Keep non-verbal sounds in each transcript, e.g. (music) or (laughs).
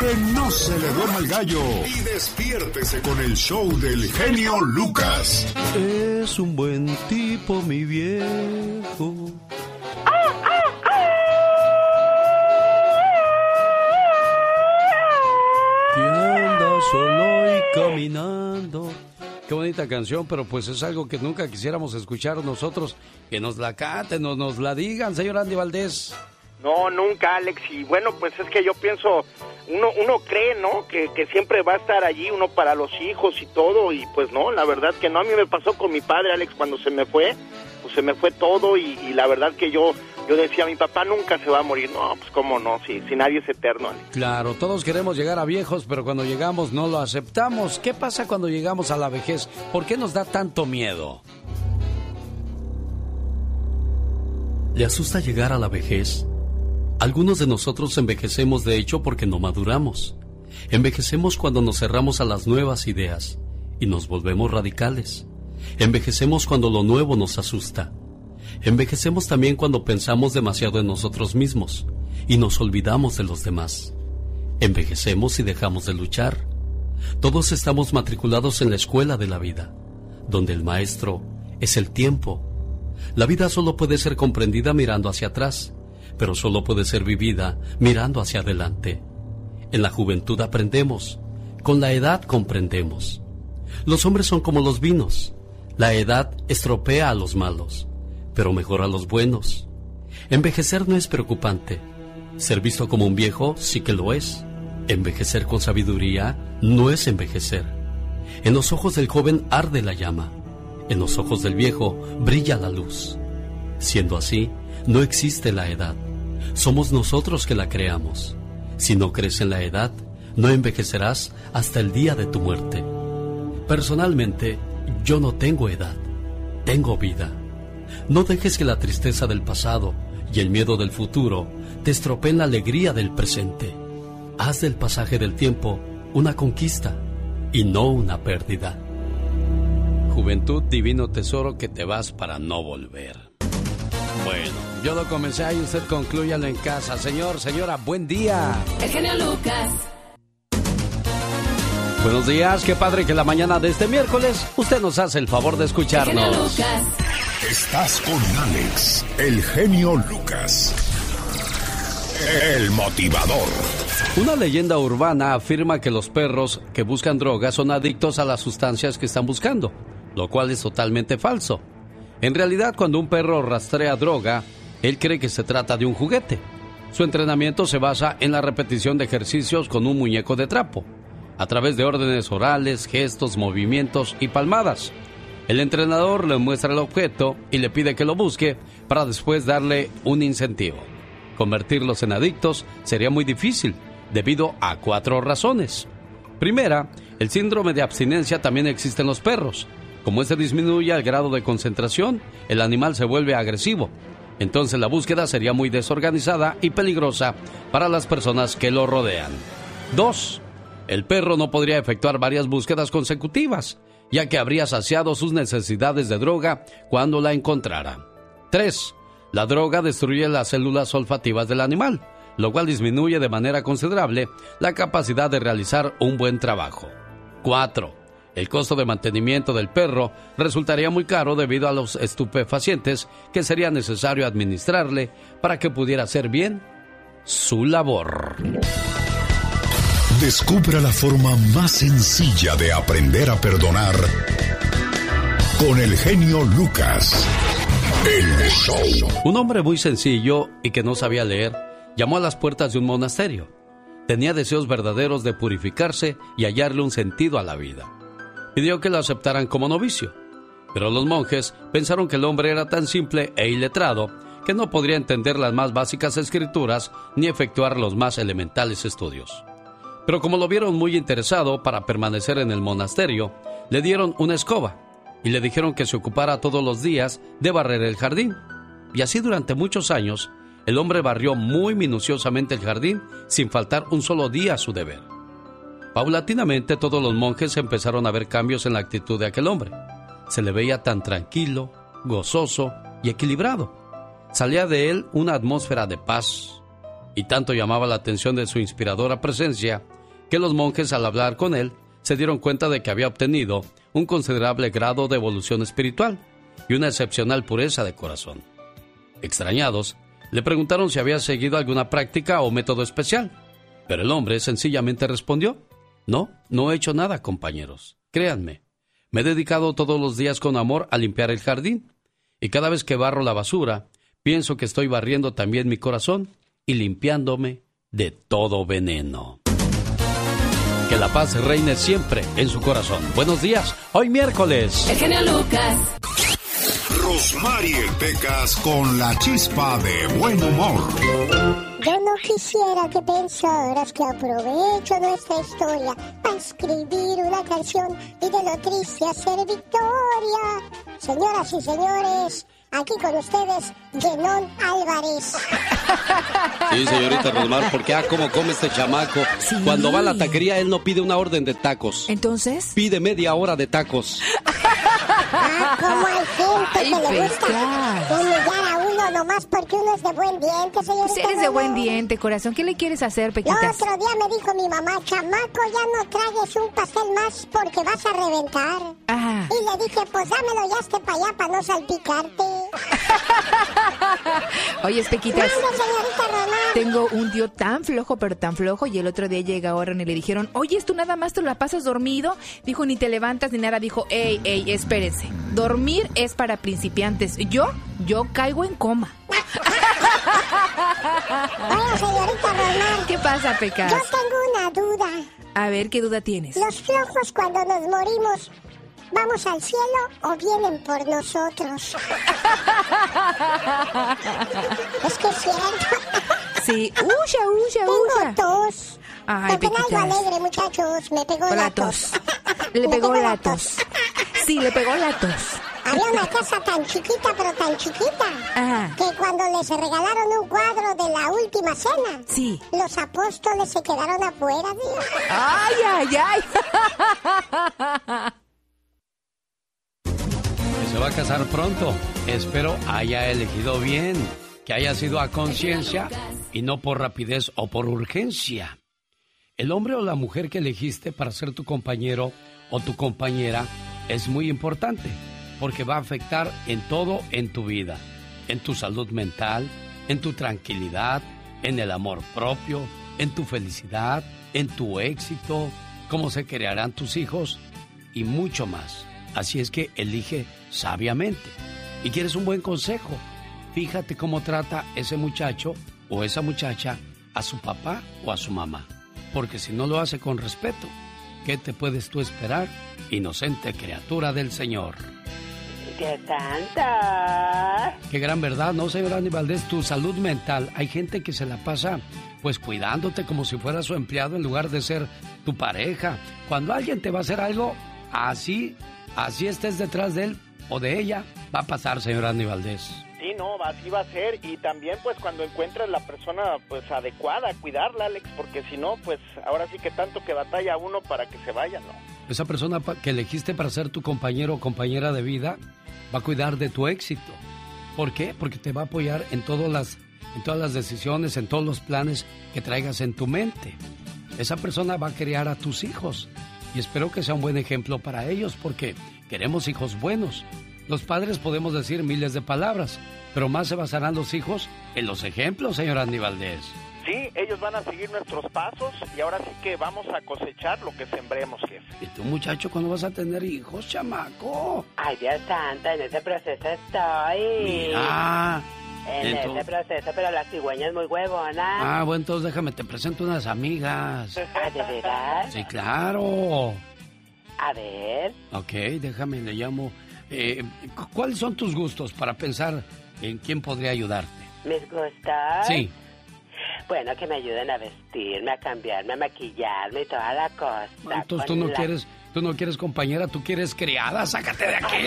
Que no se le duerma el gallo. Y despiértese con el show del genio Lucas. Es un buen tipo, mi viejo. Que anda solo y caminando. Qué bonita canción, pero pues es algo que nunca quisiéramos escuchar nosotros. Que nos la canten, nos, nos la digan, señor Andy Valdés. No, nunca, Alex. Y bueno, pues es que yo pienso, uno, uno cree, ¿no? Que, que siempre va a estar allí uno para los hijos y todo. Y pues no, la verdad que no. A mí me pasó con mi padre, Alex, cuando se me fue. Pues se me fue todo y, la verdad que yo, yo decía, mi papá nunca se va a morir. No, pues cómo no, si, si nadie es eterno, Alex. Claro, todos queremos llegar a viejos, pero cuando llegamos no lo aceptamos. ¿Qué pasa cuando llegamos a la vejez? ¿Por qué nos da tanto miedo? ¿Le asusta llegar a la vejez? Algunos de nosotros envejecemos de hecho porque no maduramos. Envejecemos cuando nos cerramos a las nuevas ideas y nos volvemos radicales. Envejecemos cuando lo nuevo nos asusta. Envejecemos también cuando pensamos demasiado en nosotros mismos y nos olvidamos de los demás. Envejecemos y dejamos de luchar. Todos estamos matriculados en la escuela de la vida, donde el maestro es el tiempo. La vida solo puede ser comprendida mirando hacia atrás pero solo puede ser vivida mirando hacia adelante. En la juventud aprendemos, con la edad comprendemos. Los hombres son como los vinos. La edad estropea a los malos, pero mejora a los buenos. Envejecer no es preocupante. Ser visto como un viejo sí que lo es. Envejecer con sabiduría no es envejecer. En los ojos del joven arde la llama. En los ojos del viejo brilla la luz. Siendo así, no existe la edad somos nosotros que la creamos. Si no crees en la edad, no envejecerás hasta el día de tu muerte. Personalmente, yo no tengo edad, tengo vida. No dejes que la tristeza del pasado y el miedo del futuro te estropeen la alegría del presente. Haz del pasaje del tiempo una conquista y no una pérdida. Juventud, divino tesoro que te vas para no volver. Bueno, yo lo comencé ahí, usted concluyalo en casa. Señor, señora, buen día. El genio Lucas. Buenos días, qué padre que la mañana de este miércoles usted nos hace el favor de escucharnos. El genio Lucas. Estás con Alex, el genio Lucas. El motivador. Una leyenda urbana afirma que los perros que buscan drogas son adictos a las sustancias que están buscando, lo cual es totalmente falso. En realidad, cuando un perro rastrea droga, él cree que se trata de un juguete. Su entrenamiento se basa en la repetición de ejercicios con un muñeco de trapo, a través de órdenes orales, gestos, movimientos y palmadas. El entrenador le muestra el objeto y le pide que lo busque para después darle un incentivo. Convertirlos en adictos sería muy difícil, debido a cuatro razones. Primera, el síndrome de abstinencia también existe en los perros, como este disminuye el grado de concentración, el animal se vuelve agresivo. Entonces la búsqueda sería muy desorganizada y peligrosa para las personas que lo rodean. 2. El perro no podría efectuar varias búsquedas consecutivas, ya que habría saciado sus necesidades de droga cuando la encontrara. 3. La droga destruye las células olfativas del animal, lo cual disminuye de manera considerable la capacidad de realizar un buen trabajo. 4. El costo de mantenimiento del perro resultaría muy caro debido a los estupefacientes que sería necesario administrarle para que pudiera hacer bien su labor. Descubra la forma más sencilla de aprender a perdonar con el genio Lucas. El show. Un hombre muy sencillo y que no sabía leer llamó a las puertas de un monasterio. Tenía deseos verdaderos de purificarse y hallarle un sentido a la vida pidió que lo aceptaran como novicio. Pero los monjes pensaron que el hombre era tan simple e iletrado que no podría entender las más básicas escrituras ni efectuar los más elementales estudios. Pero como lo vieron muy interesado para permanecer en el monasterio, le dieron una escoba y le dijeron que se ocupara todos los días de barrer el jardín. Y así durante muchos años, el hombre barrió muy minuciosamente el jardín sin faltar un solo día a su deber. Paulatinamente todos los monjes empezaron a ver cambios en la actitud de aquel hombre. Se le veía tan tranquilo, gozoso y equilibrado. Salía de él una atmósfera de paz, Y tanto llamaba la atención de su inspiradora presencia que los monjes al hablar con él se dieron cuenta de que había obtenido un considerable grado de evolución espiritual y una excepcional pureza de corazón. Extrañados, le preguntaron si había seguido alguna práctica o método especial, pero el hombre sencillamente respondió, no, no he hecho nada, compañeros. Créanme, me he dedicado todos los días con amor a limpiar el jardín, y cada vez que barro la basura, pienso que estoy barriendo también mi corazón y limpiándome de todo veneno. Que la paz reine siempre en su corazón. Buenos días, hoy miércoles. El genio Lucas. Rosmarie Pecas con la chispa de buen humor. Yo no quisiera que pensaras que aprovecho nuestra historia para escribir una canción y de lo triste hacer victoria. Señoras y señores, Aquí con ustedes, Genón Álvarez. Sí, señorita Rosmar, porque ah, cómo come este chamaco. Cuando va a la taquería, él no pide una orden de tacos. ¿Entonces? Pide media hora de tacos. Ah, como hay gente que le gusta uno nomás porque uno es de buen diente, señorita. Si eres de buen diente, corazón. ¿Qué le quieres hacer, Pequitas? El otro día me dijo mi mamá, chamaco, ya no tragues un pastel más porque vas a reventar. Ah. Y le dije, pues dámelo ya este para allá para no salpicarte. (laughs) Oye, Pequitas. Tengo un tío tan flojo, pero tan flojo. Y el otro día llega ahora y le dijeron, oye, ¿tú nada más te la pasas dormido? Dijo, ni te levantas ni nada. Dijo, ey, ey, espérense. Dormir es para principiantes. Yo, yo caigo en coma. Oye, (laughs) señorita Román. ¿Qué pasa, Pecas? Yo tengo una duda. A ver, ¿qué duda tienes? Los flojos cuando nos morimos ¿Vamos al cielo o vienen por nosotros? (laughs) es que es cierto. Sí, uya, uya, uya. Tengo tos. Ay, Me algo alegre, muchachos. Me pegó la, tos. (laughs) Le pegó la tos. Sí, le pegó la tos. Había una casa tan chiquita, pero tan chiquita, Ajá. que cuando les regalaron un cuadro de la última cena, sí. los apóstoles se quedaron afuera, tío. ¡Ay, ay, ay! se va a casar pronto. Espero haya elegido bien, que haya sido a conciencia y no por rapidez o por urgencia. El hombre o la mujer que elegiste para ser tu compañero o tu compañera es muy importante porque va a afectar en todo en tu vida, en tu salud mental, en tu tranquilidad, en el amor propio, en tu felicidad, en tu éxito, cómo se crearán tus hijos y mucho más. Así es que elige sabiamente. Y quieres un buen consejo, fíjate cómo trata ese muchacho o esa muchacha a su papá o a su mamá. Porque si no lo hace con respeto, ¿qué te puedes tú esperar, inocente criatura del Señor? ¡Qué tanta! Qué gran verdad, ¿no, señor Aníbal? Tu salud mental. Hay gente que se la pasa pues cuidándote como si fuera su empleado en lugar de ser tu pareja. Cuando alguien te va a hacer algo, así, así estés detrás de él, o de ella va a pasar, señor Andy Valdés. Sí, no, así va a ser y también pues cuando encuentres la persona pues adecuada, cuidarla, Alex, porque si no, pues ahora sí que tanto que batalla uno para que se vaya, ¿no? Esa persona que elegiste para ser tu compañero o compañera de vida va a cuidar de tu éxito. ¿Por qué? Porque te va a apoyar en todas las en todas las decisiones, en todos los planes que traigas en tu mente. Esa persona va a criar a tus hijos y espero que sea un buen ejemplo para ellos porque queremos hijos buenos. Los padres podemos decir miles de palabras, pero más se basarán los hijos en los ejemplos, señor Andy Valdés. Sí, ellos van a seguir nuestros pasos y ahora sí que vamos a cosechar lo que sembremos, jefe. ¿Y tú, muchacho, cuándo vas a tener hijos, chamaco? Ay, Dios santo, en ese proceso estoy. Mira. En ese proceso, pero la cigüeña es muy huevona. Ah, bueno, entonces déjame, te presento unas amigas. ¿Ah, de verdad? Sí, claro. A ver. Ok, déjame, le llamo. Eh, ¿Cuáles son tus gustos para pensar en quién podría ayudarte? ¿Mis gustos? Sí. Bueno, que me ayuden a vestirme, a cambiarme, a maquillarme y toda la cosa. Entonces tú no quieres, tú no quieres compañera, tú quieres criada, sácate de aquí. (laughs)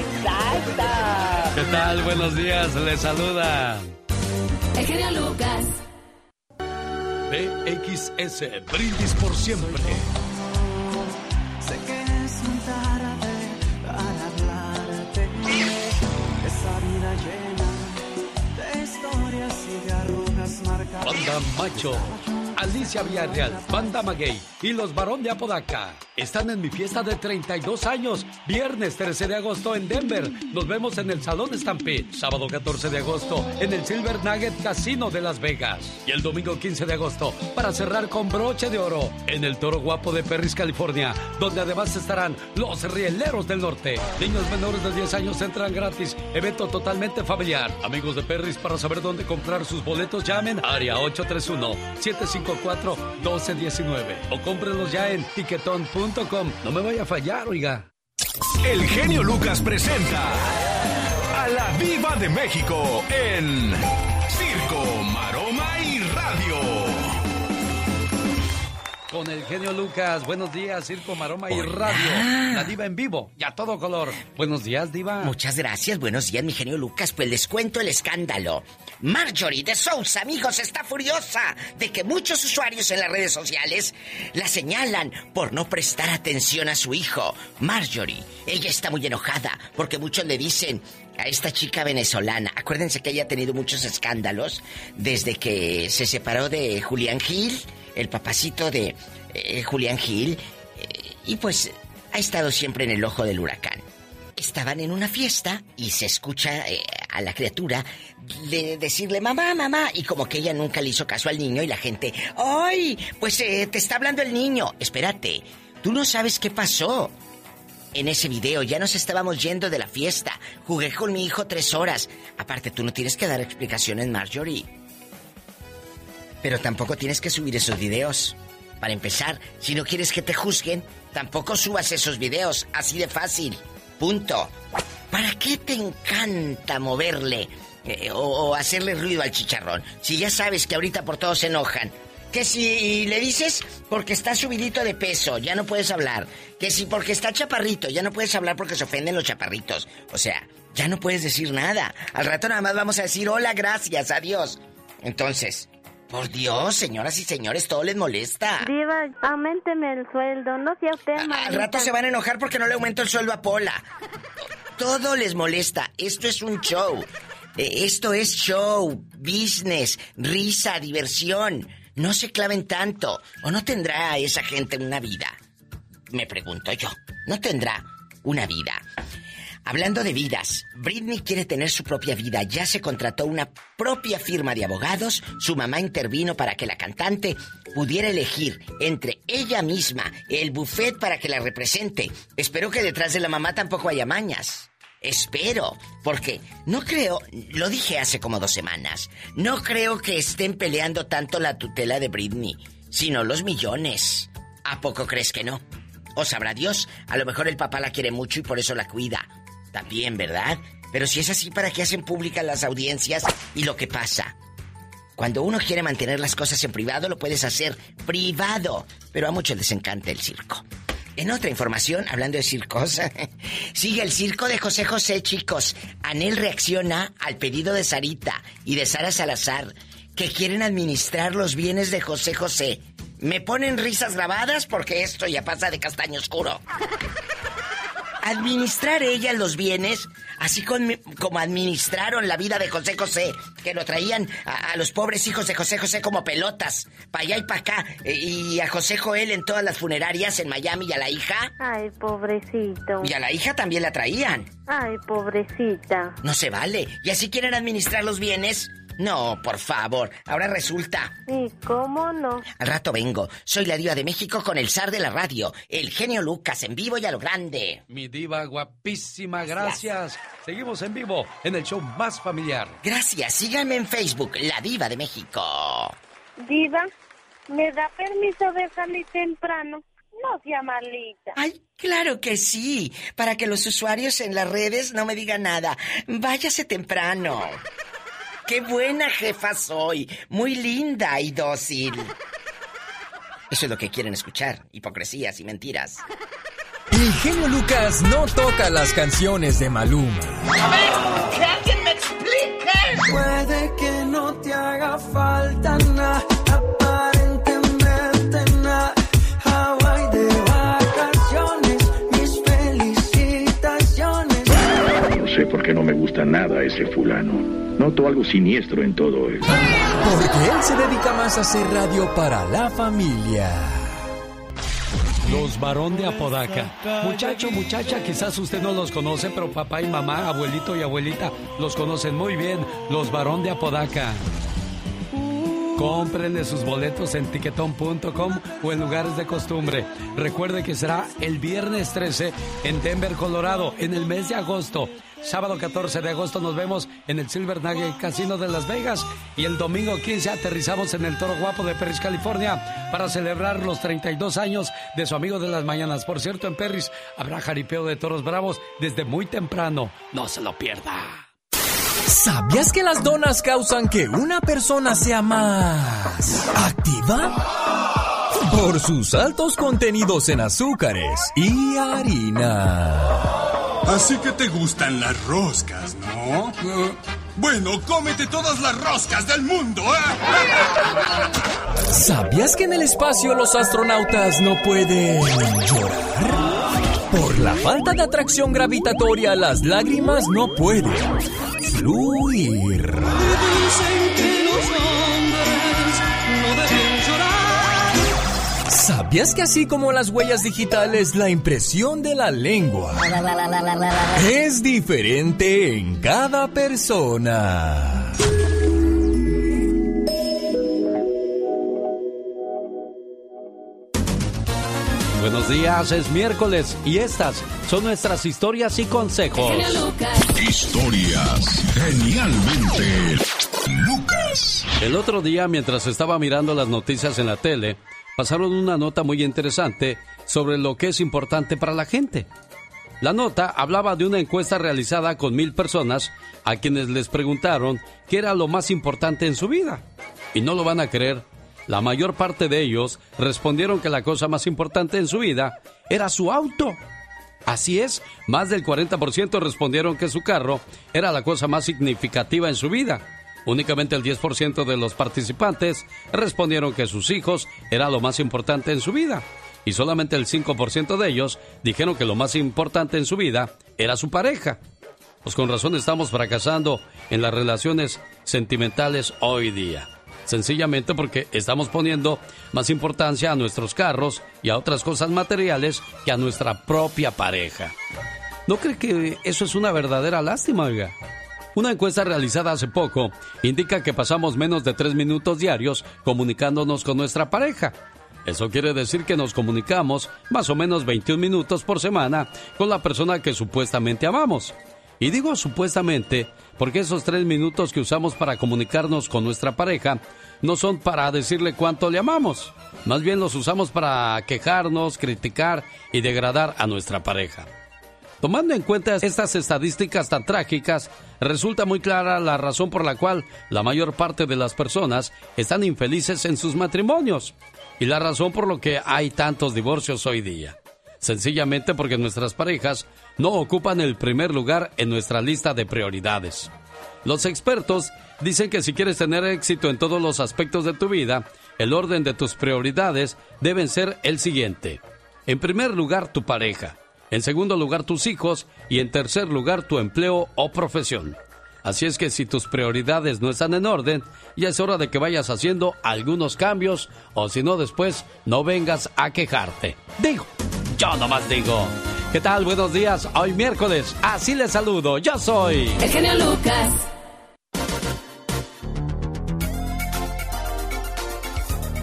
Exacto. ¿Qué tal? Buenos días, le saluda. El genio Lucas. BXS, brindis por siempre. Banda Macho, Alicia Villarreal, Banda Maguey y los Barón de Apodaca están en mi fiesta de 32 años, viernes 13 de agosto en Denver. Nos vemos en el Salón Stampede, sábado 14 de agosto en el Silver Nugget Casino de Las Vegas y el domingo 15 de agosto para cerrar con broche de oro en el Toro Guapo de Perris, California, donde además estarán los Rieleros del Norte. Niños menores de 10 años entran gratis, evento totalmente familiar. Amigos de Perris, para saber dónde comprar sus boletos, llamen área 831 755 1219 o cómprenlos ya en tiquetón.com. No me vaya a fallar, oiga. El genio Lucas presenta a la Viva de México en Con el genio Lucas. Buenos días, Circo, Maroma y Radio. La diva en vivo y a todo color. Buenos días, diva. Muchas gracias. Buenos días, mi genio Lucas. Pues les cuento el escándalo. Marjorie de Sousa, amigos, está furiosa de que muchos usuarios en las redes sociales la señalan por no prestar atención a su hijo. Marjorie, ella está muy enojada porque muchos le dicen a esta chica venezolana. Acuérdense que ella ha tenido muchos escándalos desde que se separó de Julián Gil, el papacito de eh, Julián Gil, eh, y pues ha estado siempre en el ojo del huracán. Estaban en una fiesta y se escucha eh, a la criatura de decirle mamá, mamá, y como que ella nunca le hizo caso al niño y la gente, ¡ay! Pues eh, te está hablando el niño. Espérate, tú no sabes qué pasó. En ese video ya nos estábamos yendo de la fiesta. Jugué con mi hijo tres horas. Aparte, tú no tienes que dar explicaciones, Marjorie. Pero tampoco tienes que subir esos videos. Para empezar, si no quieres que te juzguen, tampoco subas esos videos. Así de fácil. Punto. ¿Para qué te encanta moverle eh, o, o hacerle ruido al chicharrón? Si ya sabes que ahorita por todos se enojan. Que si le dices porque está subidito de peso, ya no puedes hablar. Que si porque está chaparrito, ya no puedes hablar porque se ofenden los chaparritos. O sea, ya no puedes decir nada. Al rato nada más vamos a decir hola, gracias, adiós. Entonces, por Dios, señoras y señores, todo les molesta. Diva, aumenteme el sueldo, no sea usted Al malita. rato se van a enojar porque no le aumento el sueldo a Pola. Todo les molesta. Esto es un show. Eh, Esto es show, business, risa, diversión. No se claven tanto. ¿O no tendrá esa gente una vida? Me pregunto yo. ¿No tendrá una vida? Hablando de vidas, Britney quiere tener su propia vida. Ya se contrató una propia firma de abogados. Su mamá intervino para que la cantante pudiera elegir entre ella misma el buffet para que la represente. Espero que detrás de la mamá tampoco haya mañas. Espero, porque no creo, lo dije hace como dos semanas, no creo que estén peleando tanto la tutela de Britney, sino los millones. ¿A poco crees que no? O sabrá Dios, a lo mejor el papá la quiere mucho y por eso la cuida. También, ¿verdad? Pero si es así, ¿para qué hacen públicas las audiencias y lo que pasa? Cuando uno quiere mantener las cosas en privado, lo puedes hacer privado. Pero a muchos les encanta el circo. En otra información, hablando de circos, (laughs) sigue el circo de José José, chicos. Anel reacciona al pedido de Sarita y de Sara Salazar, que quieren administrar los bienes de José José. Me ponen risas grabadas porque esto ya pasa de castaño oscuro. (laughs) Administrar ellas los bienes, así con- como administraron la vida de José José, que lo traían a, a los pobres hijos de José José como pelotas, para allá y para acá, eh, y a José Joel en todas las funerarias en Miami y a la hija, Ay, pobrecito. y a la hija también la traían. Ay, pobrecita. No se vale. ¿Y así quieren administrar los bienes? No, por favor. Ahora resulta. ¿Y cómo no? Al rato vengo. Soy la diva de México con el zar de la radio, el genio Lucas, en vivo y a lo grande. Mi diva guapísima, gracias. Seguimos en vivo en el show más familiar. Gracias. Síganme en Facebook, La Diva de México. Diva, ¿me da permiso de salir temprano? No sea malita. Ay, claro que sí. Para que los usuarios en las redes no me digan nada. Váyase temprano. Qué buena jefa soy. Muy linda y dócil. Eso es lo que quieren escuchar. Hipocresías y mentiras. El genio Lucas no toca las canciones de Maluma. ¡Que alguien me explique! Puede que no te haga falta nada, aparentemente nada. Hawaii de vacaciones, mis felicitaciones. No sé por qué no me gusta nada ese fulano. Noto algo siniestro en todo esto. Porque él se dedica más a hacer radio para la familia. Los varón de Apodaca. Muchacho, muchacha, quizás usted no los conoce, pero papá y mamá, abuelito y abuelita los conocen muy bien. Los varón de Apodaca. Cómprenle sus boletos en tiquetón.com o en lugares de costumbre. Recuerde que será el viernes 13 en Denver, Colorado, en el mes de agosto. Sábado 14 de agosto nos vemos en el Silver Nugget Casino de Las Vegas y el domingo 15 aterrizamos en el Toro Guapo de Perris, California para celebrar los 32 años de su amigo de las mañanas. Por cierto, en Perris habrá jaripeo de toros bravos desde muy temprano. No se lo pierda. ¿Sabías que las donas causan que una persona sea más activa? Por sus altos contenidos en azúcares y harina. Así que te gustan las roscas, ¿no? (laughs) Bueno, cómete todas las roscas del mundo. ¿eh? ¿Sabías que en el espacio los astronautas no pueden llorar? Por la falta de atracción gravitatoria, las lágrimas no pueden fluir. ¿Sabías que así como las huellas digitales, la impresión de la lengua es diferente en cada persona? Buenos días, es miércoles y estas son nuestras historias y consejos. Historias genialmente Lucas. El otro día, mientras estaba mirando las noticias en la tele, pasaron una nota muy interesante sobre lo que es importante para la gente. La nota hablaba de una encuesta realizada con mil personas a quienes les preguntaron qué era lo más importante en su vida. Y no lo van a creer, la mayor parte de ellos respondieron que la cosa más importante en su vida era su auto. Así es, más del 40% respondieron que su carro era la cosa más significativa en su vida. Únicamente el 10% de los participantes respondieron que sus hijos era lo más importante en su vida. Y solamente el 5% de ellos dijeron que lo más importante en su vida era su pareja. Pues con razón estamos fracasando en las relaciones sentimentales hoy día. Sencillamente porque estamos poniendo más importancia a nuestros carros y a otras cosas materiales que a nuestra propia pareja. ¿No cree que eso es una verdadera lástima, oiga? Una encuesta realizada hace poco indica que pasamos menos de tres minutos diarios comunicándonos con nuestra pareja. Eso quiere decir que nos comunicamos más o menos 21 minutos por semana con la persona que supuestamente amamos. Y digo supuestamente porque esos tres minutos que usamos para comunicarnos con nuestra pareja no son para decirle cuánto le amamos. Más bien los usamos para quejarnos, criticar y degradar a nuestra pareja. Tomando en cuenta estas estadísticas tan trágicas, resulta muy clara la razón por la cual la mayor parte de las personas están infelices en sus matrimonios y la razón por lo que hay tantos divorcios hoy día. Sencillamente porque nuestras parejas no ocupan el primer lugar en nuestra lista de prioridades. Los expertos dicen que si quieres tener éxito en todos los aspectos de tu vida, el orden de tus prioridades deben ser el siguiente. En primer lugar, tu pareja. En segundo lugar, tus hijos. Y en tercer lugar, tu empleo o profesión. Así es que si tus prioridades no están en orden, ya es hora de que vayas haciendo algunos cambios o si no después no vengas a quejarte. Digo, yo nomás digo. ¿Qué tal? Buenos días. Hoy miércoles. Así les saludo. Yo soy... El genio Lucas.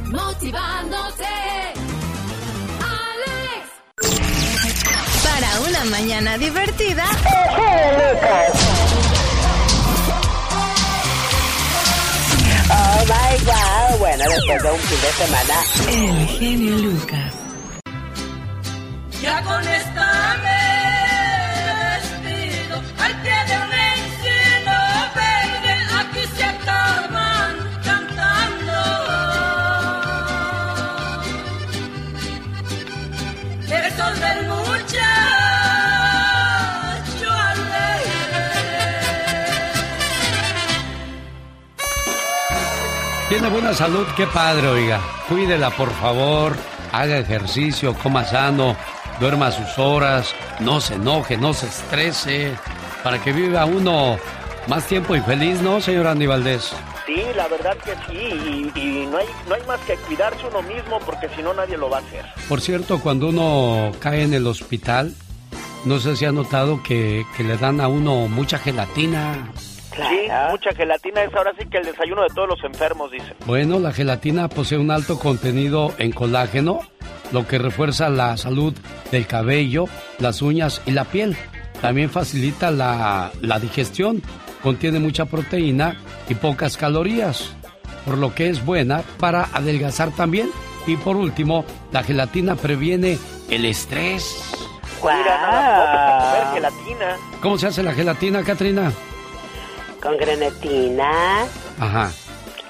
Motivándote. Alex. Para una mañana divertida. Oh my god. Bueno, después de un fin de semana. El genio Lucas. Ya con esta Tiene buena salud, qué padre, oiga. Cuídela, por favor. Haga ejercicio, coma sano, duerma sus horas, no se enoje, no se estrese. para que viva uno más tiempo y feliz, ¿no, señor Andy Valdés? Sí, la verdad que sí, y, y no, hay, no hay más que cuidarse uno mismo porque si no nadie lo va a hacer. Por cierto, cuando uno cae en el hospital, no sé si ha notado que, que le dan a uno mucha gelatina. Sí, mucha gelatina es ahora sí que el desayuno de todos los enfermos, dice. Bueno, la gelatina posee un alto contenido en colágeno, lo que refuerza la salud del cabello, las uñas y la piel. También facilita la, la digestión, contiene mucha proteína y pocas calorías, por lo que es buena para adelgazar también. Y por último, la gelatina previene el estrés. Mira, nada, comer gelatina. ¿Cómo se hace la gelatina, Katrina? Con grenetina, Ajá.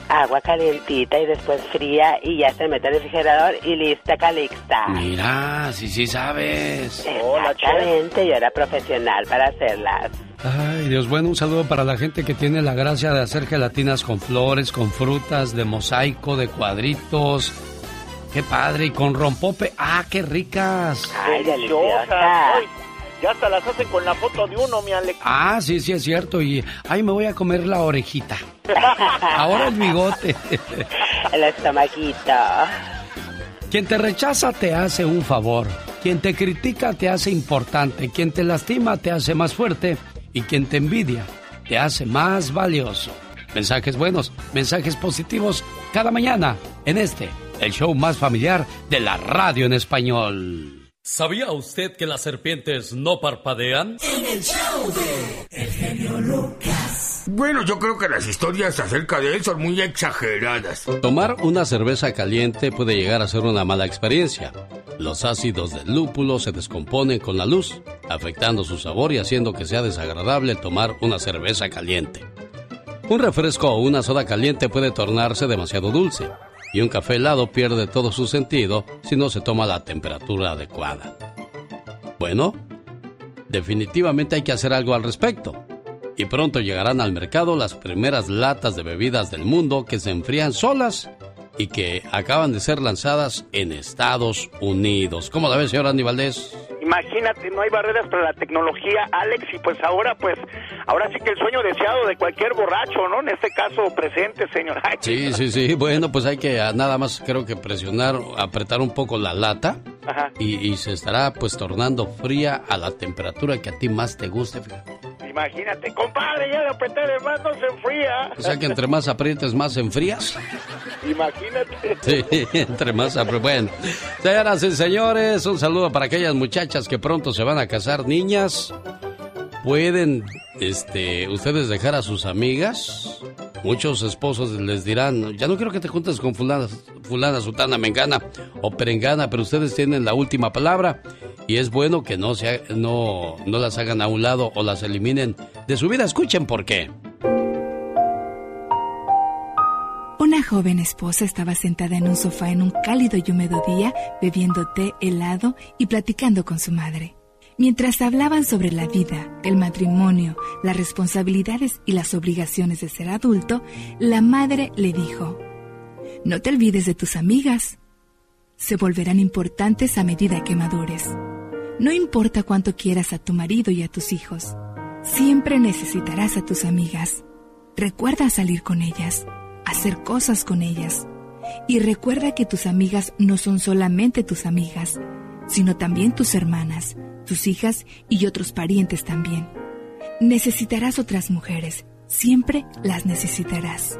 agua calientita y después fría y ya se mete al refrigerador y lista calixta. Mira, sí, sí sabes. Exactamente, yo era profesional para hacerlas. Ay, Dios, bueno, un saludo para la gente que tiene la gracia de hacer gelatinas con flores, con frutas, de mosaico, de cuadritos. Qué padre, y con rompope. ¡Ah, qué ricas! Ay, deliciosa. Ya hasta las hacen con la foto de uno, mi Alex. Ah, sí, sí, es cierto. Y, ay, me voy a comer la orejita. Ahora el bigote. (laughs) El estomaquito. Quien te rechaza te hace un favor. Quien te critica te hace importante. Quien te lastima te hace más fuerte. Y quien te envidia te hace más valioso. Mensajes buenos, mensajes positivos cada mañana en este, el show más familiar de la radio en español. ¿Sabía usted que las serpientes no parpadean? En el show de El genio Lucas. Bueno, yo creo que las historias acerca de él son muy exageradas. Tomar una cerveza caliente puede llegar a ser una mala experiencia. Los ácidos del lúpulo se descomponen con la luz, afectando su sabor y haciendo que sea desagradable tomar una cerveza caliente. Un refresco o una soda caliente puede tornarse demasiado dulce y un café helado pierde todo su sentido si no se toma la temperatura adecuada. Bueno, definitivamente hay que hacer algo al respecto. Y pronto llegarán al mercado las primeras latas de bebidas del mundo que se enfrían solas y que acaban de ser lanzadas en Estados Unidos. ¿Cómo la ve, señor Andy Valdés? Imagínate, no hay barreras para la tecnología, Alex, y pues ahora, pues, ahora sí que el sueño deseado de cualquier borracho, ¿no? En este caso, presente, señor. (laughs) Ay, Sí, sí, sí. Bueno, pues hay que ah, nada más creo que presionar, apretar un poco la lata Ajá. y, y se estará pues tornando fría a la temperatura que a ti más te guste. fíjate. Imagínate, compadre, ya de apretar más no se enfría. O sea que entre más aprietes, más enfrías. Imagínate. Sí, (laughs) entre más aprietes. Bueno, señoras y señores, un saludo para aquellas muchachas que pronto se van a casar, niñas. ¿Pueden este, ustedes dejar a sus amigas? Muchos esposos les dirán, ya no quiero que te juntes con fulana, fulana, sutana, mengana o perengana, pero ustedes tienen la última palabra y es bueno que no, se, no, no las hagan a un lado o las eliminen de su vida. Escuchen por qué. Una joven esposa estaba sentada en un sofá en un cálido y húmedo día, bebiendo té helado y platicando con su madre. Mientras hablaban sobre la vida, el matrimonio, las responsabilidades y las obligaciones de ser adulto, la madre le dijo, No te olvides de tus amigas. Se volverán importantes a medida que madures. No importa cuánto quieras a tu marido y a tus hijos, siempre necesitarás a tus amigas. Recuerda salir con ellas, hacer cosas con ellas. Y recuerda que tus amigas no son solamente tus amigas, sino también tus hermanas, tus hijas y otros parientes también. Necesitarás otras mujeres, siempre las necesitarás.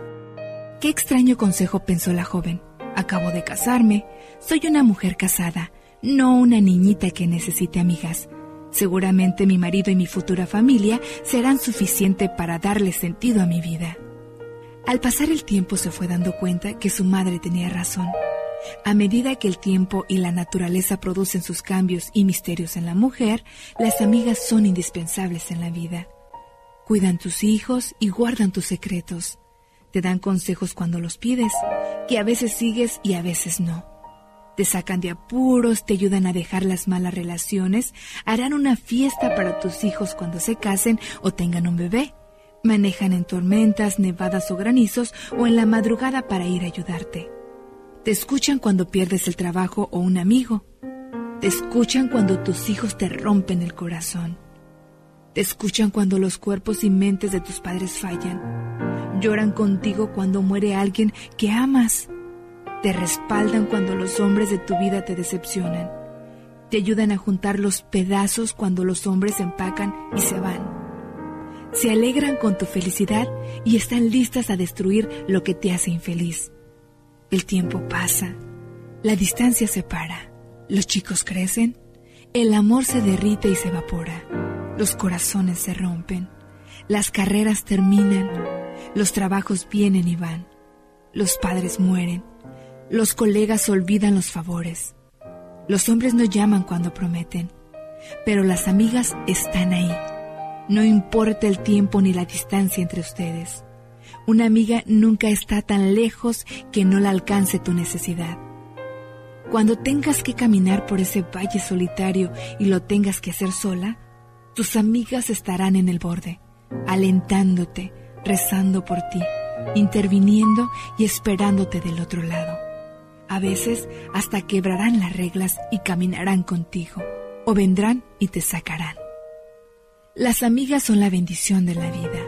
Qué extraño consejo pensó la joven. Acabo de casarme, soy una mujer casada, no una niñita que necesite amigas. Seguramente mi marido y mi futura familia serán suficiente para darle sentido a mi vida. Al pasar el tiempo se fue dando cuenta que su madre tenía razón. A medida que el tiempo y la naturaleza producen sus cambios y misterios en la mujer, las amigas son indispensables en la vida. Cuidan tus hijos y guardan tus secretos. Te dan consejos cuando los pides, que a veces sigues y a veces no. Te sacan de apuros, te ayudan a dejar las malas relaciones, harán una fiesta para tus hijos cuando se casen o tengan un bebé. Manejan en tormentas, nevadas o granizos o en la madrugada para ir a ayudarte. Te escuchan cuando pierdes el trabajo o un amigo. Te escuchan cuando tus hijos te rompen el corazón. Te escuchan cuando los cuerpos y mentes de tus padres fallan. Lloran contigo cuando muere alguien que amas. Te respaldan cuando los hombres de tu vida te decepcionan. Te ayudan a juntar los pedazos cuando los hombres se empacan y se van. Se alegran con tu felicidad y están listas a destruir lo que te hace infeliz. El tiempo pasa, la distancia se para, los chicos crecen, el amor se derrite y se evapora, los corazones se rompen, las carreras terminan, los trabajos vienen y van, los padres mueren, los colegas olvidan los favores. Los hombres no llaman cuando prometen, pero las amigas están ahí. No importa el tiempo ni la distancia entre ustedes. Una amiga nunca está tan lejos que no la alcance tu necesidad. Cuando tengas que caminar por ese valle solitario y lo tengas que hacer sola, tus amigas estarán en el borde, alentándote, rezando por ti, interviniendo y esperándote del otro lado a veces hasta quebrarán las reglas y caminarán contigo, o vendrán y te sacarán. Las amigas son la bendición de la vida.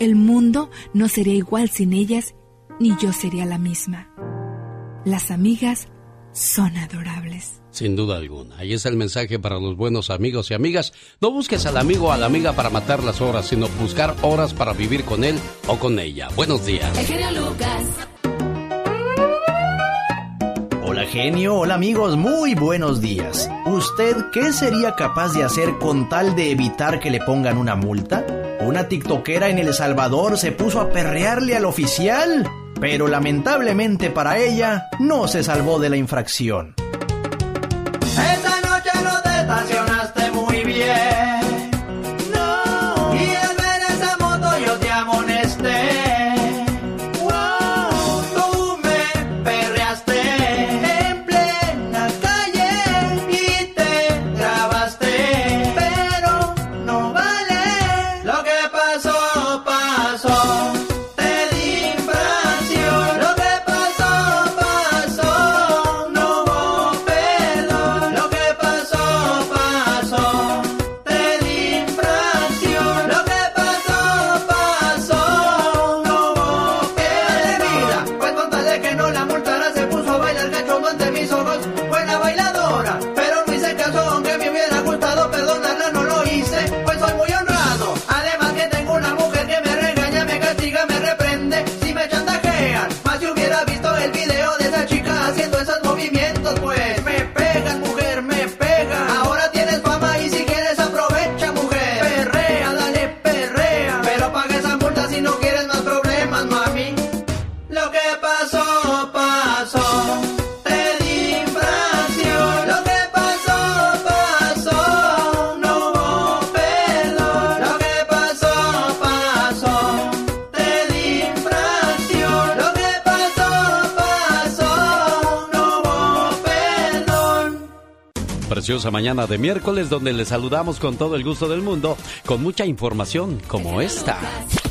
El mundo no sería igual sin ellas, ni yo sería la misma. Las amigas son adorables. Sin duda alguna. Ahí es el mensaje para los buenos amigos y amigas. No busques al amigo o a la amiga para matar las horas, sino buscar horas para vivir con él o con ella. Buenos días. Lucas. Genio, hola amigos, muy buenos días. ¿Usted qué sería capaz de hacer con tal de evitar que le pongan una multa? Una tiktokera en El Salvador se puso a perrearle al oficial, pero lamentablemente para ella no se salvó de la infracción. Esa noche no te estacionaste muy bien. Preciosa mañana de miércoles donde le saludamos con todo el gusto del mundo, con mucha información como esta.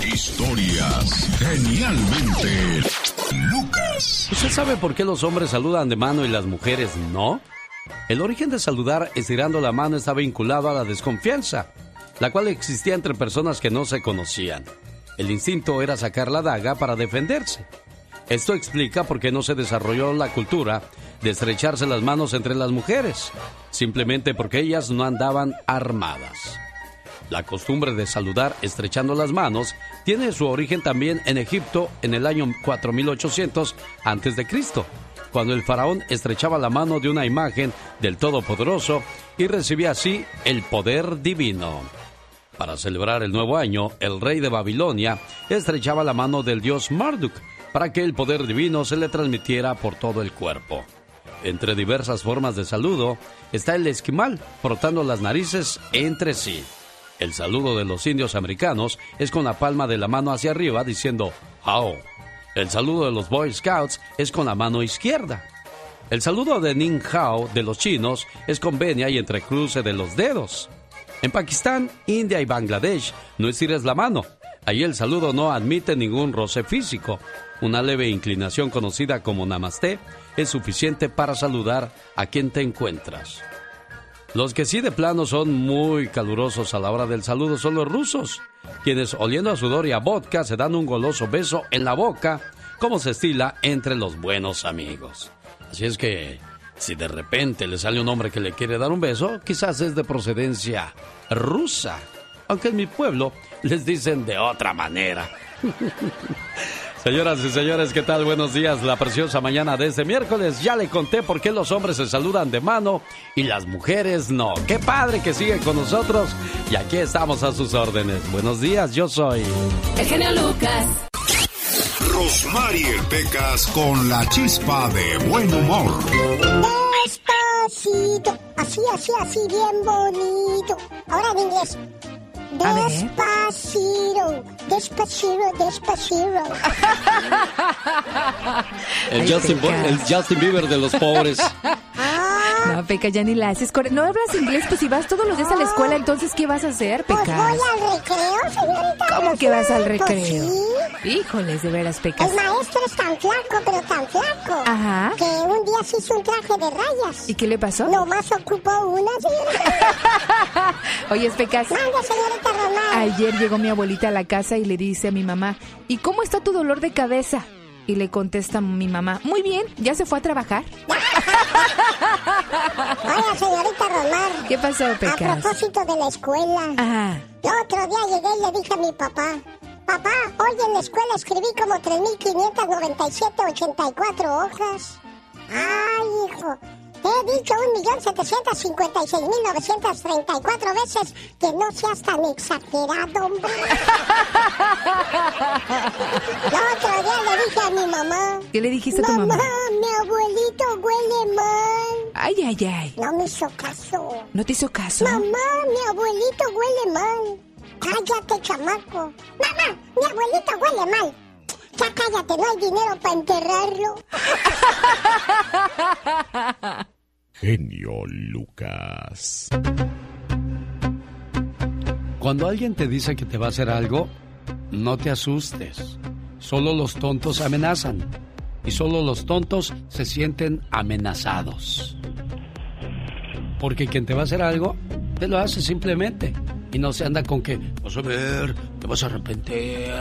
Historias genialmente Lucas. ¿Usted sabe por qué los hombres saludan de mano y las mujeres no? El origen de saludar estirando la mano está vinculado a la desconfianza, la cual existía entre personas que no se conocían. El instinto era sacar la daga para defenderse. Esto explica por qué no se desarrolló la cultura de estrecharse las manos entre las mujeres, simplemente porque ellas no andaban armadas. La costumbre de saludar estrechando las manos tiene su origen también en Egipto en el año 4800 a.C., cuando el faraón estrechaba la mano de una imagen del Todopoderoso y recibía así el poder divino. Para celebrar el nuevo año, el rey de Babilonia estrechaba la mano del dios Marduk para que el poder divino se le transmitiera por todo el cuerpo. Entre diversas formas de saludo está el esquimal, frotando las narices entre sí. El saludo de los indios americanos es con la palma de la mano hacia arriba diciendo Hao. El saludo de los Boy Scouts es con la mano izquierda. El saludo de Ning Hao de los chinos es con venia y entrecruce de los dedos. En Pakistán, India y Bangladesh no estires la mano. Ahí el saludo no admite ningún roce físico. Una leve inclinación conocida como namaste es suficiente para saludar a quien te encuentras. Los que sí de plano son muy calurosos a la hora del saludo son los rusos, quienes oliendo a sudor y a vodka se dan un goloso beso en la boca, como se estila entre los buenos amigos. Así es que, si de repente le sale un hombre que le quiere dar un beso, quizás es de procedencia rusa, aunque en mi pueblo les dicen de otra manera. (laughs) Señoras y señores, ¿qué tal? Buenos días. La preciosa mañana de este miércoles. Ya le conté por qué los hombres se saludan de mano y las mujeres no. Qué padre que siguen con nosotros. Y aquí estamos a sus órdenes. Buenos días, yo soy. El genio Lucas. Rosmarie Pecas con la chispa de buen humor. Despacito. Así, así, así, bien bonito. Ahora en inglés. Despacito, despacito, despacito. El Justin, el Justin Bieber de los pobres. No, Peca, ya ni la haces. No hablas inglés, pues si vas todos los días a la escuela, entonces ¿qué vas a hacer, Peca? Pues voy al recreo, señorita. ¿Cómo que vas al Pues recreo? sí. Híjoles, de veras, Peca. El maestro es tan flaco, pero tan flaco. Ajá. Que un día se hizo un traje de rayas. ¿Y qué le pasó? Nomás ocupó una, señorita. (laughs) Oye, Pecas. Manda, señorita Román. Ayer llegó mi abuelita a la casa y le dice a mi mamá, ¿y cómo está tu dolor de cabeza? Y le contesta mi mamá, muy bien, ¿ya se fue a trabajar? (laughs) Oiga, señorita Román. ¿Qué pasó, A Pecas? propósito de la escuela. Ajá. El otro día llegué y le dije a mi papá, papá, hoy en la escuela escribí como 3.597, 84 hojas. Ay, hijo, te he dicho 1.756.934 veces que no seas tan exagerado, hombre. (laughs) El otro día le dije a mi mamá, ¿Qué le dijiste a tu mamá, mamá? mi abuelito huele mal. Ay, ay, ay. No me hizo caso. ¿No te hizo caso? Mamá, mi abuelito huele mal. Cállate, chamaco. Mamá, mi abuelito huele mal. Ya cállate, no hay dinero para enterrarlo. (laughs) Genio Lucas. Cuando alguien te dice que te va a hacer algo, no te asustes. Solo los tontos amenazan. Y solo los tontos se sienten amenazados. Porque quien te va a hacer algo, te lo hace simplemente. Y no se anda con que, vas a ver, te vas a arrepentir,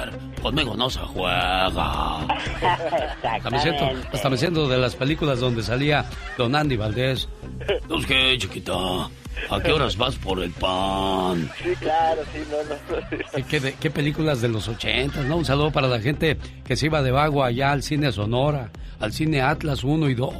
conmigo no se juega. Hasta me, siento, hasta me siento de las películas donde salía Don Andy Valdés. ¿Los qué, chiquita? ¿A qué horas vas por el pan? Sí, claro, sí, no, no. ¿Qué, qué, películas de los ochentas, no? Un saludo para la gente que se iba de vago allá al cine Sonora, al cine Atlas 1 y 2.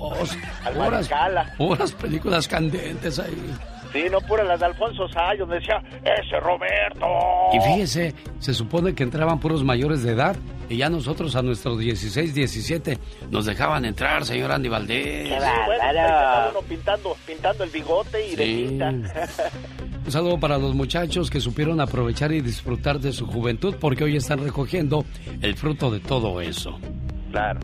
Al Puras, Maricala. puras películas candentes ahí. Sí, no pura las de Alfonso Sayos, donde decía, ese Roberto. Y fíjese, se supone que entraban puros mayores de edad y ya nosotros a nuestros 16, 17 nos dejaban entrar, señor Andy Valdés. Sí, bueno, uno pintando, pintando el bigote y de Sí. (laughs) Un saludo para los muchachos que supieron aprovechar y disfrutar de su juventud porque hoy están recogiendo el fruto de todo eso. Claro.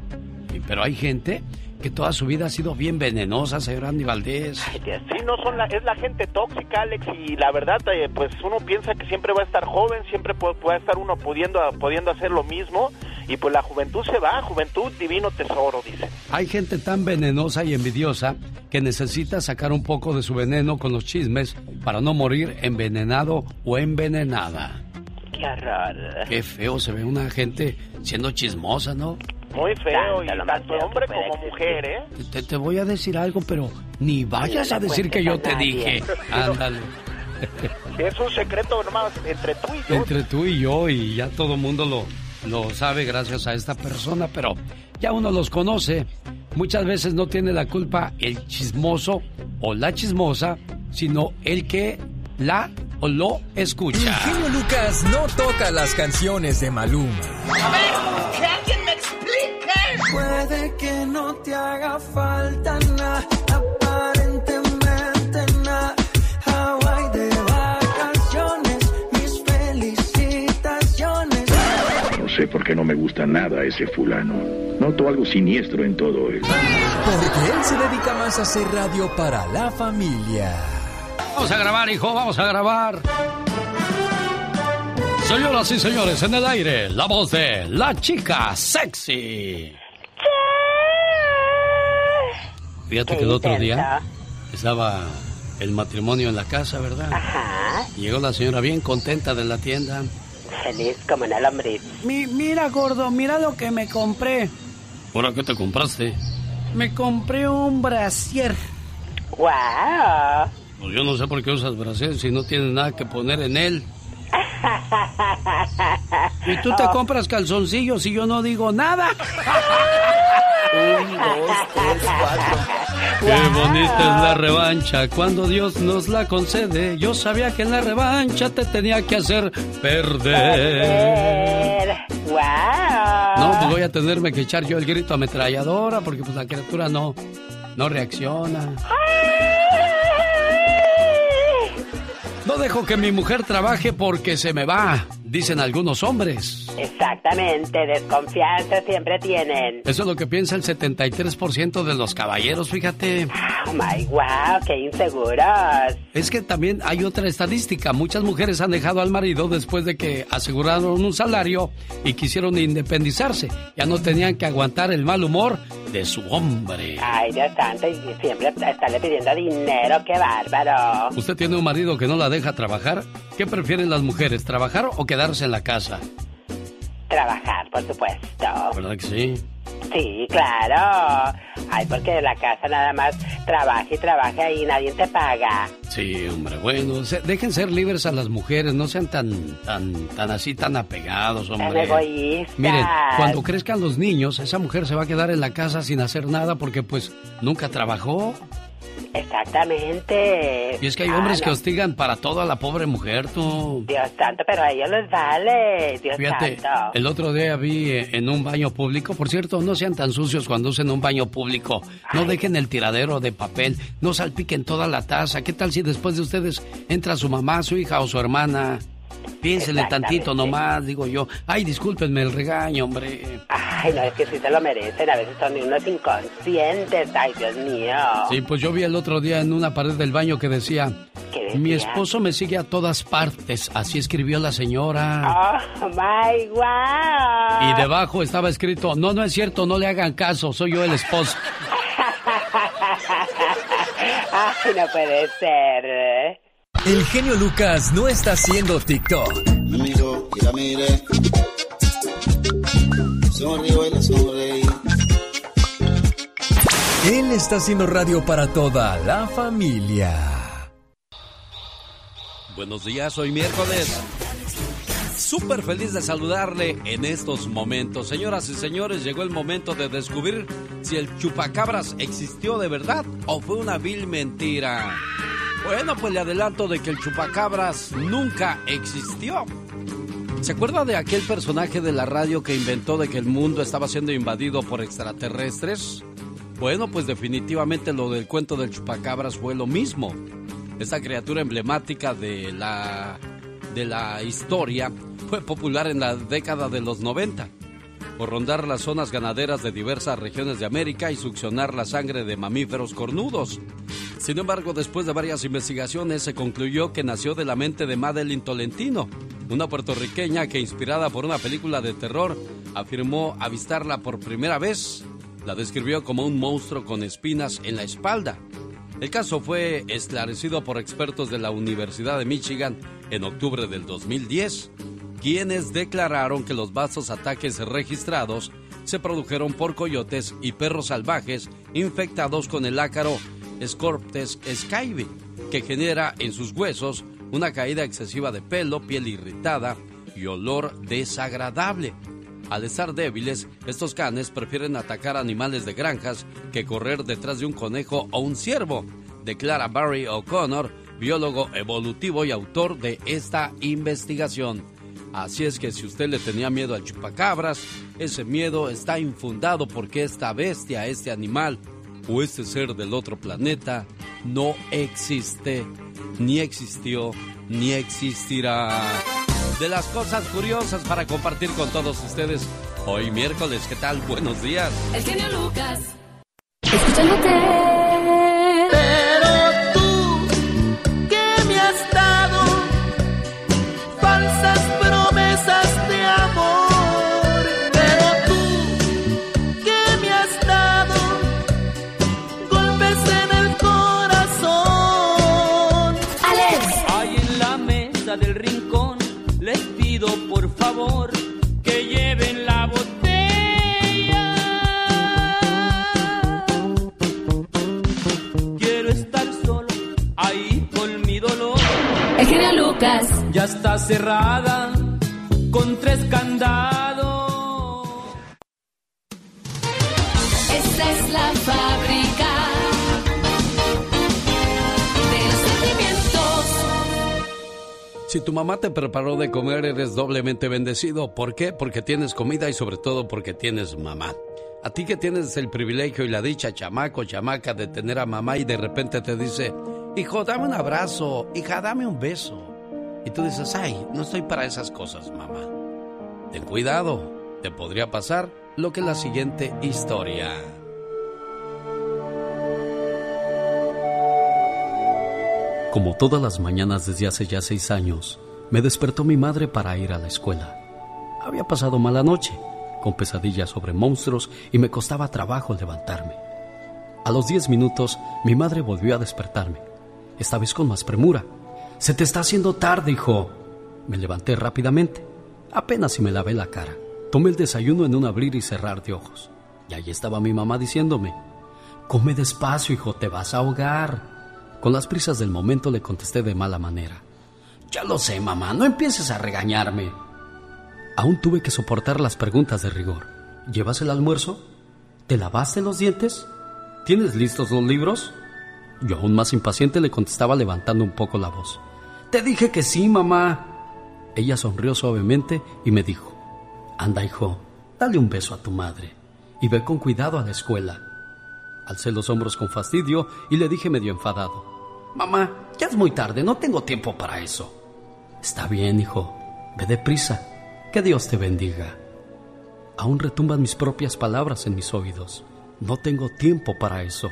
Pero hay gente que toda su vida ha sido bien venenosa, señor Andy Valdés. Sí, no son la, es la gente tóxica, Alex, y la verdad, eh, pues uno piensa que siempre va a estar joven, siempre pu- puede estar uno pudiendo, pudiendo hacer lo mismo, y pues la juventud se va, juventud, divino tesoro, dice. Hay gente tan venenosa y envidiosa que necesita sacar un poco de su veneno con los chismes para no morir envenenado o envenenada. Qué horror. Qué feo se ve una gente siendo chismosa, ¿no? Muy feo, y Tanto, hombre como mujer, ¿eh? Te, te voy a decir algo, pero ni vayas a decir que yo te dije. (laughs) Ándale. Es un secreto nomás entre tú y yo. Entre tú y yo, y ya todo el mundo lo, lo sabe gracias a esta persona, pero ya uno los conoce. Muchas veces no tiene la culpa el chismoso o la chismosa, sino el que la o lo escucha. genio Lucas no toca las canciones de Maluma. A ver, que alguien me explique. Puede que no te haga falta nada, aparentemente nada. Hawaii de vacaciones, mis felicitaciones. No sé por qué no me gusta nada ese fulano. Noto algo siniestro en todo él. Porque él se dedica más a hacer radio para la familia. Vamos a grabar, hijo, vamos a grabar. Señoras y señores, en el aire, la voz de la chica sexy. Fíjate que el otro día estaba el matrimonio en la casa, ¿verdad? Ajá. Llegó la señora bien contenta de la tienda. Feliz como una lombriz. Mi, mira, gordo, mira lo que me compré. ¿Ahora qué te compraste? Me compré un brasier. ¡Wow! Pues yo no sé por qué usas brasier si no tienes nada que poner en él. Y tú te compras calzoncillos y yo no digo nada. Un, dos, tres, cuatro. Qué bonita es la revancha cuando Dios nos la concede. Yo sabía que en la revancha te tenía que hacer perder. ¡Wow! No, pues voy a tenerme que echar yo el grito ametralladora porque pues la criatura no, no reacciona. No dejo que mi mujer trabaje porque se me va, dicen algunos hombres. Exactamente, desconfianza siempre tienen. Eso es lo que piensa el 73% de los caballeros, fíjate. Oh my wow, qué inseguros. Es que también hay otra estadística. Muchas mujeres han dejado al marido después de que aseguraron un salario y quisieron independizarse. Ya no tenían que aguantar el mal humor de su hombre. Ay, Dios santo, y siempre estarle pidiendo dinero, qué bárbaro. ¿Usted tiene un marido que no la deja trabajar? ¿Qué prefieren las mujeres, trabajar o quedarse en la casa? Trabajar, por supuesto. ¿Verdad que sí? Sí, claro. Ay, porque en la casa nada más trabaja y trabaja y nadie te paga. Sí, hombre, bueno, se- dejen ser libres a las mujeres, no sean tan, tan, tan así, tan apegados, hombre. Egoístas. Miren, cuando crezcan los niños, esa mujer se va a quedar en la casa sin hacer nada porque pues nunca trabajó. Exactamente. Y es que hay hombres que hostigan para todo a la pobre mujer, tú. Dios santo, pero a ellos les vale. Dios Fíjate, santo. el otro día vi eh, en un baño público, por cierto, no sean tan sucios cuando usen un baño público, no dejen el tiradero de papel, no salpiquen toda la taza. ¿Qué tal si después de ustedes entra su mamá, su hija o su hermana? Piénsenle tantito nomás, digo yo. Ay, discúlpenme el regaño, hombre. Ay, no, es que sí se lo merecen. A veces son unos inconscientes. Ay, Dios mío. Sí, pues yo vi el otro día en una pared del baño que decía, ¿Qué decía? mi esposo me sigue a todas partes, así escribió la señora. Oh, my wow. Y debajo estaba escrito, no, no es cierto, no le hagan caso, soy yo el esposo. (laughs) Ay, no puede ser. El genio Lucas no está haciendo TikTok. Me miró y la sonreí. Él está haciendo radio para toda la familia. Buenos días, hoy miércoles. Súper feliz de saludarle en estos momentos. Señoras y señores, llegó el momento de descubrir si el chupacabras existió de verdad o fue una vil mentira. Bueno, pues le adelanto de que el chupacabras nunca existió. ¿Se acuerda de aquel personaje de la radio que inventó de que el mundo estaba siendo invadido por extraterrestres? Bueno, pues definitivamente lo del cuento del chupacabras fue lo mismo. Esta criatura emblemática de la, de la historia fue popular en la década de los 90 por rondar las zonas ganaderas de diversas regiones de América y succionar la sangre de mamíferos cornudos. Sin embargo, después de varias investigaciones se concluyó que nació de la mente de Madeline Tolentino, una puertorriqueña que inspirada por una película de terror afirmó avistarla por primera vez. La describió como un monstruo con espinas en la espalda. El caso fue esclarecido por expertos de la Universidad de Michigan en octubre del 2010, quienes declararon que los vastos ataques registrados se produjeron por coyotes y perros salvajes infectados con el ácaro Scorptes skybe, que genera en sus huesos una caída excesiva de pelo, piel irritada y olor desagradable. Al estar débiles, estos canes prefieren atacar animales de granjas que correr detrás de un conejo o un ciervo, declara Barry O'Connor, biólogo evolutivo y autor de esta investigación. Así es que si usted le tenía miedo al chupacabras, ese miedo está infundado porque esta bestia, este animal o este ser del otro planeta no existe, ni existió, ni existirá. De las cosas curiosas para compartir con todos ustedes hoy miércoles, ¿qué tal? Buenos días. El genio Lucas. Pero Lucas. Ya está cerrada con tres candados. Esta es la fábrica de los sentimientos. Si tu mamá te preparó de comer, eres doblemente bendecido. ¿Por qué? Porque tienes comida y sobre todo porque tienes mamá. A ti que tienes el privilegio y la dicha, chamaco, chamaca, de tener a mamá y de repente te dice, hijo, dame un abrazo, hija, dame un beso. Y tú dices, ay, no estoy para esas cosas, mamá. Ten cuidado, te podría pasar lo que la siguiente historia. Como todas las mañanas desde hace ya seis años, me despertó mi madre para ir a la escuela. Había pasado mala noche, con pesadillas sobre monstruos y me costaba trabajo levantarme. A los diez minutos, mi madre volvió a despertarme, esta vez con más premura. Se te está haciendo tarde, hijo. Me levanté rápidamente, apenas si me lavé la cara. Tomé el desayuno en un abrir y cerrar de ojos. Y ahí estaba mi mamá diciéndome, come despacio, hijo, te vas a ahogar. Con las prisas del momento le contesté de mala manera. Ya lo sé, mamá, no empieces a regañarme. Aún tuve que soportar las preguntas de rigor. ¿Llevas el almuerzo? ¿Te lavaste los dientes? ¿Tienes listos los libros? Yo aún más impaciente le contestaba levantando un poco la voz. Te dije que sí, mamá. Ella sonrió suavemente y me dijo, Anda, hijo, dale un beso a tu madre y ve con cuidado a la escuela. Alcé los hombros con fastidio y le dije medio enfadado, Mamá, ya es muy tarde, no tengo tiempo para eso. Está bien, hijo, ve deprisa. Que Dios te bendiga. Aún retumban mis propias palabras en mis oídos. No tengo tiempo para eso.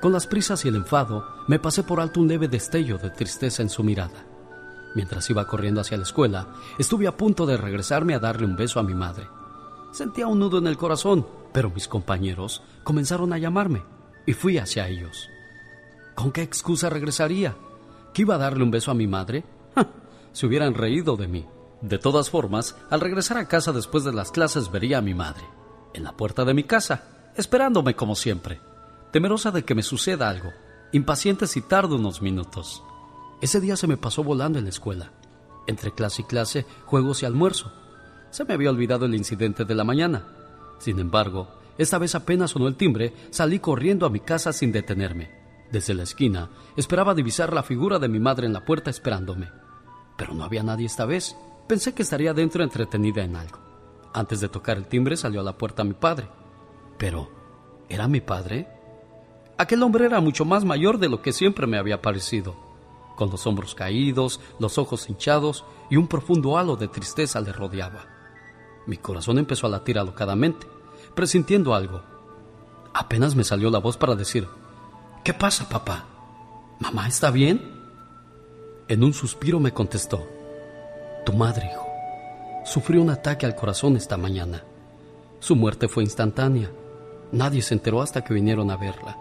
Con las prisas y el enfado, me pasé por alto un leve destello de tristeza en su mirada. Mientras iba corriendo hacia la escuela, estuve a punto de regresarme a darle un beso a mi madre. Sentía un nudo en el corazón, pero mis compañeros comenzaron a llamarme y fui hacia ellos. ¿Con qué excusa regresaría? ¿Que iba a darle un beso a mi madre? Se hubieran reído de mí. De todas formas, al regresar a casa después de las clases vería a mi madre, en la puerta de mi casa, esperándome como siempre, temerosa de que me suceda algo, impaciente si tardo unos minutos. Ese día se me pasó volando en la escuela, entre clase y clase, juegos y almuerzo. Se me había olvidado el incidente de la mañana. Sin embargo, esta vez apenas sonó el timbre, salí corriendo a mi casa sin detenerme. Desde la esquina, esperaba divisar la figura de mi madre en la puerta esperándome. Pero no había nadie esta vez. Pensé que estaría dentro entretenida en algo. Antes de tocar el timbre salió a la puerta mi padre. Pero, ¿era mi padre? Aquel hombre era mucho más mayor de lo que siempre me había parecido. Con los hombros caídos, los ojos hinchados y un profundo halo de tristeza le rodeaba. Mi corazón empezó a latir alocadamente, presintiendo algo. Apenas me salió la voz para decir, ¿Qué pasa, papá? ¿Mamá está bien? En un suspiro me contestó, Tu madre, hijo, sufrió un ataque al corazón esta mañana. Su muerte fue instantánea. Nadie se enteró hasta que vinieron a verla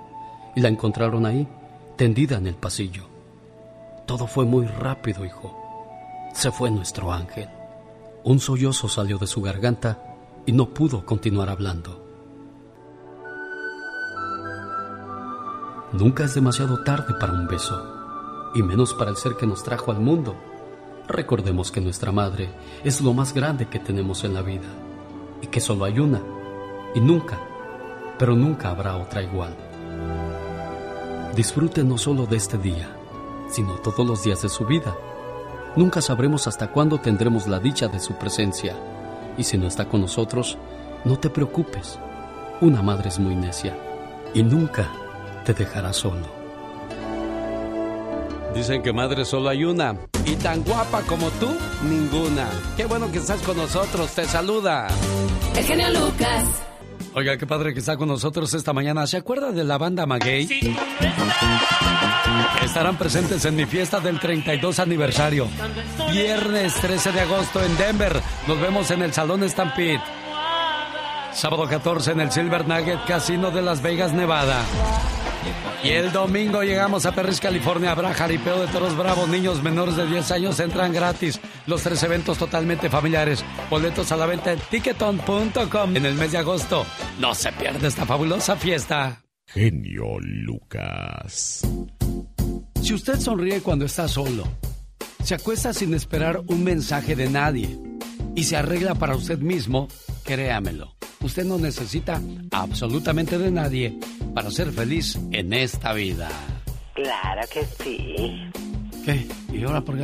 y la encontraron ahí, tendida en el pasillo. Todo fue muy rápido, hijo. Se fue nuestro ángel. Un sollozo salió de su garganta y no pudo continuar hablando. Nunca es demasiado tarde para un beso, y menos para el ser que nos trajo al mundo. Recordemos que nuestra madre es lo más grande que tenemos en la vida, y que solo hay una, y nunca, pero nunca habrá otra igual. Disfrute no solo de este día, sino todos los días de su vida. Nunca sabremos hasta cuándo tendremos la dicha de su presencia, y si no está con nosotros, no te preocupes. Una madre es muy necia, y nunca te dejará solo. Dicen que madre solo hay una. Y tan guapa como tú, ninguna. Qué bueno que estás con nosotros. Te saluda. El genio Lucas. Oiga, qué padre que está con nosotros esta mañana. ¿Se acuerda de la banda Maguey? Estarán presentes en mi fiesta del 32 aniversario. Viernes 13 de agosto en Denver. Nos vemos en el Salón Stampede. Sábado 14 en el Silver Nugget Casino de Las Vegas, Nevada. Y el domingo llegamos a Perris, California. Habrá jaripeo de toros bravos. Niños menores de 10 años entran gratis. Los tres eventos totalmente familiares. Boletos a la venta en ticketon.com en el mes de agosto. No se pierde esta fabulosa fiesta. Genio Lucas. Si usted sonríe cuando está solo, se acuesta sin esperar un mensaje de nadie y se arregla para usted mismo, créamelo. Usted no necesita absolutamente de nadie para ser feliz en esta vida. Claro que sí. ¿Qué? ¿Y ahora por qué?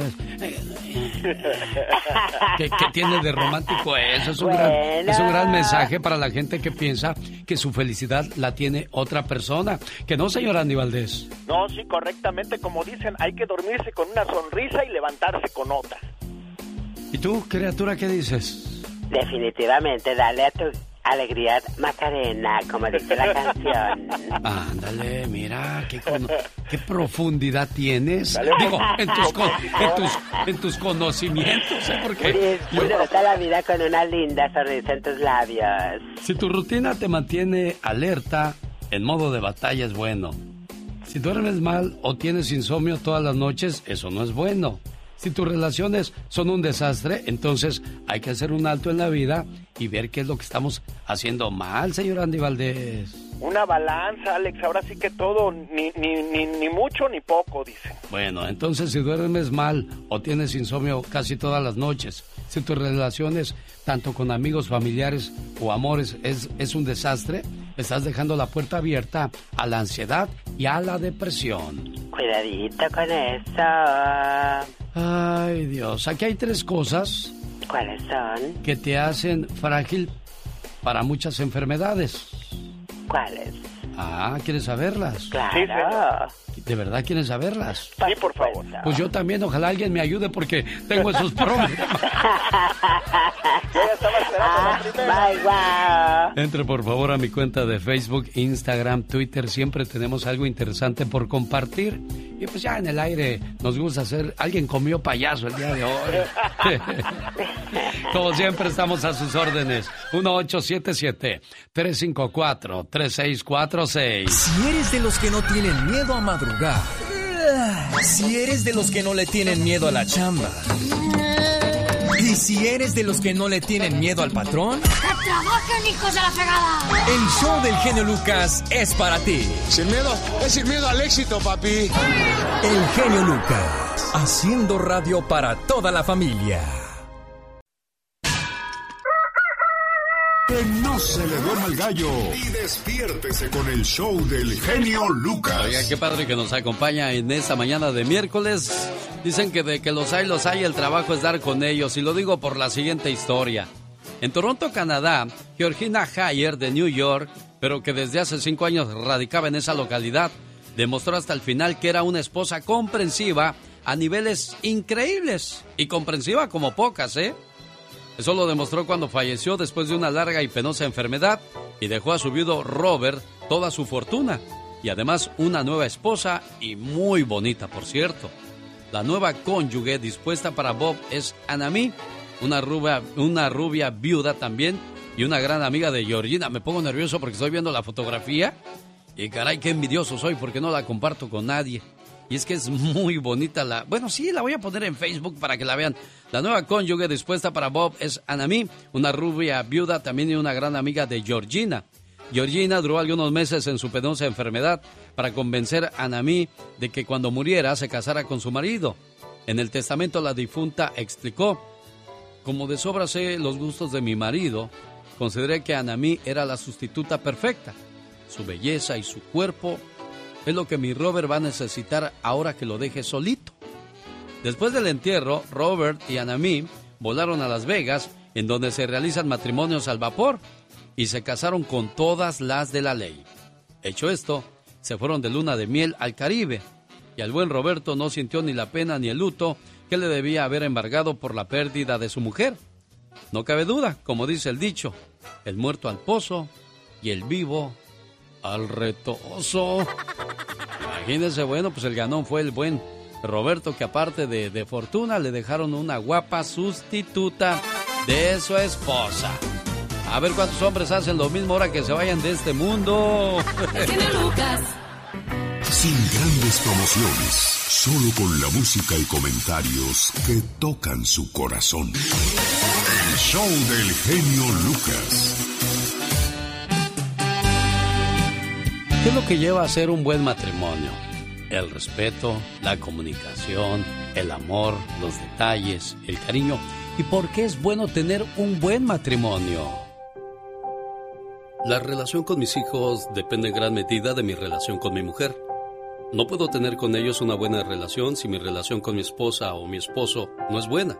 ¿Qué, qué tiene de romántico eso? Es un, gran, es un gran mensaje para la gente que piensa que su felicidad la tiene otra persona. Que no, señor Andy Valdés. No, sí, correctamente, como dicen, hay que dormirse con una sonrisa y levantarse con otra. ¿Y tú, criatura, qué dices? Definitivamente, dale a tu alegría Macarena, como dice la canción. Ándale, mira, qué, con- qué profundidad tienes. Digo, en tus, con- en tus, en tus conocimientos, ¿eh? Porque yo- la vida con una linda sonrisa en tus labios. si tu rutina te mantiene alerta, en modo de batalla es bueno. Si duermes mal o tienes insomnio todas las noches, eso no es bueno. Si tus relaciones son un desastre, entonces hay que hacer un alto en la vida y ver qué es lo que estamos haciendo mal, señor Andy Valdés. Una balanza, Alex, ahora sí que todo, ni, ni, ni, ni mucho ni poco, dicen. Bueno, entonces si duermes mal o tienes insomnio casi todas las noches, si tus relaciones, tanto con amigos, familiares o amores, es, es un desastre, estás dejando la puerta abierta a la ansiedad y a la depresión. Cuidadito con eso. Ay, Dios, aquí hay tres cosas ¿Cuáles son? que te hacen frágil para muchas enfermedades. ¿Cuáles? Ah, ¿quieres saberlas? Claro. ¿De verdad quieres saberlas? Sí, por favor. Pues yo también, ojalá alguien me ayude porque tengo esos (laughs) problemas. Entre por favor a mi cuenta de Facebook, Instagram, Twitter. Siempre tenemos algo interesante por compartir. Y pues ya en el aire nos gusta hacer. Alguien comió payaso el día de hoy. (laughs) Como siempre estamos a sus órdenes. 1877-354-3646. Si eres de los que no tienen miedo a madrugar, si eres de los que no le tienen miedo a la chamba, y si eres de los que no le tienen miedo al patrón, ¡Que trabajen, hijos de la fregada! el show del genio Lucas es para ti. Sin miedo, es sin miedo al éxito, papi. El genio Lucas, haciendo radio para toda la familia. Que no se le duerma el gallo. Y despiértese con el show del genio Lucas. Oiga, qué padre que nos acompaña en esta mañana de miércoles. Dicen que de que los hay, los hay, el trabajo es dar con ellos. Y lo digo por la siguiente historia. En Toronto, Canadá, Georgina Hayer de New York, pero que desde hace cinco años radicaba en esa localidad, demostró hasta el final que era una esposa comprensiva a niveles increíbles. Y comprensiva como pocas, ¿eh? Eso lo demostró cuando falleció después de una larga y penosa enfermedad y dejó a su viudo Robert toda su fortuna y además una nueva esposa y muy bonita, por cierto. La nueva cónyuge dispuesta para Bob es Anami, una rubia, una rubia viuda también y una gran amiga de Georgina. Me pongo nervioso porque estoy viendo la fotografía y caray, qué envidioso soy porque no la comparto con nadie. Y es que es muy bonita la... Bueno, sí, la voy a poner en Facebook para que la vean. La nueva cónyuge dispuesta para Bob es Anami, una rubia viuda también y una gran amiga de Georgina. Georgina duró algunos meses en su penosa enfermedad para convencer a Anami de que cuando muriera se casara con su marido. En el testamento la difunta explicó, como de sobra sé los gustos de mi marido, consideré que Anami era la sustituta perfecta. Su belleza y su cuerpo es lo que mi Robert va a necesitar ahora que lo deje solito. Después del entierro, Robert y Anami volaron a Las Vegas, en donde se realizan matrimonios al vapor, y se casaron con todas las de la ley. Hecho esto, se fueron de luna de miel al Caribe, y al buen Roberto no sintió ni la pena ni el luto que le debía haber embargado por la pérdida de su mujer. No cabe duda, como dice el dicho, el muerto al pozo y el vivo al retoso. Imagínense, bueno, pues el ganón fue el buen Roberto, que aparte de, de fortuna le dejaron una guapa sustituta de su esposa. A ver cuántos hombres hacen lo mismo ahora que se vayan de este mundo. Sin grandes promociones, solo con la música y comentarios que tocan su corazón. El show del genio Lucas. ¿Qué es lo que lleva a ser un buen matrimonio? el respeto, la comunicación, el amor, los detalles, el cariño y por qué es bueno tener un buen matrimonio. La relación con mis hijos depende en gran medida de mi relación con mi mujer. No puedo tener con ellos una buena relación si mi relación con mi esposa o mi esposo no es buena.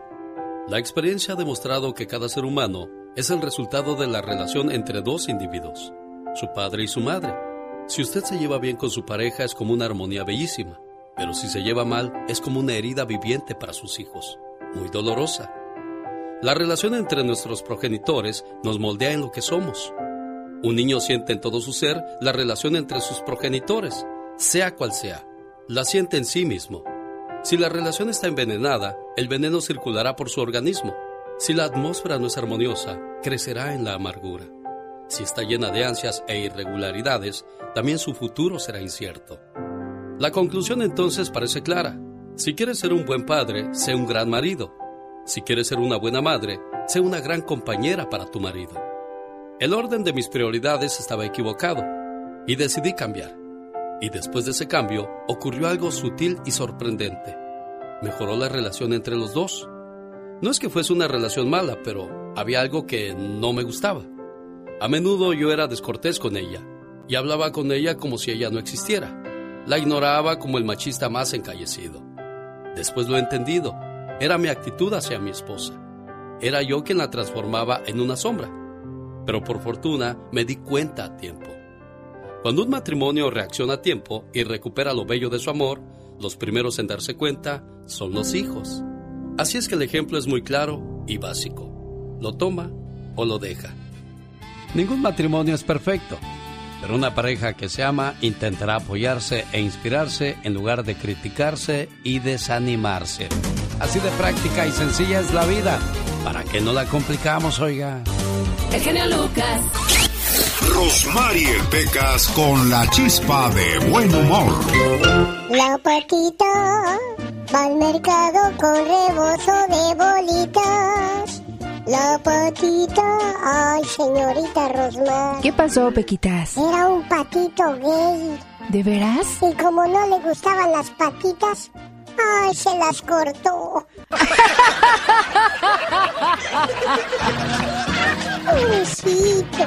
La experiencia ha demostrado que cada ser humano es el resultado de la relación entre dos individuos, su padre y su madre. Si usted se lleva bien con su pareja es como una armonía bellísima, pero si se lleva mal es como una herida viviente para sus hijos, muy dolorosa. La relación entre nuestros progenitores nos moldea en lo que somos. Un niño siente en todo su ser la relación entre sus progenitores, sea cual sea. La siente en sí mismo. Si la relación está envenenada, el veneno circulará por su organismo. Si la atmósfera no es armoniosa, crecerá en la amargura. Si está llena de ansias e irregularidades, también su futuro será incierto. La conclusión entonces parece clara. Si quieres ser un buen padre, sé un gran marido. Si quieres ser una buena madre, sé una gran compañera para tu marido. El orden de mis prioridades estaba equivocado y decidí cambiar. Y después de ese cambio ocurrió algo sutil y sorprendente. Mejoró la relación entre los dos. No es que fuese una relación mala, pero había algo que no me gustaba. A menudo yo era descortés con ella y hablaba con ella como si ella no existiera. La ignoraba como el machista más encallecido. Después lo he entendido. Era mi actitud hacia mi esposa. Era yo quien la transformaba en una sombra. Pero por fortuna me di cuenta a tiempo. Cuando un matrimonio reacciona a tiempo y recupera lo bello de su amor, los primeros en darse cuenta son los hijos. Así es que el ejemplo es muy claro y básico. Lo toma o lo deja. Ningún matrimonio es perfecto, pero una pareja que se ama intentará apoyarse e inspirarse en lugar de criticarse y desanimarse. Así de práctica y sencilla es la vida. ¿Para qué no la complicamos, oiga? El genio Lucas. Rosmarie Pecas con la chispa de buen humor. La patita va al mercado con rebozo de bolitas. La patita, ay, señorita Rosmar. ¿Qué pasó, Pequitas? Era un patito gay. ¿De veras? Y como no le gustaban las patitas, ay, se las cortó. (laughs) Pobrecito.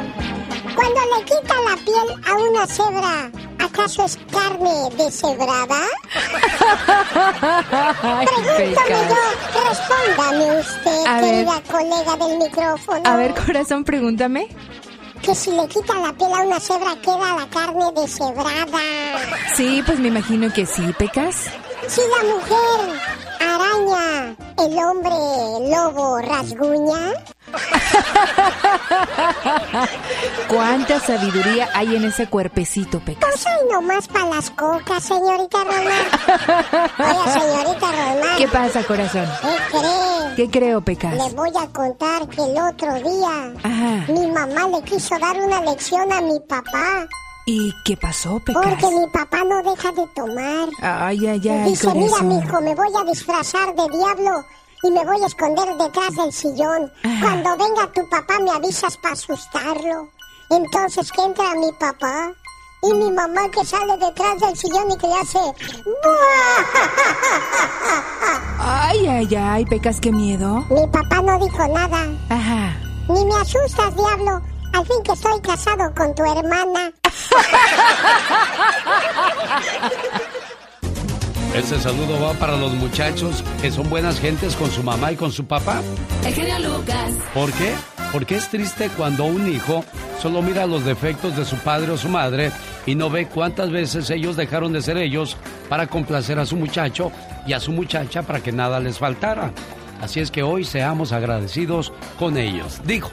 Cuando le quita la piel a una cebra, ¿acaso es carne deshebrada? Pregúntame yo, respóndame usted, A querida colega del micrófono. A ver, corazón, pregúntame. Que si le quitan la piel a una cebra, queda la carne deshebrada. Sí, pues me imagino que sí, Pecas. Si la mujer araña, el hombre lobo rasguña. (laughs) ¿Cuánta sabiduría hay en ese cuerpecito, Pecas? Pues hay nomás para las cocas, señorita Román. Oiga, señorita Román. ¿Qué pasa, corazón? ¿Qué cree? ¿Qué creo, Pecas? Le voy a contar que el otro día Ajá. mi mamá le quiso dar una lección a mi papá. ¿Y qué pasó, Pecas? Porque mi papá no deja de tomar. Ay, ay, ay, Dice, mira, mijo, me voy a disfrazar de diablo y me voy a esconder detrás del sillón. Ah. Cuando venga tu papá me avisas para asustarlo. Entonces que entra mi papá y mi mamá que sale detrás del sillón y que le hace... (laughs) Ay, ay, ay, Pecas, qué miedo. Mi papá no dijo nada. Ajá. Ni me asustas, diablo. Al fin que estoy casado con tu hermana. (laughs) Ese saludo va para los muchachos que son buenas gentes con su mamá y con su papá. El genio Lucas. ¿Por qué? Porque es triste cuando un hijo solo mira los defectos de su padre o su madre y no ve cuántas veces ellos dejaron de ser ellos para complacer a su muchacho y a su muchacha para que nada les faltara. Así es que hoy seamos agradecidos con ellos. Dijo.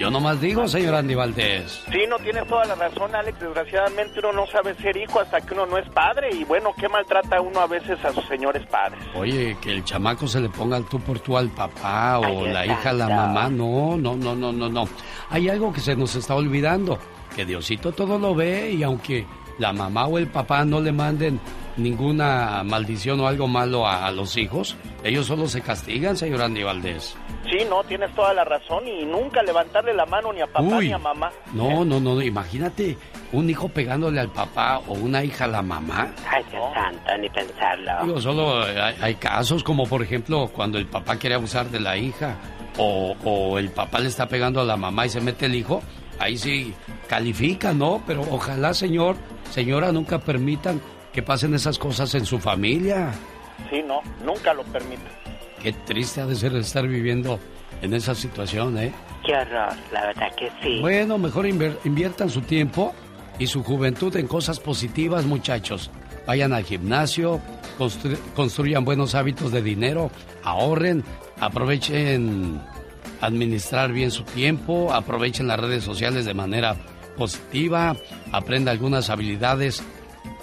Yo nomás digo, señor Andy Valdés. Sí, no tienes toda la razón, Alex. Desgraciadamente uno no sabe ser hijo hasta que uno no es padre. Y bueno, qué maltrata uno a veces a sus señores padres. Oye, que el chamaco se le ponga al tú por tú al papá o la hija a la mamá. No, no, no, no, no, no. Hay algo que se nos está olvidando. Que Diosito todo lo ve y aunque la mamá o el papá no le manden ninguna maldición o algo malo a, a los hijos, ellos solo se castigan, señor Andy Valdés. Sí, no, tienes toda la razón. Y nunca levantarle la mano ni a papá Uy. ni a mamá. No, no, no, imagínate un hijo pegándole al papá o una hija a la mamá. Ay, Dios santo, ni pensarlo. Digo, solo hay, casos como por ejemplo cuando el papá quiere abusar de la hija o, o, el papá le está pegando a la mamá y se mete el hijo, ahí sí califica, ¿no? Pero ojalá, señor, señora, nunca permitan que pasen esas cosas en su familia. Sí, no, nunca lo permitan. Qué triste ha de ser estar viviendo en esa situación, ¿eh? Qué horror, la verdad que sí. Bueno, mejor inviertan su tiempo y su juventud en cosas positivas, muchachos. Vayan al gimnasio, construyan buenos hábitos de dinero, ahorren, aprovechen administrar bien su tiempo, aprovechen las redes sociales de manera positiva, aprenda algunas habilidades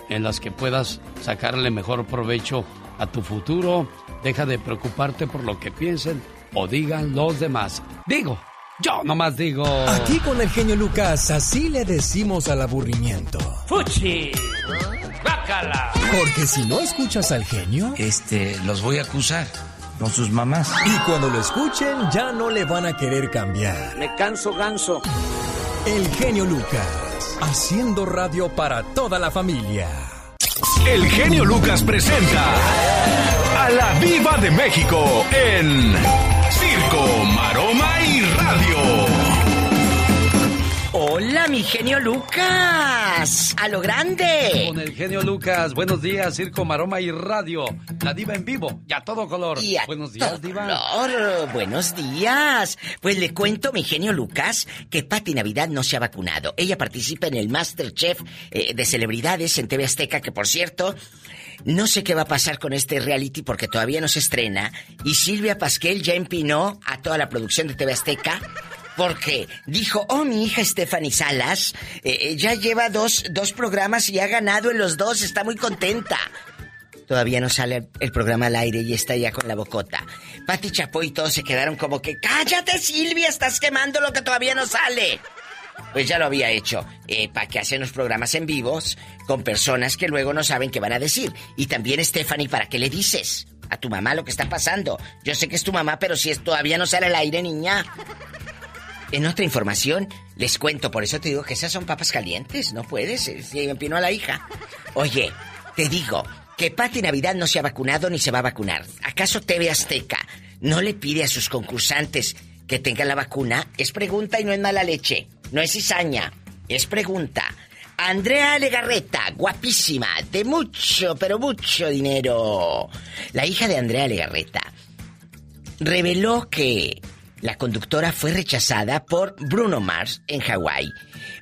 en las que puedas sacarle mejor provecho a tu futuro, deja de preocuparte por lo que piensen o digan los demás. Digo, yo nomás digo. Aquí con el genio Lucas, así le decimos al aburrimiento. ¡Fuchi! ¡Bácala! Porque si no escuchas al genio. Este, los voy a acusar con sus mamás. Y cuando lo escuchen, ya no le van a querer cambiar. Me canso ganso. El genio Lucas, haciendo radio para toda la familia. El genio Lucas presenta a la Viva de México en Circo, Maroma y Radio. Hola, mi genio Lucas. A lo grande. Con el genio Lucas. Buenos días, Circo, Maroma y Radio. La diva en vivo y a todo color. Buenos días, diva. Buenos días. Pues le cuento, mi genio Lucas, que Patti Navidad no se ha vacunado. Ella participa en el Masterchef eh, de celebridades en TV Azteca, que por cierto, no sé qué va a pasar con este reality porque todavía no se estrena. Y Silvia Pasquel ya empinó a toda la producción de TV Azteca porque dijo, oh, mi hija Stephanie Salas eh, eh, ya lleva dos, dos programas y ha ganado en los dos, está muy contenta. Todavía no sale el programa al aire y está ya con la bocota. Pati Chapoy y todos se quedaron como que, cállate Silvia, estás quemando lo que todavía no sale. Pues ya lo había hecho, eh, para que hacen los programas en vivos con personas que luego no saben qué van a decir. Y también Stephanie, ¿para qué le dices? A tu mamá lo que está pasando. Yo sé que es tu mamá, pero si es, todavía no sale al aire, niña. En otra información, les cuento, por eso te digo que esas son papas calientes, no puedes, si empinó a la hija. Oye, te digo que Pati Navidad no se ha vacunado ni se va a vacunar. ¿Acaso TV Azteca no le pide a sus concursantes que tengan la vacuna? Es pregunta y no es mala leche, no es cizaña, es pregunta. Andrea Legarreta, guapísima, de mucho, pero mucho dinero. La hija de Andrea Legarreta reveló que la conductora fue rechazada por Bruno Mars en Hawái.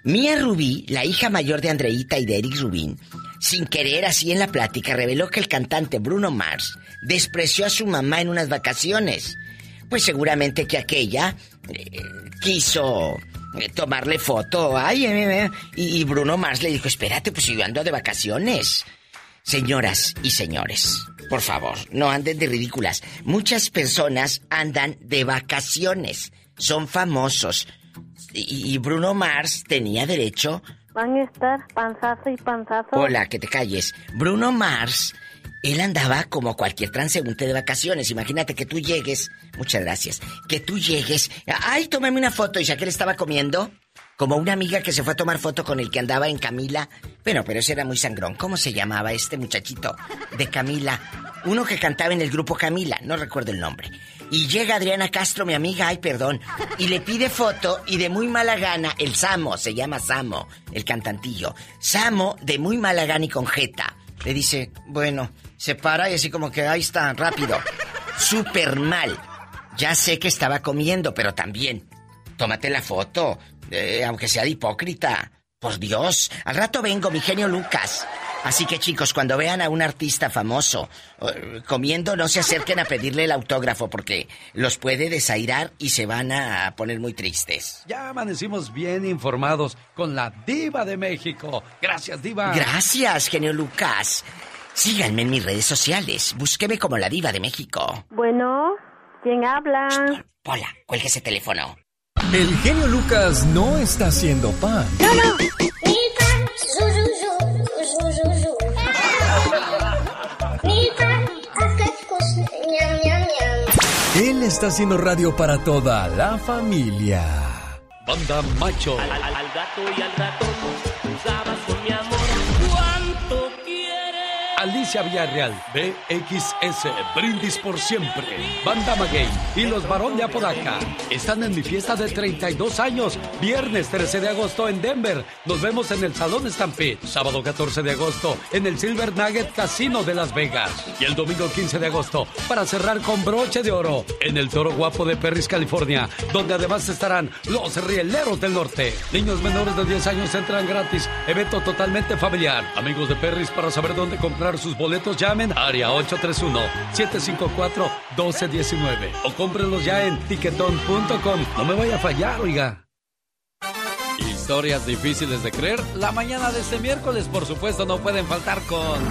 Mia Rubí, la hija mayor de Andreita y de Eric Rubin, sin querer así en la plática, reveló que el cantante Bruno Mars despreció a su mamá en unas vacaciones. Pues seguramente que aquella eh, quiso eh, tomarle foto. Ay, eh, y, y Bruno Mars le dijo, espérate, pues yo ando de vacaciones. Señoras y señores, por favor, no anden de ridículas. Muchas personas andan de vacaciones. Son famosos. Y, Bruno Mars tenía derecho. Van a estar panzazo y panzazo. Hola, que te calles. Bruno Mars, él andaba como cualquier transeúnte de vacaciones. Imagínate que tú llegues. Muchas gracias. Que tú llegues. Ay, tómame una foto. ¿Y ya que él estaba comiendo? Como una amiga que se fue a tomar foto con el que andaba en Camila. Bueno, pero ese era muy sangrón. ¿Cómo se llamaba este muchachito de Camila? Uno que cantaba en el grupo Camila, no recuerdo el nombre. Y llega Adriana Castro, mi amiga, ay, perdón, y le pide foto y de muy mala gana, el Samo, se llama Samo, el cantantillo. Samo, de muy mala gana y con jeta, le dice, bueno, se para y así como que ahí está, rápido. Súper mal. Ya sé que estaba comiendo, pero también. Tómate la foto. Eh, aunque sea de hipócrita. Por Dios, al rato vengo, mi genio Lucas. Así que chicos, cuando vean a un artista famoso eh, comiendo, no se acerquen a pedirle el autógrafo porque los puede desairar y se van a poner muy tristes. Ya amanecimos bien informados con la diva de México. Gracias, diva. Gracias, genio Lucas. Síganme en mis redes sociales. Búsqueme como la diva de México. Bueno, ¿quién habla? Hola, cuelgue ese teléfono. El genio Lucas no está haciendo pan. No, no. Él está haciendo radio para toda la familia. Banda Macho. Al, gato y al ratón Villarreal, BXS, Brindis por Siempre, Banda Maguey y los Barón de Apodaca están en mi fiesta de 32 años, viernes 13 de agosto en Denver. Nos vemos en el Salón Stampede, sábado 14 de agosto en el Silver Nugget Casino de Las Vegas y el domingo 15 de agosto para cerrar con broche de oro en el Toro Guapo de Perris, California, donde además estarán los Rieleros del Norte. Niños menores de 10 años entran gratis, evento totalmente familiar. Amigos de Perris, para saber dónde comprar sus boletos, llamen a área 831-754-1219 o cómprenlos ya en tiquetón.com. No me vaya a fallar, oiga. Historias difíciles de creer. La mañana de este miércoles, por supuesto, no pueden faltar con.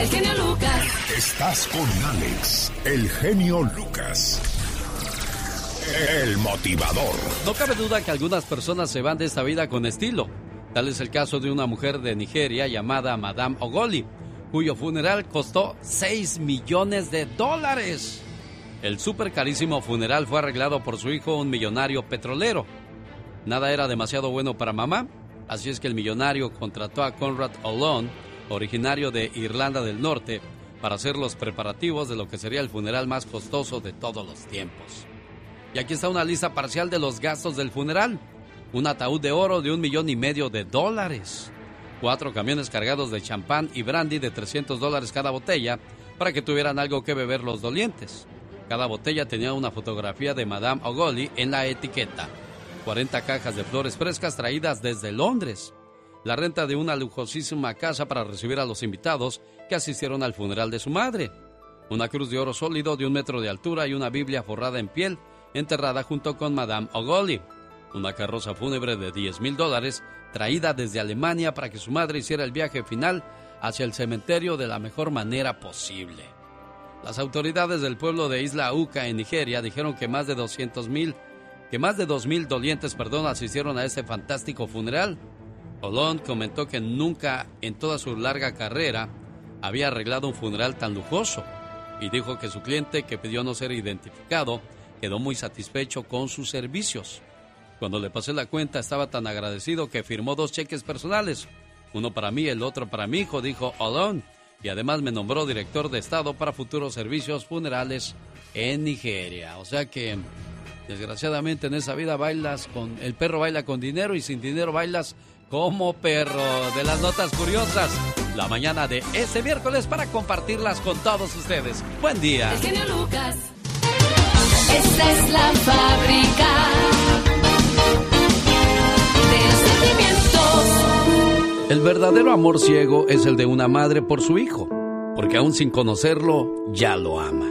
El genio Lucas. Estás con Alex, el genio Lucas. El motivador. No cabe duda que algunas personas se van de esta vida con estilo. Tal es el caso de una mujer de Nigeria llamada Madame Ogoli, cuyo funeral costó 6 millones de dólares. El súper carísimo funeral fue arreglado por su hijo, un millonario petrolero. Nada era demasiado bueno para mamá, así es que el millonario contrató a Conrad Olon, originario de Irlanda del Norte, para hacer los preparativos de lo que sería el funeral más costoso de todos los tiempos. Y aquí está una lista parcial de los gastos del funeral. Un ataúd de oro de un millón y medio de dólares cuatro camiones cargados de champán y brandy de 300 dólares cada botella para que tuvieran algo que beber los dolientes. Cada botella tenía una fotografía de Madame Ogoli en la etiqueta. 40 cajas de flores frescas traídas desde Londres. La renta de una lujosísima casa para recibir a los invitados que asistieron al funeral de su madre. Una cruz de oro sólido de un metro de altura y una Biblia forrada en piel enterrada junto con Madame Ogoli. Una carroza fúnebre de 10 mil dólares traída desde Alemania para que su madre hiciera el viaje final hacia el cementerio de la mejor manera posible. Las autoridades del pueblo de Isla Uca en Nigeria dijeron que más de 200 mil, que más de 2 mil dolientes, perdón, asistieron a ese fantástico funeral. Olón comentó que nunca en toda su larga carrera había arreglado un funeral tan lujoso y dijo que su cliente, que pidió no ser identificado, quedó muy satisfecho con sus servicios. Cuando le pasé la cuenta estaba tan agradecido que firmó dos cheques personales, uno para mí el otro para mi hijo, dijo Olon, y además me nombró director de Estado para futuros servicios funerales en Nigeria. O sea que, desgraciadamente en esa vida bailas con, el perro baila con dinero y sin dinero bailas como perro. De las notas curiosas, la mañana de este miércoles para compartirlas con todos ustedes. Buen día. El Lucas. Esta es la fábrica El verdadero amor ciego es el de una madre por su hijo, porque aún sin conocerlo, ya lo ama.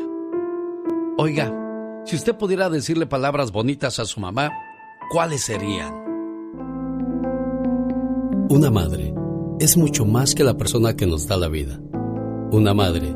Oiga, si usted pudiera decirle palabras bonitas a su mamá, ¿cuáles serían? Una madre es mucho más que la persona que nos da la vida. Una madre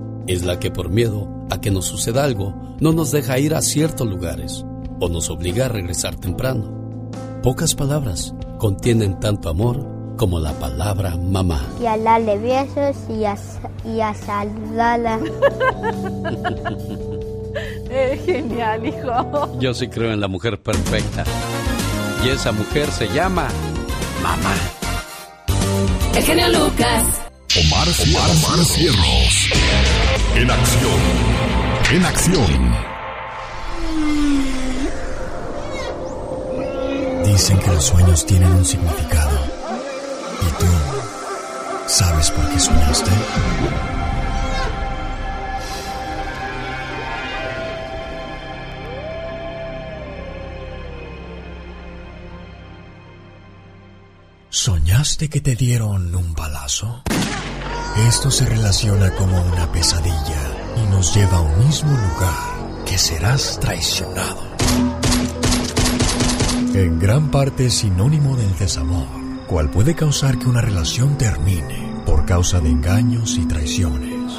Es la que por miedo a que nos suceda algo, no nos deja ir a ciertos lugares o nos obliga a regresar temprano. Pocas palabras contienen tanto amor como la palabra mamá. Y a darle besos y a, y a saludarla. (laughs) Es genial, hijo. Yo sí creo en la mujer perfecta. Y esa mujer se llama mamá. El genio Lucas. Omar, Omar, Cierros. En acción. En acción. Dicen que los sueños tienen un significado. ¿Y tú sabes por qué soñaste? ¿Soñaste que te dieron un balazo? Esto se relaciona como una pesadilla y nos lleva a un mismo lugar, que serás traicionado. En gran parte es sinónimo del desamor, cual puede causar que una relación termine por causa de engaños y traiciones.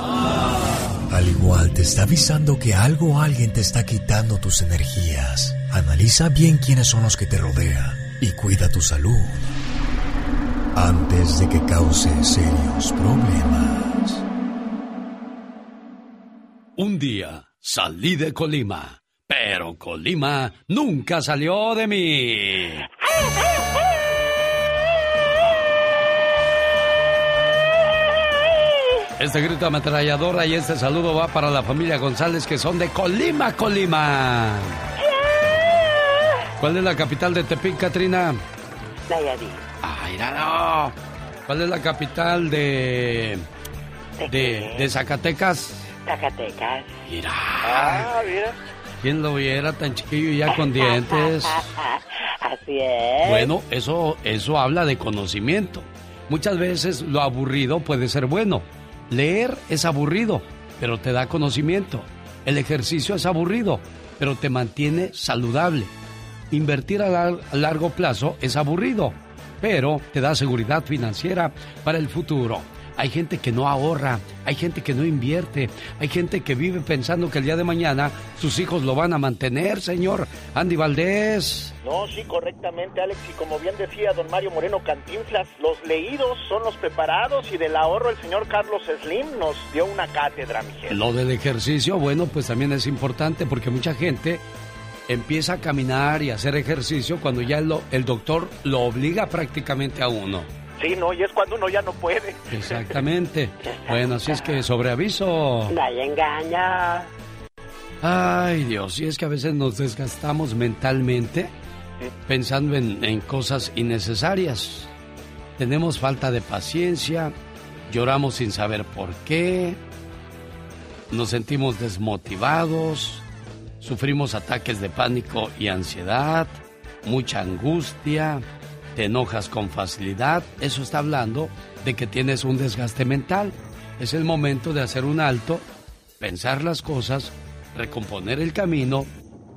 Al igual te está avisando que algo o alguien te está quitando tus energías. Analiza bien quiénes son los que te rodean y cuida tu salud antes de que cause serios problemas. Un día salí de Colima, pero Colima nunca salió de mí. Este grito ametralladora y este saludo va para la familia González que son de Colima, Colima. ¿Cuál es la capital de Tepic, Katrina? Nayarit. No. ¿Cuál es la capital de de, de Zacatecas? Zacatecas. Mira. Ah, mira. ¿Quién lo viera tan chiquillo y ya con (laughs) dientes? Así es. Bueno, eso, eso habla de conocimiento. Muchas veces lo aburrido puede ser bueno. Leer es aburrido, pero te da conocimiento. El ejercicio es aburrido, pero te mantiene saludable. Invertir a, lar- a largo plazo es aburrido, pero te da seguridad financiera para el futuro. Hay gente que no ahorra, hay gente que no invierte, hay gente que vive pensando que el día de mañana sus hijos lo van a mantener, señor Andy Valdés. No, sí, correctamente, Alex. Y como bien decía don Mario Moreno Cantinflas, los leídos son los preparados y del ahorro el señor Carlos Slim nos dio una cátedra, mi gente. Lo del ejercicio, bueno, pues también es importante porque mucha gente empieza a caminar y a hacer ejercicio cuando ya lo- el doctor lo obliga prácticamente a uno. Sí, no, y es cuando uno ya no puede. Exactamente. Bueno, así es que sobre aviso. No hay engaño. Ay, Dios, y es que a veces nos desgastamos mentalmente pensando en, en cosas innecesarias. Tenemos falta de paciencia, lloramos sin saber por qué, nos sentimos desmotivados, sufrimos ataques de pánico y ansiedad, mucha angustia, te enojas con facilidad. Eso está hablando de que tienes un desgaste mental. Es el momento de hacer un alto, pensar las cosas, recomponer el camino.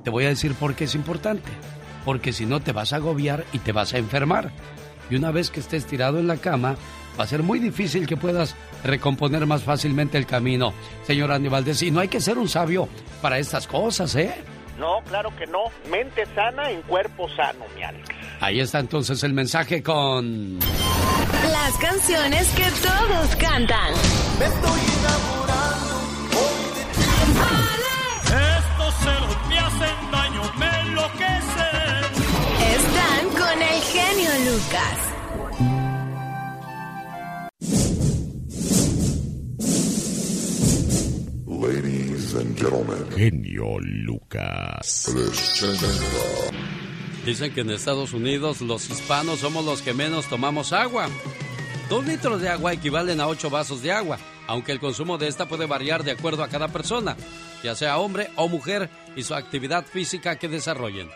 Te voy a decir por qué es importante. Porque si no te vas a agobiar y te vas a enfermar. Y una vez que estés tirado en la cama, va a ser muy difícil que puedas recomponer más fácilmente el camino. Señor Andy Valdés, y no hay que ser un sabio para estas cosas, ¿eh? No, claro que no. Mente sana en cuerpo sano, mi Alex. Ahí está entonces el mensaje con... Las canciones que todos cantan. Estos Lucas. Ladies and gentlemen. Genio Lucas. Presenta Dicen que en Estados Unidos los hispanos somos los que menos tomamos agua. Dos litros de agua equivalen a ocho vasos de agua, aunque el consumo de esta puede variar de acuerdo a cada persona, ya sea hombre o mujer y su actividad física que desarrollen.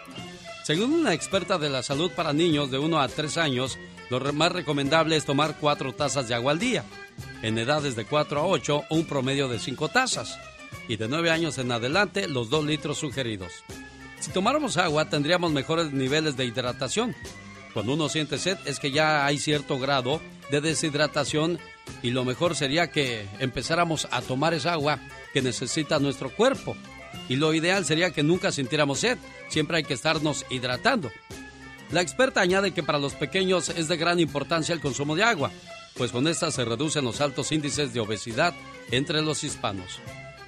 Según una experta de la salud para niños de 1 a 3 años, lo más recomendable es tomar 4 tazas de agua al día. En edades de 4 a 8, un promedio de 5 tazas. Y de 9 años en adelante, los 2 litros sugeridos. Si tomáramos agua, tendríamos mejores niveles de hidratación. Cuando uno siente sed, es que ya hay cierto grado de deshidratación y lo mejor sería que empezáramos a tomar esa agua que necesita nuestro cuerpo. Y lo ideal sería que nunca sintiéramos sed, siempre hay que estarnos hidratando. La experta añade que para los pequeños es de gran importancia el consumo de agua, pues con esta se reducen los altos índices de obesidad entre los hispanos.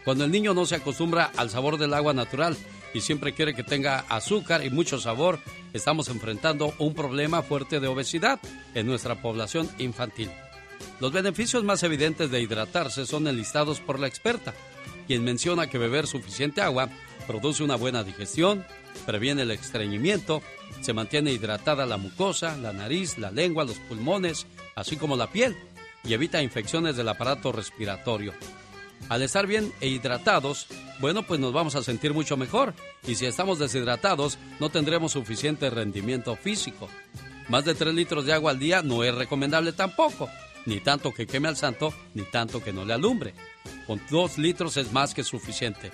Cuando el niño no se acostumbra al sabor del agua natural y siempre quiere que tenga azúcar y mucho sabor, estamos enfrentando un problema fuerte de obesidad en nuestra población infantil. Los beneficios más evidentes de hidratarse son enlistados por la experta, quien menciona que beber suficiente agua produce una buena digestión, previene el estreñimiento, se mantiene hidratada la mucosa, la nariz, la lengua, los pulmones, así como la piel, y evita infecciones del aparato respiratorio. Al estar bien e hidratados, bueno, pues nos vamos a sentir mucho mejor. Y si estamos deshidratados, no tendremos suficiente rendimiento físico. Más de 3 litros de agua al día no es recomendable tampoco. Ni tanto que queme al santo, ni tanto que no le alumbre. Con 2 litros es más que suficiente.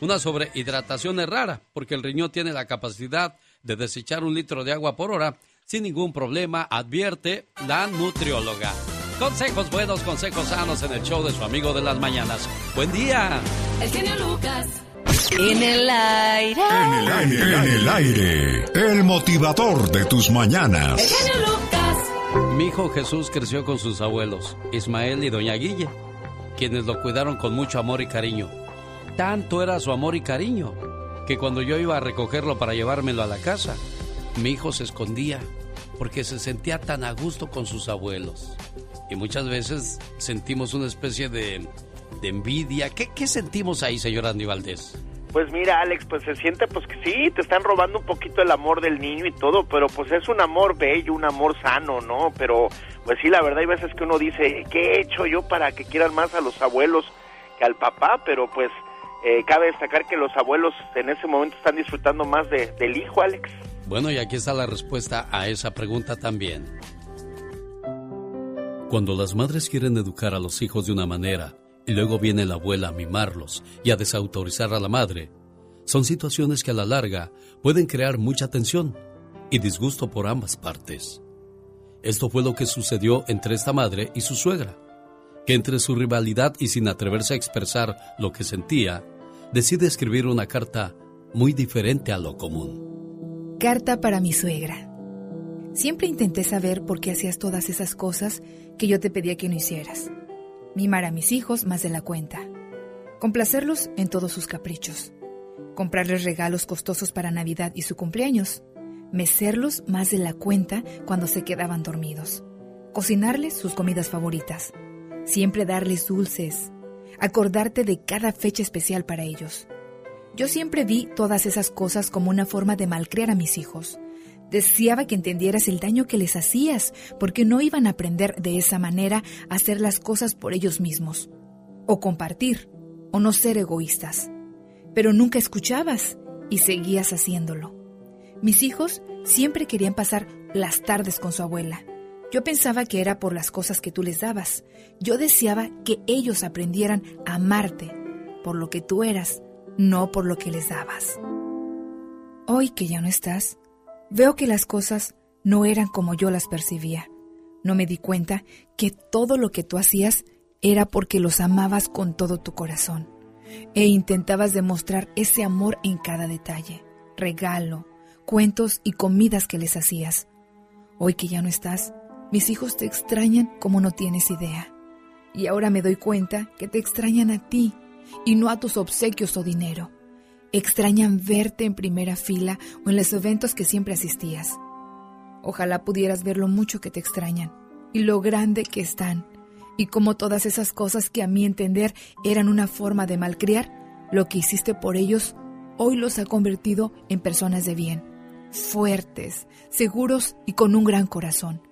Una sobrehidratación es rara, porque el riñón tiene la capacidad de desechar un litro de agua por hora sin ningún problema, advierte la nutrióloga. Consejos buenos, consejos sanos en el show de su amigo de las mañanas. Buen día. El genio Lucas. En el aire. En el aire. En el aire. El motivador de tus mañanas. El genio Lucas. Mi hijo Jesús creció con sus abuelos, Ismael y Doña Guille, quienes lo cuidaron con mucho amor y cariño. Tanto era su amor y cariño que cuando yo iba a recogerlo para llevármelo a la casa, mi hijo se escondía porque se sentía tan a gusto con sus abuelos y muchas veces sentimos una especie de, envidia. ¿Qué, ¿Qué, sentimos ahí, señor Andy Valdés? Pues mira, Alex, pues se siente pues que sí, te están robando un poquito el amor del niño y todo, pero pues es un amor bello, un amor sano, ¿no? Pero pues sí, la verdad hay veces que uno dice, ¿qué he hecho yo para que quieran más a los abuelos que al papá? Pero pues eh, cabe destacar que los abuelos en ese momento están disfrutando más de, del hijo, Alex. Bueno, y aquí está la respuesta a esa pregunta también. Cuando las madres quieren educar a los hijos de una manera y luego viene la abuela a mimarlos y a desautorizar a la madre, son situaciones que a la larga pueden crear mucha tensión y disgusto por ambas partes. Esto fue lo que sucedió entre esta madre y su suegra, que entre su rivalidad y sin atreverse a expresar lo que sentía, decide escribir una carta muy diferente a lo común. Carta para mi suegra. Siempre intenté saber por qué hacías todas esas cosas que yo te pedía que no hicieras. Mimar a mis hijos más de la cuenta. Complacerlos en todos sus caprichos. Comprarles regalos costosos para Navidad y su cumpleaños. Mecerlos más de la cuenta cuando se quedaban dormidos. Cocinarles sus comidas favoritas. Siempre darles dulces. Acordarte de cada fecha especial para ellos. Yo siempre vi todas esas cosas como una forma de malcriar a mis hijos Deseaba que entendieras el daño que les hacías, porque no iban a aprender de esa manera a hacer las cosas por ellos mismos, o compartir, o no ser egoístas. Pero nunca escuchabas y seguías haciéndolo. Mis hijos siempre querían pasar las tardes con su abuela. Yo pensaba que era por las cosas que tú les dabas. Yo deseaba que ellos aprendieran a amarte por lo que tú eras, no por lo que les dabas. Hoy que ya no estás, Veo que las cosas no eran como yo las percibía. No me di cuenta que todo lo que tú hacías era porque los amabas con todo tu corazón e intentabas demostrar ese amor en cada detalle, regalo, cuentos y comidas que les hacías. Hoy que ya no estás, mis hijos te extrañan como no tienes idea. Y ahora me doy cuenta que te extrañan a ti y no a tus obsequios o dinero. Extrañan verte en primera fila o en los eventos que siempre asistías. Ojalá pudieras ver lo mucho que te extrañan y lo grande que están, y como todas esas cosas que a mi entender eran una forma de malcriar, lo que hiciste por ellos hoy los ha convertido en personas de bien. fuertes, seguros y con un gran corazón.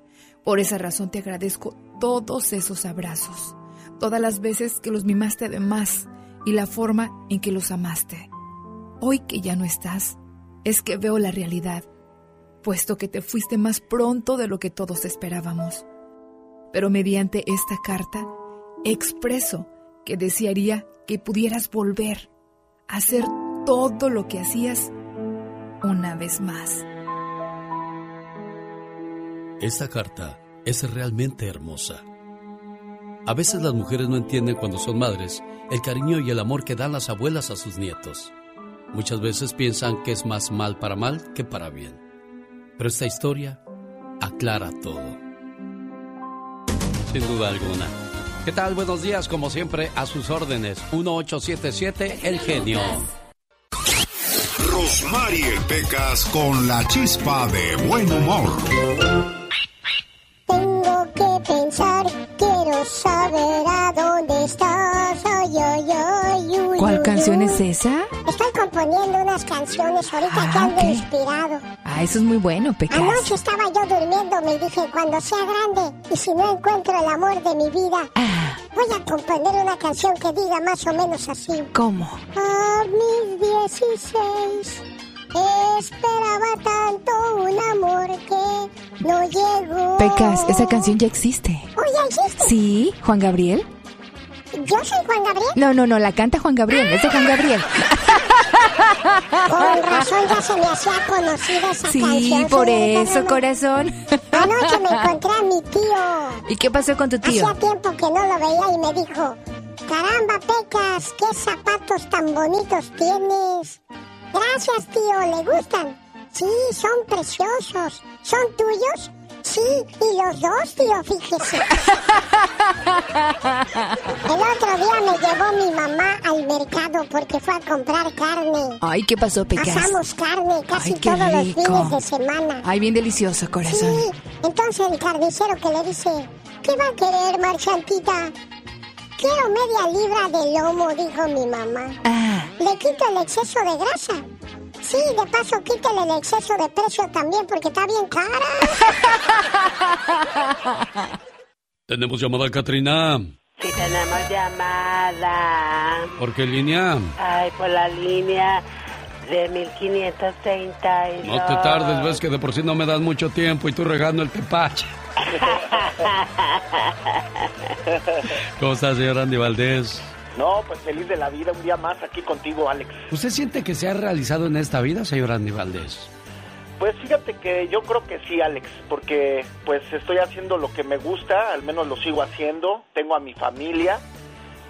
Por esa razón te agradezco todos esos abrazos, todas las veces que los mimaste de más y la forma en que los amaste. Hoy que ya no estás, es que veo la realidad, puesto que te fuiste más pronto de lo que todos esperábamos. Pero mediante esta carta expreso que desearía que pudieras volver a hacer todo lo que hacías una vez más. Esta carta es realmente hermosa. A veces las mujeres no entienden cuando son madres el cariño y el amor que dan las abuelas a sus nietos. Muchas veces piensan que es más mal para mal que para bien. Pero esta historia aclara todo. Sin duda alguna. ¿Qué tal? Buenos días, como siempre, a sus órdenes. 1877 El Genio. Rosmarie Pecas con la chispa de buen humor. Canción es esa? Estoy componiendo unas canciones ahorita Ah, que ando ok. inspirado. Ah, eso es muy bueno, Pecas. Anoche estaba yo durmiendo, me dije, cuando sea grande y si no encuentro el amor de mi vida, Ah. voy a componer una canción que diga más o menos así. ¿Cómo? A mis 16 esperaba tanto un amor que no llegó. Pecas, esa canción ya existe. ¿Oh, ya existe? ¿Sí? ¿Juan Gabriel? ¿Yo soy Juan Gabriel? No, no, no, la canta Juan Gabriel, es de Juan Gabriel. (laughs) Con razón ya se me hacía conocida esa Sí, canción. por señorita eso, corazón. Anoche me (laughs) encontré a mi tío. ¿Y qué pasó con tu tío? Hacía tiempo que no lo veía y me dijo, caramba, Pecas, qué zapatos tan bonitos tienes. Gracias, tío, ¿le gustan? Sí, son preciosos. ¿Son tuyos? Sí, y los dos, tío, fíjese. El otro día me llevó mi mamá al mercado porque fue a comprar carne. Ay, ¿qué pasó, Pecas? Asamos carne casi Ay, todos los fines de semana. Ay, bien delicioso, corazón. Sí, entonces el carnicero que le dice, ¿qué va a querer, marchantita? Quiero media libra de lomo, dijo mi mamá. Ah. Le quito el exceso de grasa. Sí, de paso quítale el exceso de precio también porque está bien cara. (laughs) Tenemos llamada, Katrina. Sí, tenemos llamada. ¿Por qué línea? Ay, por la línea de 1532. No te tardes, ves que de por sí no me das mucho tiempo y tú regando el tepache. (laughs) ¿Cómo está, señor Andy Valdés? No, pues feliz de la vida, un día más aquí contigo, Alex. ¿Usted siente que se ha realizado en esta vida, señor Andy Valdés? Pues fíjate que yo creo que sí, Alex, porque pues estoy haciendo lo que me gusta, al menos lo sigo haciendo, tengo a mi familia,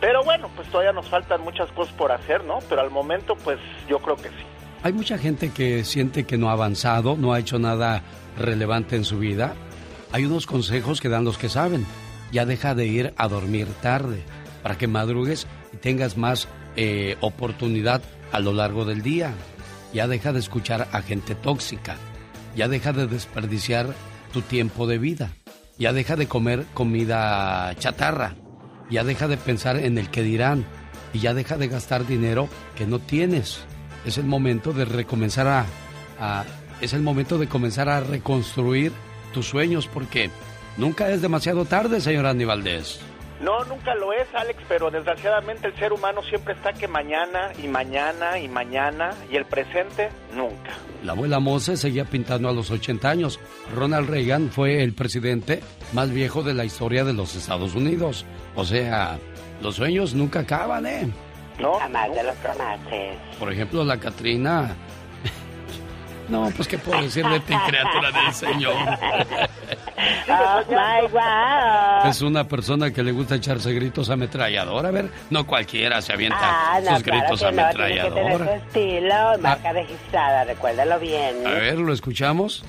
pero bueno, pues todavía nos faltan muchas cosas por hacer, ¿no? Pero al momento, pues yo creo que sí. Hay mucha gente que siente que no ha avanzado, no ha hecho nada relevante en su vida. Hay unos consejos que dan los que saben. Ya deja de ir a dormir tarde para que madrugues y tengas más eh, oportunidad a lo largo del día. Ya deja de escuchar a gente tóxica. Ya deja de desperdiciar tu tiempo de vida. Ya deja de comer comida chatarra. Ya deja de pensar en el que dirán. Y ya deja de gastar dinero que no tienes. Es el momento de recomenzar a, a- es el momento de comenzar a reconstruir tus sueños porque nunca es demasiado tarde, señor Andy Valdés. No, nunca lo es, Alex, pero desgraciadamente el ser humano siempre está que mañana y mañana y mañana y el presente nunca. La abuela Moses seguía pintando a los 80 años. Ronald Reagan fue el presidente más viejo de la historia de los Estados Unidos. O sea, los sueños nunca acaban, ¿eh? No, Jamás de los tomates. Por ejemplo, la Catrina. No, pues qué puedo decir de ti, criatura del Señor. Oh my wow. Es una persona que le gusta echarse gritos ametralladora. A ver, no cualquiera se avienta Ah, no, sus claro gritos que no, tiene que tener su ametralladora. estilo, marca registrada, recuérdalo bien. A ver, ¿lo escuchamos?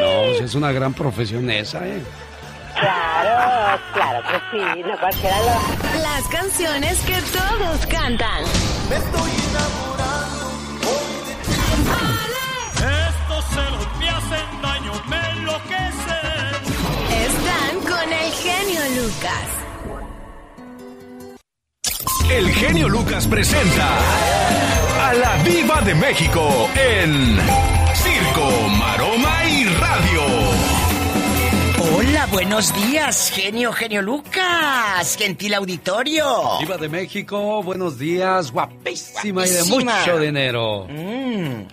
No, si es una gran profesión esa, ¿eh? Claro, claro que sí, no cualquiera lo... Las canciones que todos cantan. Estos celos me hacen daño, me enloquecen. Están con el genio Lucas. genio Lucas presenta a la Viva de México en Circo, Maroma y Radio. Hola, buenos días, genio, genio Lucas, gentil auditorio. Viva de México, buenos días, guapísima, y de Guapísima. mucho dinero. Mm.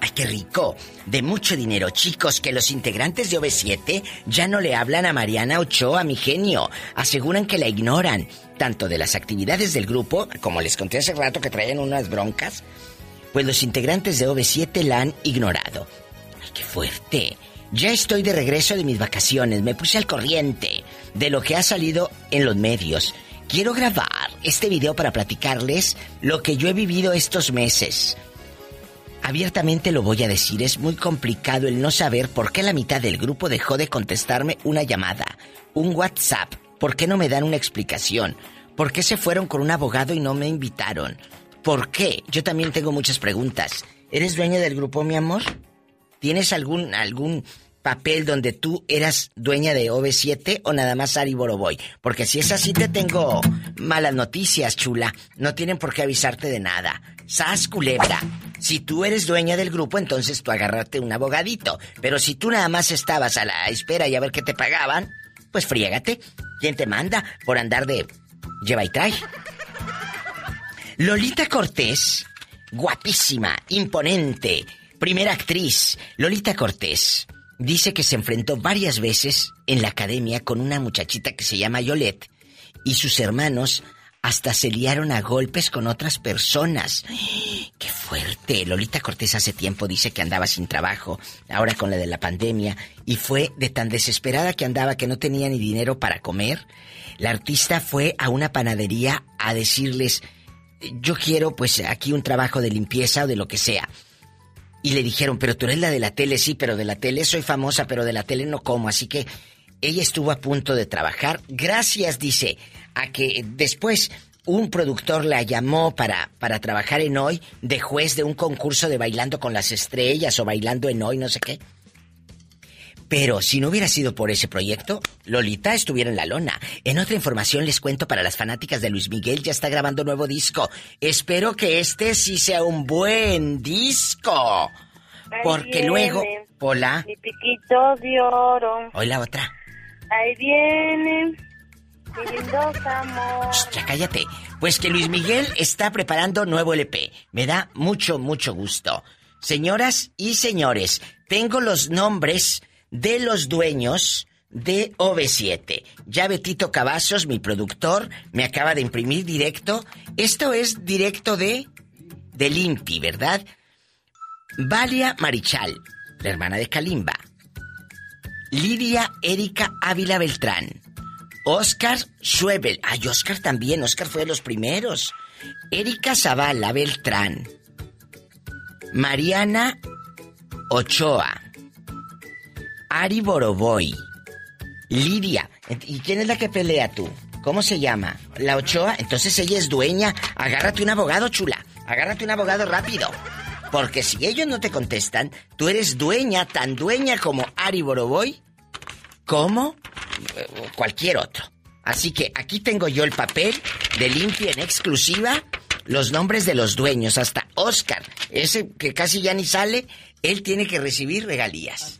Ay, qué rico. De mucho dinero, chicos, que los integrantes de OV7 ya no le hablan a Mariana Ochoa, mi genio. Aseguran que la ignoran, tanto de las actividades del grupo, como les conté hace rato que traían unas broncas, pues los integrantes de OV7 la han ignorado. Ay, qué fuerte. Ya estoy de regreso de mis vacaciones, me puse al corriente de lo que ha salido en los medios. Quiero grabar este video para platicarles lo que yo he vivido estos meses. Abiertamente lo voy a decir, es muy complicado el no saber por qué la mitad del grupo dejó de contestarme una llamada, un WhatsApp, por qué no me dan una explicación, por qué se fueron con un abogado y no me invitaron, por qué. Yo también tengo muchas preguntas. ¿Eres dueña del grupo, mi amor? ¿Tienes algún algún papel donde tú eras dueña de OV7 o nada más Ari Boroboy? Porque si es así te tengo malas noticias, chula. No tienen por qué avisarte de nada. Sas culebra. Si tú eres dueña del grupo, entonces tú agarrate un abogadito. Pero si tú nada más estabas a la espera y a ver qué te pagaban, pues friégate. ¿Quién te manda por andar de lleva y trae? Lolita Cortés, guapísima, imponente, primera actriz. Lolita Cortés dice que se enfrentó varias veces en la academia con una muchachita que se llama Yolette y sus hermanos hasta se liaron a golpes con otras personas. ¡Qué fuerte! Lolita Cortés hace tiempo dice que andaba sin trabajo, ahora con la de la pandemia, y fue de tan desesperada que andaba que no tenía ni dinero para comer. La artista fue a una panadería a decirles, yo quiero pues aquí un trabajo de limpieza o de lo que sea. Y le dijeron, pero tú eres la de la tele, sí, pero de la tele soy famosa, pero de la tele no como. Así que ella estuvo a punto de trabajar. Gracias, dice, a que después un productor la llamó para, para trabajar en hoy de juez de un concurso de bailando con las estrellas o bailando en hoy, no sé qué. Pero si no hubiera sido por ese proyecto, Lolita estuviera en la lona. En otra información les cuento para las fanáticas de Luis Miguel, ya está grabando nuevo disco. Espero que este sí sea un buen disco. Ahí Porque viene luego... Hola. Mi piquito de oro. Hoy la otra. Ahí viene. Mi lindo amor. Ya cállate. Pues que Luis Miguel está preparando nuevo LP. Me da mucho, mucho gusto. Señoras y señores, tengo los nombres de los dueños de OV7. Ya Betito Cavazos, mi productor, me acaba de imprimir directo. Esto es directo de... de Limpi, ¿verdad? Valia Marichal, la hermana de Kalimba. Lidia Erika Ávila Beltrán. Oscar Schwebel. Ay, Oscar también. Oscar fue de los primeros. Erika Zavala Beltrán. Mariana Ochoa. Ari Boroboy. Lidia. ¿Y quién es la que pelea tú? ¿Cómo se llama? ¿La Ochoa? Entonces ella es dueña. Agárrate un abogado, chula. Agárrate un abogado rápido. Porque si ellos no te contestan, tú eres dueña, tan dueña como Ari Boroboy, como eh, cualquier otro. Así que aquí tengo yo el papel de limpia en exclusiva, los nombres de los dueños, hasta Oscar, ese que casi ya ni sale, él tiene que recibir regalías.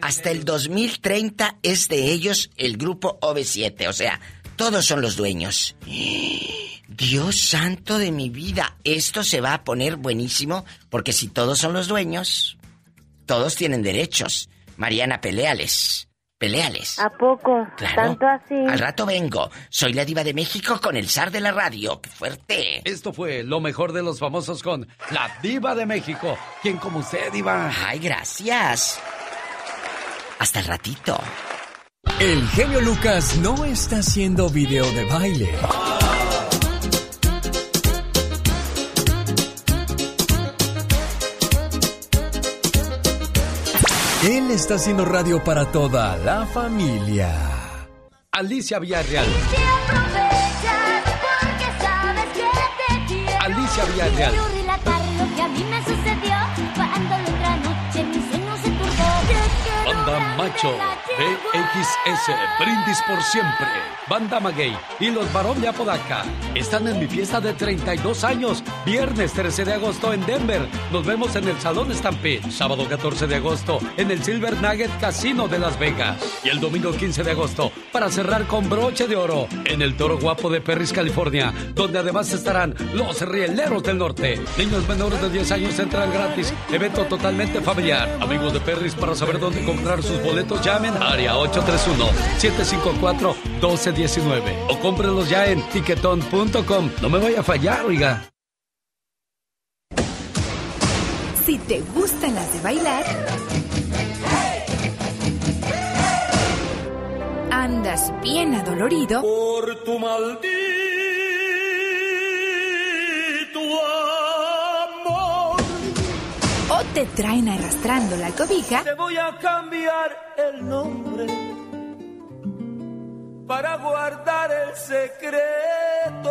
Hasta el 2030 es de ellos el grupo OV7, o sea, todos son los dueños. Dios santo de mi vida, esto se va a poner buenísimo porque si todos son los dueños, todos tienen derechos. Mariana, peleales. Peleales. ¿A poco? Claro. ¿Tanto así? Al rato vengo. Soy la diva de México con el zar de la radio. ¡Qué fuerte! Esto fue lo mejor de los famosos con la diva de México. ¿Quién como usted, diva? Ay, gracias. Hasta el ratito. El genio Lucas no está haciendo video de baile. Él está haciendo radio para toda la familia. Alicia Villarreal. Alicia Villarreal. Banda Macho TXS, brindis por siempre. Banda Maguey y los Barón de Apodaca están en mi fiesta de 32 años. Viernes 13 de agosto en Denver. Nos vemos en el Salón Stampede. Sábado 14 de agosto en el Silver Nugget Casino de Las Vegas. Y el domingo 15 de agosto para cerrar con broche de oro en el Toro Guapo de Perris, California. Donde además estarán los Rieleros del Norte. Niños menores de 10 años entran gratis. Evento totalmente familiar. Amigos de Perris, para saber dónde comprar sus boletos, llamen a área 831-754-1219 o cómprenlos ya en tiquetón.com. No me vaya a fallar, oiga. Si te gustan las de bailar, andas bien adolorido. Por tu maldito te traen arrastrando la cobija. Te voy a cambiar el nombre para guardar el secreto.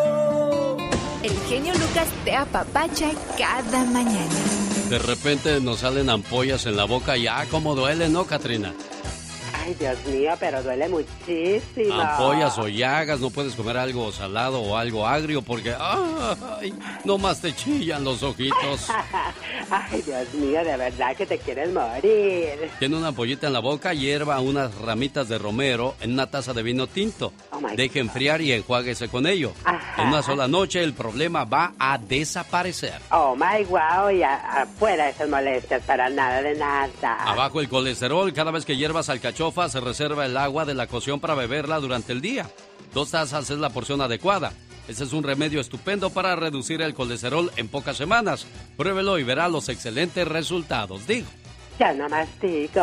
El genio Lucas te apapacha cada mañana. De repente nos salen ampollas en la boca y ah, cómo duele, ¿no, Katrina? Ay, Dios mío, pero duele muchísimo. Ampollas o llagas, no puedes comer algo salado o algo agrio porque ay, no más te chillan los ojitos. (laughs) Ay, Dios mío, de verdad que te quieres morir. Tiene una ampollita en la boca, hierva unas ramitas de romero en una taza de vino tinto. Oh, my Deje enfriar y enjuáguese con ello. Ajá. En una sola noche el problema va a desaparecer. Oh my wow, y afuera esas molestias para nada de nada. Abajo el colesterol, cada vez que hierbas se reserva el agua de la cocción para beberla durante el día. Dos tazas es la porción adecuada. Este es un remedio estupendo para reducir el colesterol en pocas semanas. Pruébelo y verá los excelentes resultados. Digo, Ya no mastico.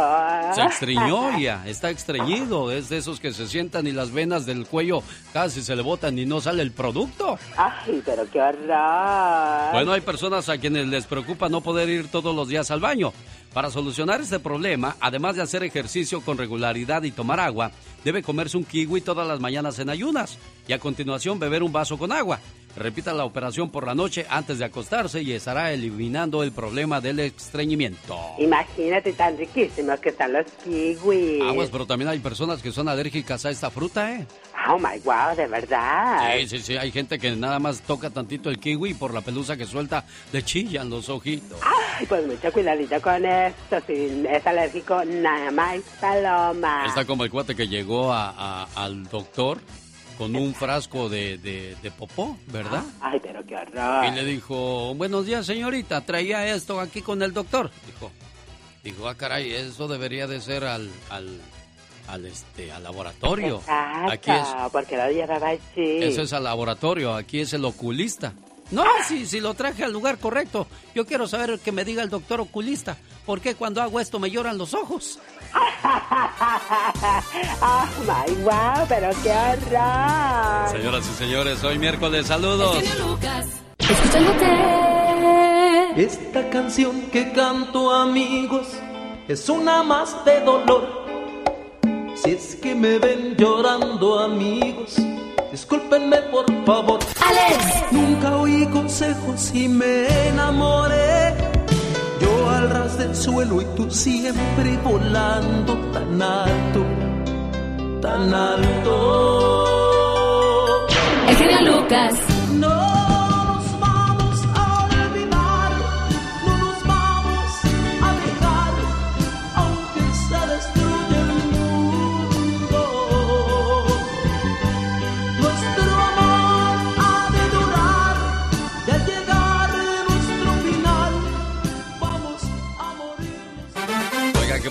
se extrañó ya, está estreñido. Es de esos que se sientan y las venas del cuello casi se le botan y no sale el producto. Ay, pero qué horror. Bueno, hay personas a quienes les preocupa no poder ir todos los días al baño. Para solucionar este problema, además de hacer ejercicio con regularidad y tomar agua, debe comerse un kiwi todas las mañanas en ayunas y a continuación beber un vaso con agua. Repita la operación por la noche antes de acostarse y estará eliminando el problema del estreñimiento. Imagínate tan riquísimos que están los kiwis. Aguas, pero también hay personas que son alérgicas a esta fruta, ¿eh? Oh my wow, de verdad. Sí, sí, sí, hay gente que nada más toca tantito el kiwi y por la pelusa que suelta le chillan los ojitos. Ay, pues mucho cuidadito con esto. Si es alérgico, nada más paloma. Está como el cuate que llegó a- a- al doctor con un frasco de, de, de popó, ¿verdad? Ay, pero qué horror. Y le dijo, buenos días señorita, traía esto aquí con el doctor. Dijo, dijo, ah caray, eso debería de ser al, al, al, este, al laboratorio. Exacto, Aquí es, porque lo llevaba así. eso es al laboratorio, aquí es el oculista. No, si, si lo traje al lugar correcto. Yo quiero saber que me diga el doctor oculista. ¿Por qué cuando hago esto me lloran los ojos? Oh my wow, pero qué horror. Señoras y señores, hoy miércoles, saludos. Esta canción que canto amigos es una más de dolor. Si es que me ven llorando amigos, discúlpenme por favor. Alex. Nunca oí consejos y me enamoré. Yo al ras del suelo y tú siempre volando tan alto, tan alto. El genio Lucas.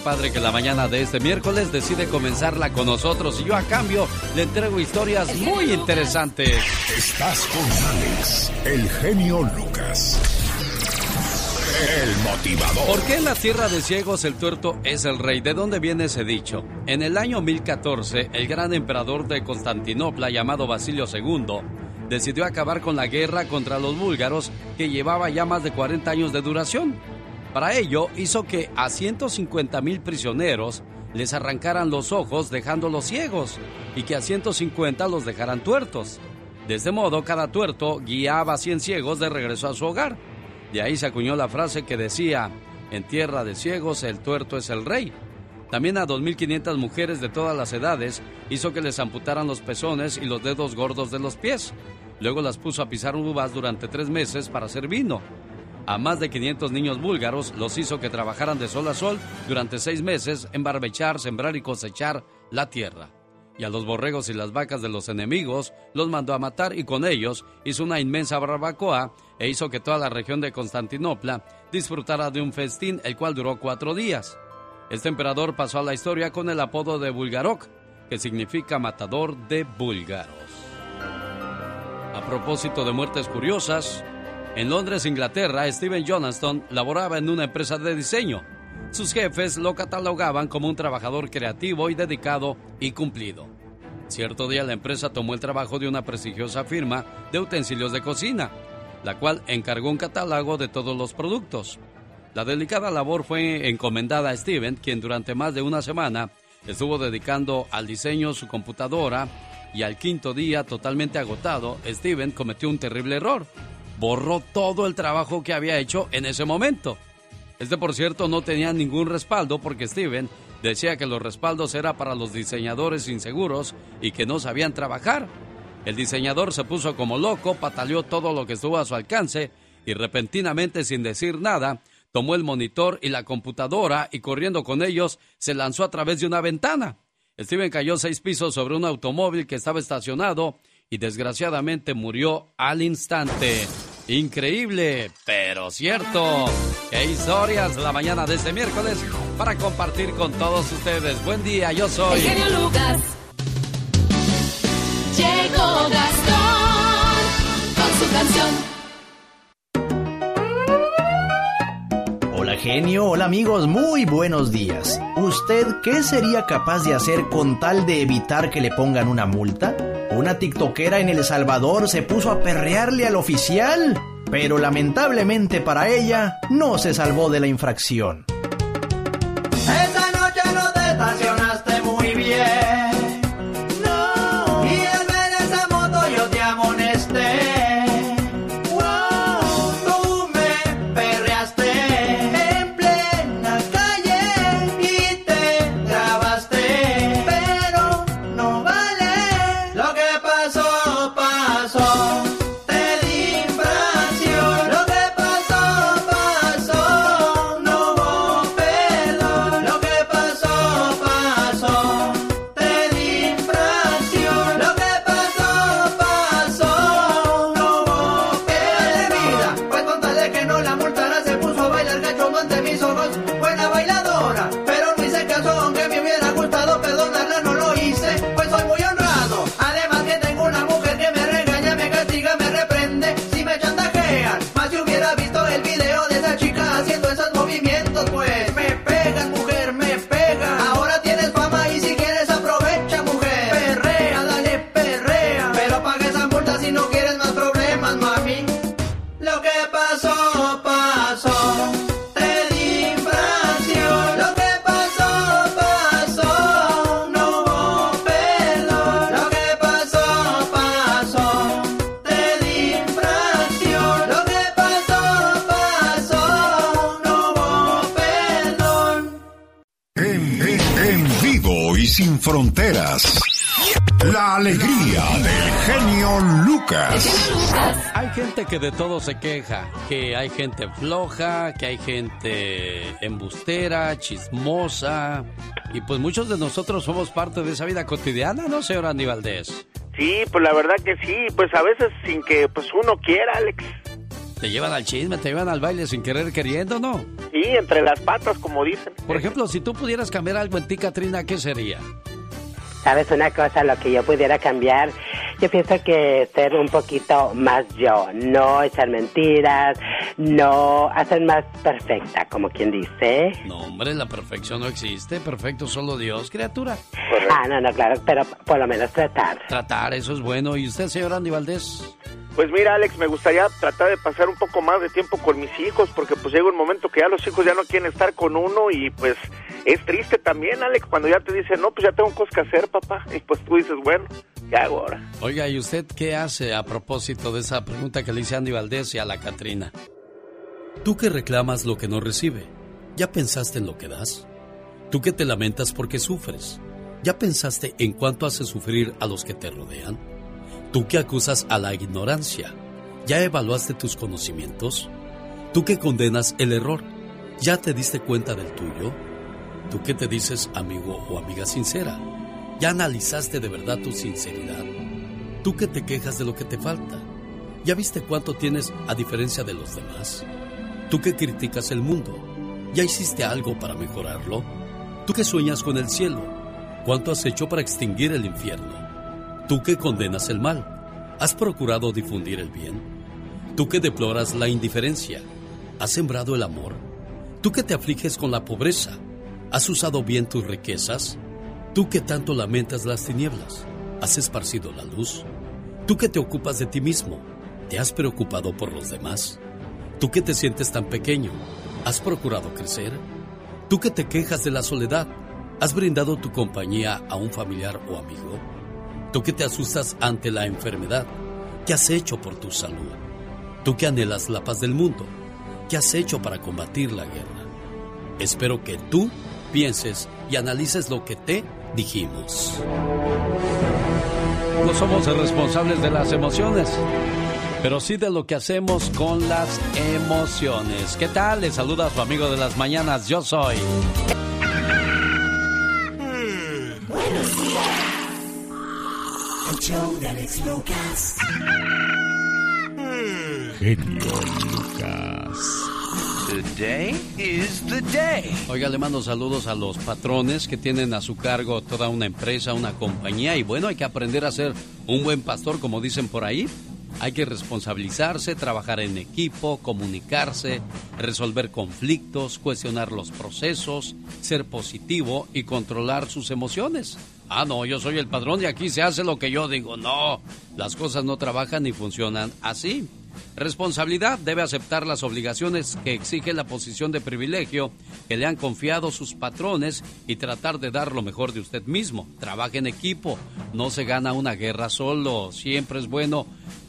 Padre que la mañana de este miércoles decide comenzarla con nosotros y yo a cambio le entrego historias muy interesantes. Estás con Alex, el genio Lucas. El motivador. ¿Por qué en la tierra de ciegos el tuerto es el rey? ¿De dónde viene ese dicho? En el año 1014, el gran emperador de Constantinopla llamado Basilio II decidió acabar con la guerra contra los búlgaros que llevaba ya más de 40 años de duración. Para ello hizo que a 150 mil prisioneros les arrancaran los ojos dejándolos ciegos y que a 150 los dejaran tuertos. De este modo, cada tuerto guiaba a 100 ciegos de regreso a su hogar. De ahí se acuñó la frase que decía, en tierra de ciegos el tuerto es el rey. También a 2.500 mujeres de todas las edades hizo que les amputaran los pezones y los dedos gordos de los pies. Luego las puso a pisar uvas durante tres meses para hacer vino. A más de 500 niños búlgaros los hizo que trabajaran de sol a sol durante seis meses en barbechar, sembrar y cosechar la tierra. Y a los borregos y las vacas de los enemigos los mandó a matar y con ellos hizo una inmensa barbacoa e hizo que toda la región de Constantinopla disfrutara de un festín el cual duró cuatro días. Este emperador pasó a la historia con el apodo de Bulgarok, que significa matador de búlgaros. A propósito de muertes curiosas, en Londres, Inglaterra, Steven Jonathan laboraba en una empresa de diseño. Sus jefes lo catalogaban como un trabajador creativo y dedicado y cumplido. Cierto día la empresa tomó el trabajo de una prestigiosa firma de utensilios de cocina, la cual encargó un catálogo de todos los productos. La delicada labor fue encomendada a Steven, quien durante más de una semana estuvo dedicando al diseño su computadora y al quinto día, totalmente agotado, Steven cometió un terrible error. Borró todo el trabajo que había hecho en ese momento. Este, por cierto, no tenía ningún respaldo porque Steven decía que los respaldos eran para los diseñadores inseguros y que no sabían trabajar. El diseñador se puso como loco, pataleó todo lo que estuvo a su alcance y repentinamente, sin decir nada, tomó el monitor y la computadora y corriendo con ellos se lanzó a través de una ventana. Steven cayó seis pisos sobre un automóvil que estaba estacionado y desgraciadamente murió al instante. Increíble, pero cierto. Qué historias la mañana de este miércoles para compartir con todos ustedes. Buen día, yo soy. El Lucas. Llegó Gastón con su canción. Hola genio, hola amigos, muy buenos días. ¿Usted qué sería capaz de hacer con tal de evitar que le pongan una multa? Una tiktokera en El Salvador se puso a perrearle al oficial, pero lamentablemente para ella no se salvó de la infracción. Gente que de todo se queja, que hay gente floja, que hay gente embustera, chismosa, y pues muchos de nosotros somos parte de esa vida cotidiana, ¿no, señor Andy Valdés? Sí, pues la verdad que sí, pues a veces sin que pues uno quiera, Alex. Te llevan al chisme, te llevan al baile sin querer queriendo, ¿no? Sí, entre las patas, como dicen. Por ejemplo, si tú pudieras cambiar algo en ti, Katrina, ¿qué sería? ¿Sabes una cosa? Lo que yo pudiera cambiar, yo pienso que ser un poquito más yo, no echar mentiras, no hacer más perfecta, como quien dice. No, hombre, la perfección no existe, perfecto solo Dios, criatura. Ah, no, no, claro, pero por lo menos tratar. Tratar, eso es bueno. ¿Y usted, señor Andy Valdés? Pues mira, Alex, me gustaría tratar de pasar un poco más de tiempo con mis hijos, porque pues llega un momento que ya los hijos ya no quieren estar con uno y pues es triste también, Alex, cuando ya te dicen, no, pues ya tengo cosas que hacer, papá, y pues tú dices, bueno, ¿qué hago ahora? Oiga, ¿y usted qué hace a propósito de esa pregunta que le hice a Andy Valdés y a la Catrina? Tú que reclamas lo que no recibe, ¿ya pensaste en lo que das? Tú que te lamentas porque sufres. ¿Ya pensaste en cuánto hace sufrir a los que te rodean? Tú que acusas a la ignorancia. ¿Ya evaluaste tus conocimientos? Tú que condenas el error. ¿Ya te diste cuenta del tuyo? Tú que te dices amigo o amiga sincera. ¿Ya analizaste de verdad tu sinceridad? Tú que te quejas de lo que te falta. ¿Ya viste cuánto tienes a diferencia de los demás? Tú que criticas el mundo. ¿Ya hiciste algo para mejorarlo? Tú que sueñas con el cielo. ¿Cuánto has hecho para extinguir el infierno? Tú que condenas el mal. ¿Has procurado difundir el bien? Tú que deploras la indiferencia. ¿Has sembrado el amor? Tú que te afliges con la pobreza. ¿Has usado bien tus riquezas? Tú que tanto lamentas las tinieblas. ¿Has esparcido la luz? Tú que te ocupas de ti mismo. ¿Te has preocupado por los demás? Tú que te sientes tan pequeño. ¿Has procurado crecer? Tú que te quejas de la soledad. ¿Has brindado tu compañía a un familiar o amigo? Tú que te asustas ante la enfermedad. ¿Qué has hecho por tu salud? Tú que anhelas la paz del mundo. ¿Qué has hecho para combatir la guerra? Espero que tú pienses y analices lo que te dijimos. No somos responsables de las emociones, pero sí de lo que hacemos con las emociones. ¿Qué tal? Le saluda a su amigo de las mañanas. Yo soy. El show de Alex Lucas. Genio Lucas. Today is the day. Oiga, le mando saludos a los patrones que tienen a su cargo toda una empresa, una compañía. Y bueno, hay que aprender a ser un buen pastor, como dicen por ahí. Hay que responsabilizarse, trabajar en equipo, comunicarse, resolver conflictos, cuestionar los procesos, ser positivo y controlar sus emociones. Ah, no, yo soy el padrón y aquí se hace lo que yo digo. No, las cosas no trabajan ni funcionan así. Responsabilidad debe aceptar las obligaciones que exige la posición de privilegio que le han confiado sus patrones y tratar de dar lo mejor de usted mismo. Trabaje en equipo, no se gana una guerra solo. Siempre es bueno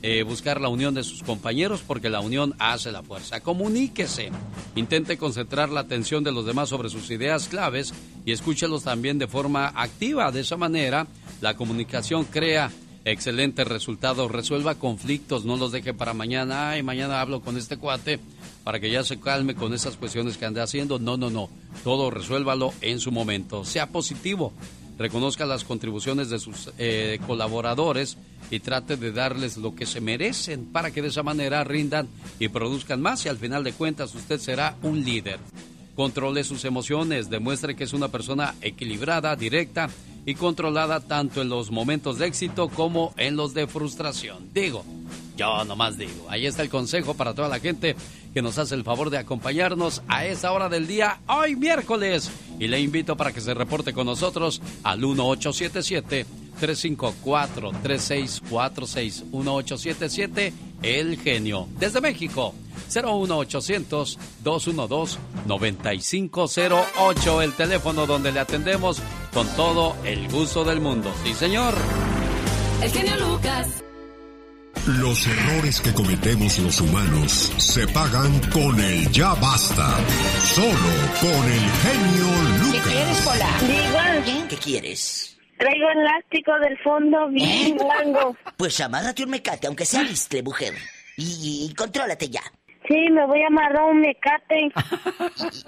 eh, buscar la unión de sus compañeros porque la unión hace la fuerza. Comuníquese, intente concentrar la atención de los demás sobre sus ideas claves y escúchelos también de forma activa. De esa manera, la comunicación crea excelentes resultados. Resuelva conflictos, no los deje para mañana. Ay, mañana hablo con este cuate para que ya se calme con esas cuestiones que ande haciendo. No, no, no. Todo resuélvalo en su momento. Sea positivo. Reconozca las contribuciones de sus eh, colaboradores y trate de darles lo que se merecen para que de esa manera rindan y produzcan más y al final de cuentas usted será un líder. Controle sus emociones, demuestre que es una persona equilibrada, directa y controlada tanto en los momentos de éxito como en los de frustración. Digo, yo nomás digo, ahí está el consejo para toda la gente que nos hace el favor de acompañarnos a esa hora del día, hoy miércoles. Y le invito para que se reporte con nosotros al 1877. 354-3646 1877 El Genio. Desde México, 01800 212 9508 El teléfono donde le atendemos con todo el gusto del mundo. Sí, señor. El genio Lucas. Los errores que cometemos los humanos se pagan con el ya basta. Solo con el genio Lucas. ¿Qué quieres, Pola? Diga. ¿Qué quieres? Traigo elástico del fondo bien largo. Pues amárrate un mecate, aunque sea listre, mujer. Y, y contrólate ya. Sí, me voy a amarrar un mecate.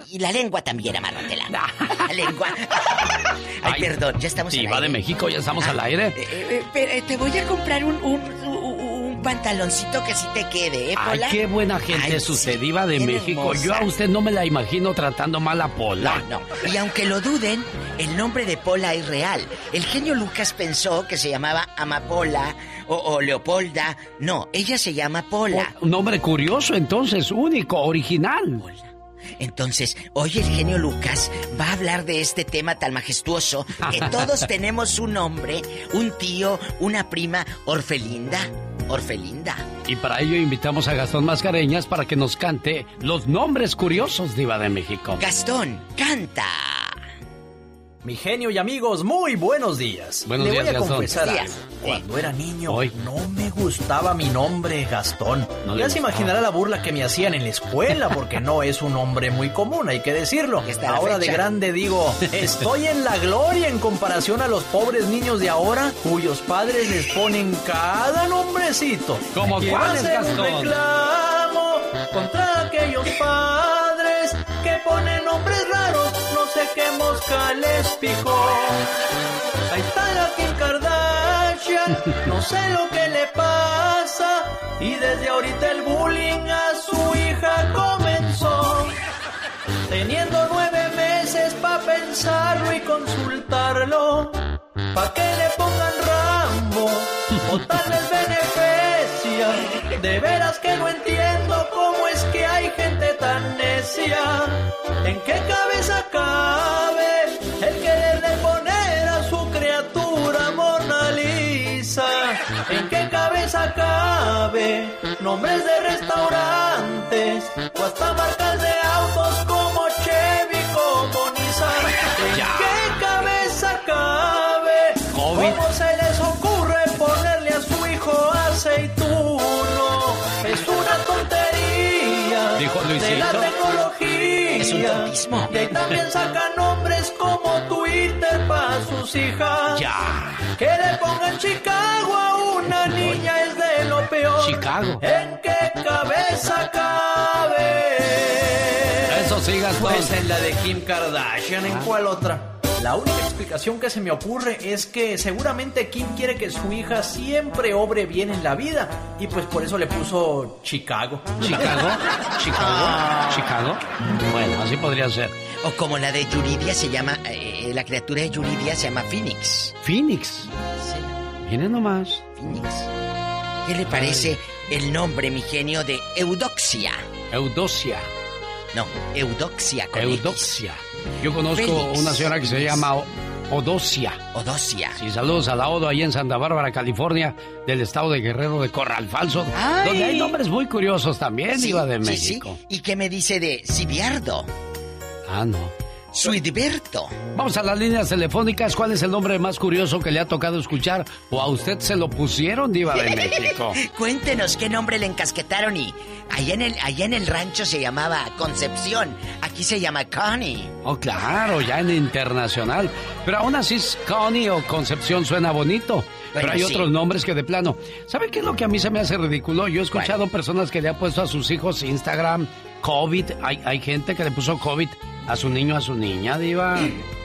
Y, y la lengua también, amárratela. La lengua. (laughs) Ay, perdón, ya estamos Sí, al va de México, ya estamos al aire. Eh, eh, pero, eh, te voy a comprar un, un, un- un pantaloncito que sí te quede, ¿eh, Ay, Pola? qué buena gente Ay, sí, diva de México. Yo a usted no me la imagino tratando mal a Pola. No, no. Y aunque lo duden, el nombre de Pola es real. El genio Lucas pensó que se llamaba Amapola o, o Leopolda. No, ella se llama Pola. Un nombre curioso, entonces, único, original. Entonces, hoy el genio Lucas va a hablar de este tema tan majestuoso que (laughs) todos tenemos un nombre, un tío, una prima, Orfelinda. Orfelinda. Y para ello invitamos a Gastón Mascareñas para que nos cante los nombres curiosos, Diva de México. Gastón, canta. Mi genio y amigos, muy buenos días. Buenos Le días, voy a Gastón. confesar algo. Cuando era niño, Hoy. no me gustaba mi nombre Gastón. No ya se imaginará la burla que me hacían en la escuela, porque no es un nombre muy común, hay que decirlo. Ahora de grande digo, estoy en la gloria en comparación a los pobres niños de ahora, cuyos padres les ponen cada nombrecito. ¿Cómo Quiero cuáles, hacer un Gastón? reclamo contra aquellos padres que ponen nombres raros, no sé qué mosca les picó. Ahí está la Kim Kardashian, no sé lo que le pasa, y desde ahorita el bullying a su hija comenzó. Teniendo nueve meses para pensarlo y consultarlo, pa' que le pongan Rambo o tal vez beneficia. De veras que no entiendo cómo es que hay tan necia. ¿En qué cabeza cabe el querer de poner a su criatura Mona Lisa? ¿En qué cabeza cabe nombres de restaurantes o hasta marcas tontismo. Y ahí también sacan nombres como Twitter para sus hijas. Ya. Que le pongan Chicago a una niña es de lo peor. Chicago. ¿En qué cabeza cabe? Eso sí, Gastón. Pues en la de Kim Kardashian, ¿en Ah. cuál otra? La única explicación que se me ocurre es que seguramente Kim quiere que su hija siempre obre bien en la vida y pues por eso le puso Chicago. ¿Chicago? (laughs) ¿Chicago? ¿Chicago? Bueno, así podría ser. O como la de Yuridia se llama, eh, la criatura de Yuridia se llama Phoenix. Phoenix. Miren nomás. Phoenix. ¿Qué le parece el nombre, mi genio, de Eudoxia? Eudoxia. No, Eudoxia con Eudoxia. Yo conozco Félix. una señora que se llama Odosia. Odosia. Sí, saludos a la Odo ahí en Santa Bárbara, California, del estado de Guerrero de Corral Falso, Ay. donde hay nombres muy curiosos también, Sí, iba de sí, México. sí. ¿Y qué me dice de Sibiardo? Ah, no. Suidberto. Vamos a las líneas telefónicas. ¿Cuál es el nombre más curioso que le ha tocado escuchar? ¿O a usted se lo pusieron, Diva de (laughs) México? Cuéntenos qué nombre le encasquetaron y allá en el allá en el rancho se llamaba Concepción, aquí se llama Connie. Oh, claro, ya en internacional. Pero aún así, Connie o Concepción suena bonito. Pero hay sí. otros nombres que de plano. ¿Sabe qué es lo que a mí se me hace ridículo? Yo he escuchado personas que le han puesto a sus hijos Instagram COVID. Hay, hay gente que le puso COVID a su niño, a su niña, Diva.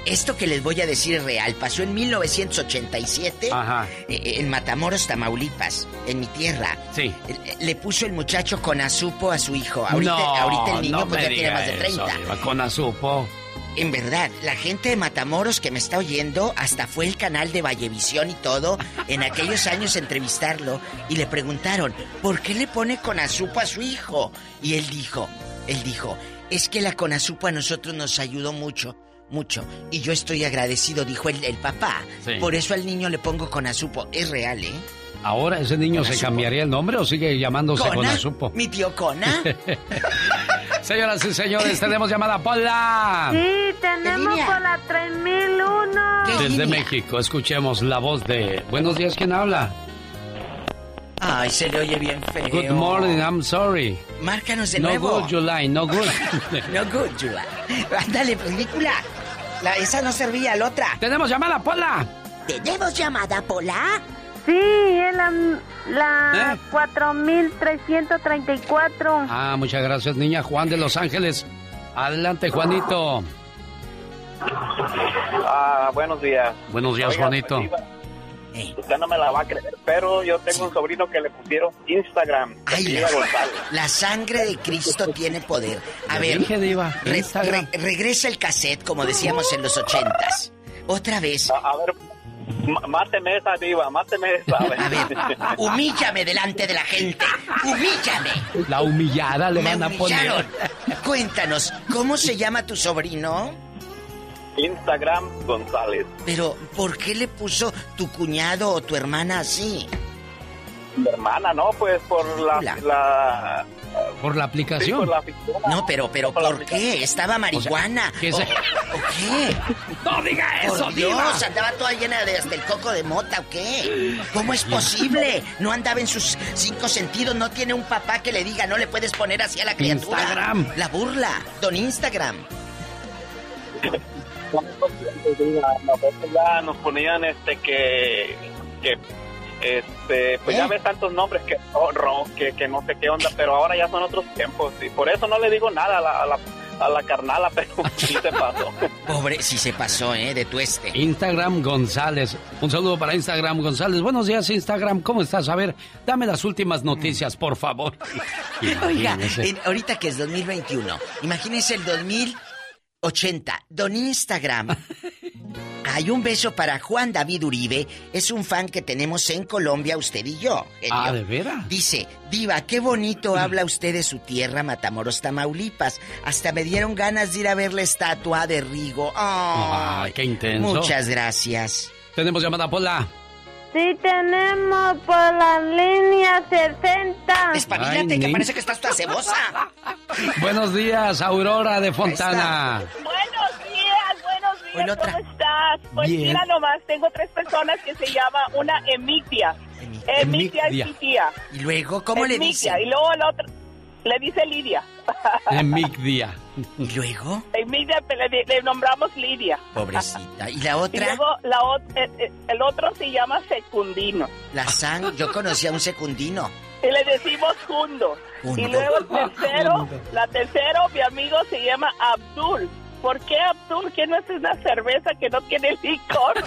Esto que les voy a decir es real. Pasó en 1987 Ajá. eh, en Matamoros, Tamaulipas, en mi tierra. Sí. Eh, Le puso el muchacho con azupo a su hijo. Ahorita, no, ahorita el niño no pues, ya tiene más de 30. eso, Diva, con azupo. En verdad, la gente de Matamoros que me está oyendo, hasta fue el canal de Vallevisión y todo, en aquellos años entrevistarlo, y le preguntaron, ¿por qué le pone conazupo a su hijo? Y él dijo, él dijo, es que la conazupo a nosotros nos ayudó mucho, mucho, y yo estoy agradecido, dijo el, el papá. Sí. Por eso al niño le pongo conazupo. Es real, ¿eh? Ahora, ¿ese niño se cambiaría el nombre o sigue llamándose ¿Cona? Conazupo? ¿Mi tío Cona? (laughs) Señoras y señores, tenemos llamada Pola. Sí, tenemos línea? por la 3001. ¿Qué Desde línea? México, escuchemos la voz de... Buenos días, ¿quién habla? Ay, se le oye bien feo. Good morning, I'm sorry. Márcanos de No nuevo. good, July, no good. (laughs) No good, July. Ándale, ridícula. La, esa no servía, la otra. ¡Tenemos llamada, Pola! ¿Tenemos llamada, Pola? Sí, es la, la ¿Eh? 4334. Ah, muchas gracias, niña. Juan de Los Ángeles. Adelante, Juanito. Ah, buenos días. Buenos días, Oiga, Juanito. pues, Usted no me la va a creer, pero yo tengo un sobrino que le pusieron Instagram. Ay, la, sangre de Cristo tiene poder. A ver, dije, Diva, re- Instagram. re- regresa el cassette, como decíamos en los ochentas. Otra vez. A, a ver, máteme esa diva, máteme esa. A ver. A ver, humíllame delante de la gente. Humíllame. La humillada le Me van a humillaron. poner. Cuéntanos, ¿cómo se llama tu sobrino? Instagram González. Pero, ¿por qué le puso tu cuñado o tu hermana así? Mi hermana, ¿no? Pues por la, la ¿Por la aplicación? No, pero, pero, ¿por, qué? ¿Estaba marihuana? ¿qué. (laughs) ¡No diga eso, Por Dios, diva! andaba toda llena de hasta el coco de mota, ¿o qué? ¿Cómo es posible? No andaba en sus cinco sentidos, no tiene un papá que le diga, no le puedes poner así a la criatura. Instagram. La burla, don Instagram. (laughs) Nosotros ya nos ponían este que, que este, pues ¿Eh? ya ves tantos nombres que zorro, que, que no sé qué onda, pero ahora ya son otros tiempos y por eso no le digo nada a la, a la, a la carnala, (laughs) pero sí se pasó. Pobre, si se pasó, ¿eh? De tueste. Instagram González. Un saludo para Instagram González. Buenos días, Instagram. ¿Cómo estás? A ver, dame las últimas noticias, por favor. (laughs) Oiga, en- ahorita que es 2021, imagínese el 2080, don Instagram. Hay un beso para Juan David Uribe, es un fan que tenemos en Colombia, usted y yo. genio. Ah, ¿de veras? Dice, Diva, qué bonito habla usted de su tierra, Matamoros, Tamaulipas. Hasta me dieron ganas de ir a ver la estatua de Rigo. Ay, Ay, qué intenso. Muchas gracias. Tenemos llamada Pola. Sí tenemos por la línea 60. Espabilate, que parece que estás toda cebosa. (laughs) Buenos días, Aurora de Fontana. Buenos días, Hola, otra. ¿cómo estás? Pues Bien. mira nomás, tengo tres personas que se llama una Emitia. Emitia es Emitia. mi tía. Y luego, ¿cómo le Emitia, dicen? Y luego la otra, le dice Lidia. (laughs) Emic Día. ¿Y luego? Emitia pues, le, le nombramos Lidia. Pobrecita. ¿Y la (laughs) Y otra? luego la ot- eh, eh, el otro se llama Secundino. La sang, yo conocí a un secundino. Y le decimos Jundo. Jundo. Y luego el tercero, Jundo. la tercero, mi amigo se llama Abdul. ¿Por qué Abdul? ¿Que no es una cerveza que no tiene licor? (laughs)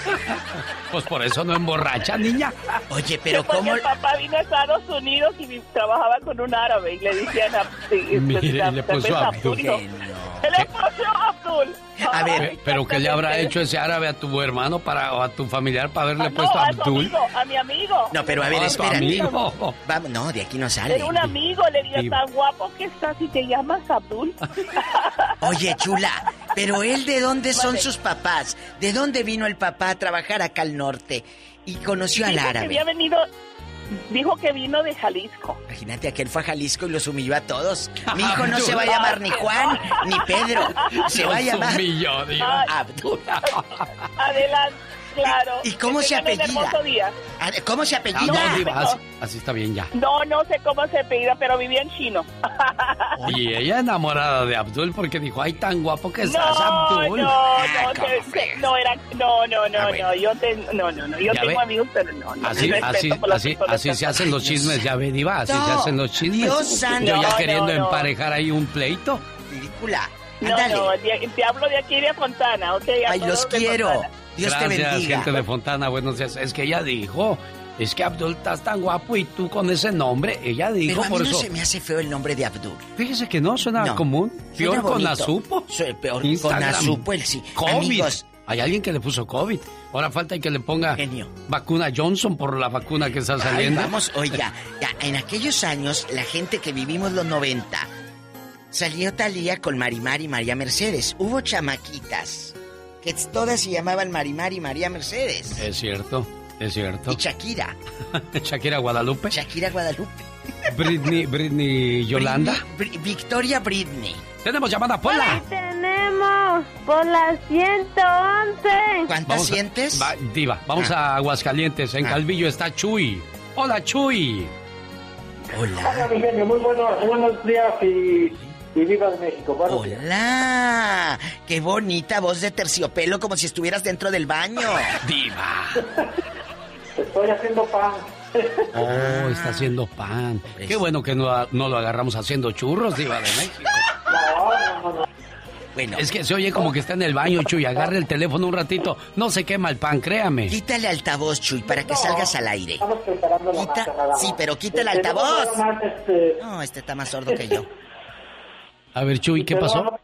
Pues por eso no emborracha, niña. Oye, Que pero porque ¿cómo? el papá vino a Estados Unidos y trabajaba con un árabe y le decían (laughs) y- y- Mire, la le puso Abdul. Se le puso Abdul. A ver, Pe- Pero ¿qué le habrá hecho ese árabe a tu hermano para, o a tu familiar para haberle Ah, no, puesto a su Abdul? amigo, a mi amigo. No, pero a ver, Ah, tu espérate. amigo. Vamos, no, de aquí no sale. Era un amigo, le digo, tan guapo que estás y te llamas Abdul. (laughs) Oye, chula, pero él de dónde son Vale. sus papás? ¿De dónde vino el papá a trabajar acá al norte? Y conoció al Dijo que árabe. había venido, dijo que vino de Jalisco. Imagínate, aquel fue a Jalisco y los humilló a todos. (laughs) Mi hijo no se va a llamar ni Juan ni Pedro. Se va a llamar humilló. Abdul. Adelante, claro. ¿Y cómo se apellida? Ah, ¿Cómo se Ah, apellida? no, diva, así, así está bien ya. No, no sé cómo se apellida, pero vivía en chino. Y ella enamorada de Abdul porque dijo, ay, tan guapo que No, estás, no, Abdul. no, Ah, se- ¿cómo se- fregas? no era, no, no, no, Ah, no, yo te- no, no, no, yo tengo ve. amigos, pero no, no. Así, respeto así, así, se hacen los chismes, ya ve, diva, así No, se hacen los chismes. Dios santo. Yo ya No, queriendo no, no. emparejar ahí un pleito. Ridícula. No, no, te hablo de aquí de Fontana, ¿ok? A Ay, los quiero. Fontana. Dios te Gracias, bendiga. gente de Fontana, buenos días. Es que ella dijo, es que Abdul estás tan guapo y tú con ese nombre. Ella dijo, Pero a mí por no eso. se me hace feo el nombre de Abdul. Fíjese que no suena No. común. Peor con. Azupo. Su- peor con. Azupo, el sí. COVID. Amigos. Hay alguien que le puso COVID. Ahora falta que le ponga Genio. vacuna Johnson por la vacuna que está Ay, saliendo. vamos, oiga, ya, en aquellos años, la gente que vivimos los 90, salió Talía con Marimar y María Mercedes. Hubo chamaquitas que todas se llamaban Marimar y María Mercedes. Es cierto, es cierto. Y Shakira, (laughs) Shakira Guadalupe. Shakira Guadalupe. Britney, Britney Yolanda. Britney- Victoria Britney. Tenemos llamada, Pola. Tenemos por la 111. ¿Cuántas Vamos a- sientes? va- diva, vamos Ah. a Aguascalientes. En Ah. Calvillo está Chuy. Hola, Chuy. Hola. Hola, genio, muy buenos, buenos días y, y viva de México. Buenos días. Hola. Qué bonita voz de terciopelo, como si estuvieras dentro del baño. (laughs) Diva. Estoy haciendo pan. (laughs) Oh, está haciendo pan. Pues. Qué bueno que no, no lo agarramos haciendo churros, Diva de México. No, no, no, no. Bueno, Es que se oye como que está en el baño, Chuy. Agarre el teléfono un ratito. No se quema el pan, créame. quítale altavoz, Chuy, para que No, salgas al aire. Estamos preparando la Quita- masa nada más. sí, pero quita el Este, altavoz. más, este, No, este está más sordo que yo. (laughs) A ver, Chuy, ¿qué pasó? no-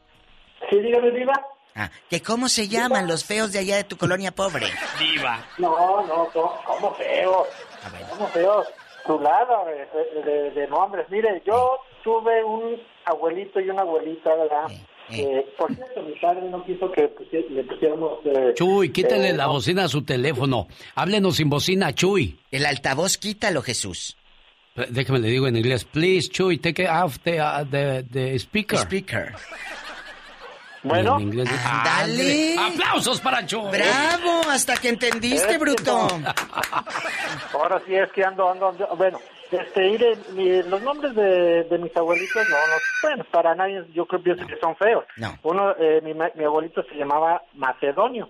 Sí, dígame, Diva. Ah, que cómo se llaman los feos de allá de tu colonia pobre. Diva. No, no, ¿cómo feos? A ver. ¿Cómo feos? Chulada de, de, de nombres. Mire, yo tuve un abuelito y una abuelita, ¿verdad? Eh, eh. Eh, por cierto, mi padre no quiso que le pusiéramos... eh, Chuy, quítale eh, la no, bocina a su teléfono. Háblenos sin bocina, Chuy. El altavoz quítalo, Jesús. Déjame le digo en inglés. Please, Chuy, take it off the, uh, the, the speaker. Speaker. Bueno. En inglés, Ándale. ¡Aplausos para Chuy! ¡Bravo! Hasta que entendiste, bruto. (laughs) Ahora sí es que ando, ando, ando- bueno, este, mi- los nombres de, de mis abuelitos, no, no, bueno, para nadie, yo creo pienso que son feos. No. Uno, eh, mi, ma- mi abuelito se llamaba Macedonio.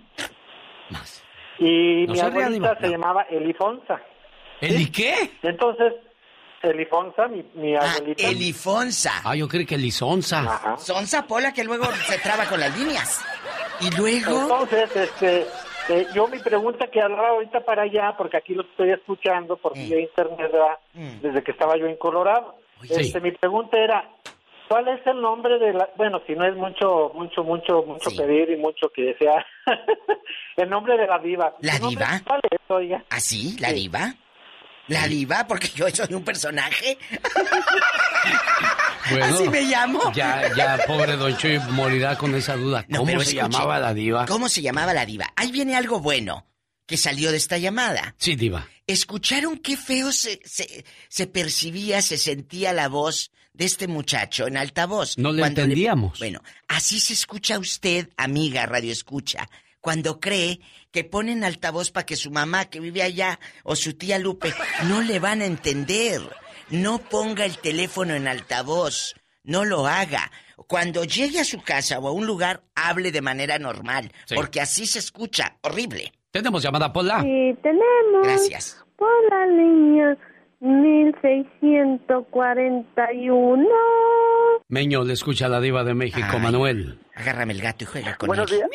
Y No mi abuelita se no. llamaba Elifonza. ¿El y qué? Entonces, Elifonza, mi, mi abuelita. Elifonza. Ah, yo creí que Lisonza. Sonza Pola que luego se traba con las líneas. Y luego. Entonces, este, eh, yo mi pregunta que hablaba ahorita para allá, porque aquí lo estoy escuchando por vía internet, ¿verdad? desde que estaba yo en Colorado. Sí. Este, mi pregunta era, ¿cuál es el nombre de la, bueno, si no es mucho, mucho, mucho, mucho pedir y mucho que sea, (laughs) el nombre de la diva. ¿La ¿Su nombre diva? ¿Cuál es, oiga? ¿Ah, sí? ¿La diva? ¿La diva? Porque yo soy un personaje. (laughs) Bueno, ¿Así me llamo? Ya, ya, pobre Don Chuy morirá con esa duda. No, ¿Cómo pero se llamaba la diva? ¿Cómo se llamaba la diva? Ahí viene algo bueno que salió de esta llamada. Sí, diva. ¿Escucharon qué feo se, se, se percibía, se sentía la voz de este muchacho en altavoz? No le entendíamos. Bueno, así se escucha usted, amiga Radio Escucha, cuando cree que ponen altavoz para que su mamá que vive allá o su tía Lupe no le van a entender. No ponga el teléfono en altavoz. No lo haga. Cuando llegue a su casa o a un lugar, hable de manera normal. Sí. Porque así se escucha. Horrible. Tenemos llamada Pola. Sí, tenemos. Gracias. Por la línea 1641. Meño, le escucha la diva de México, Ay. Manuel. Agárrame el gato y juega con Buenos él. días.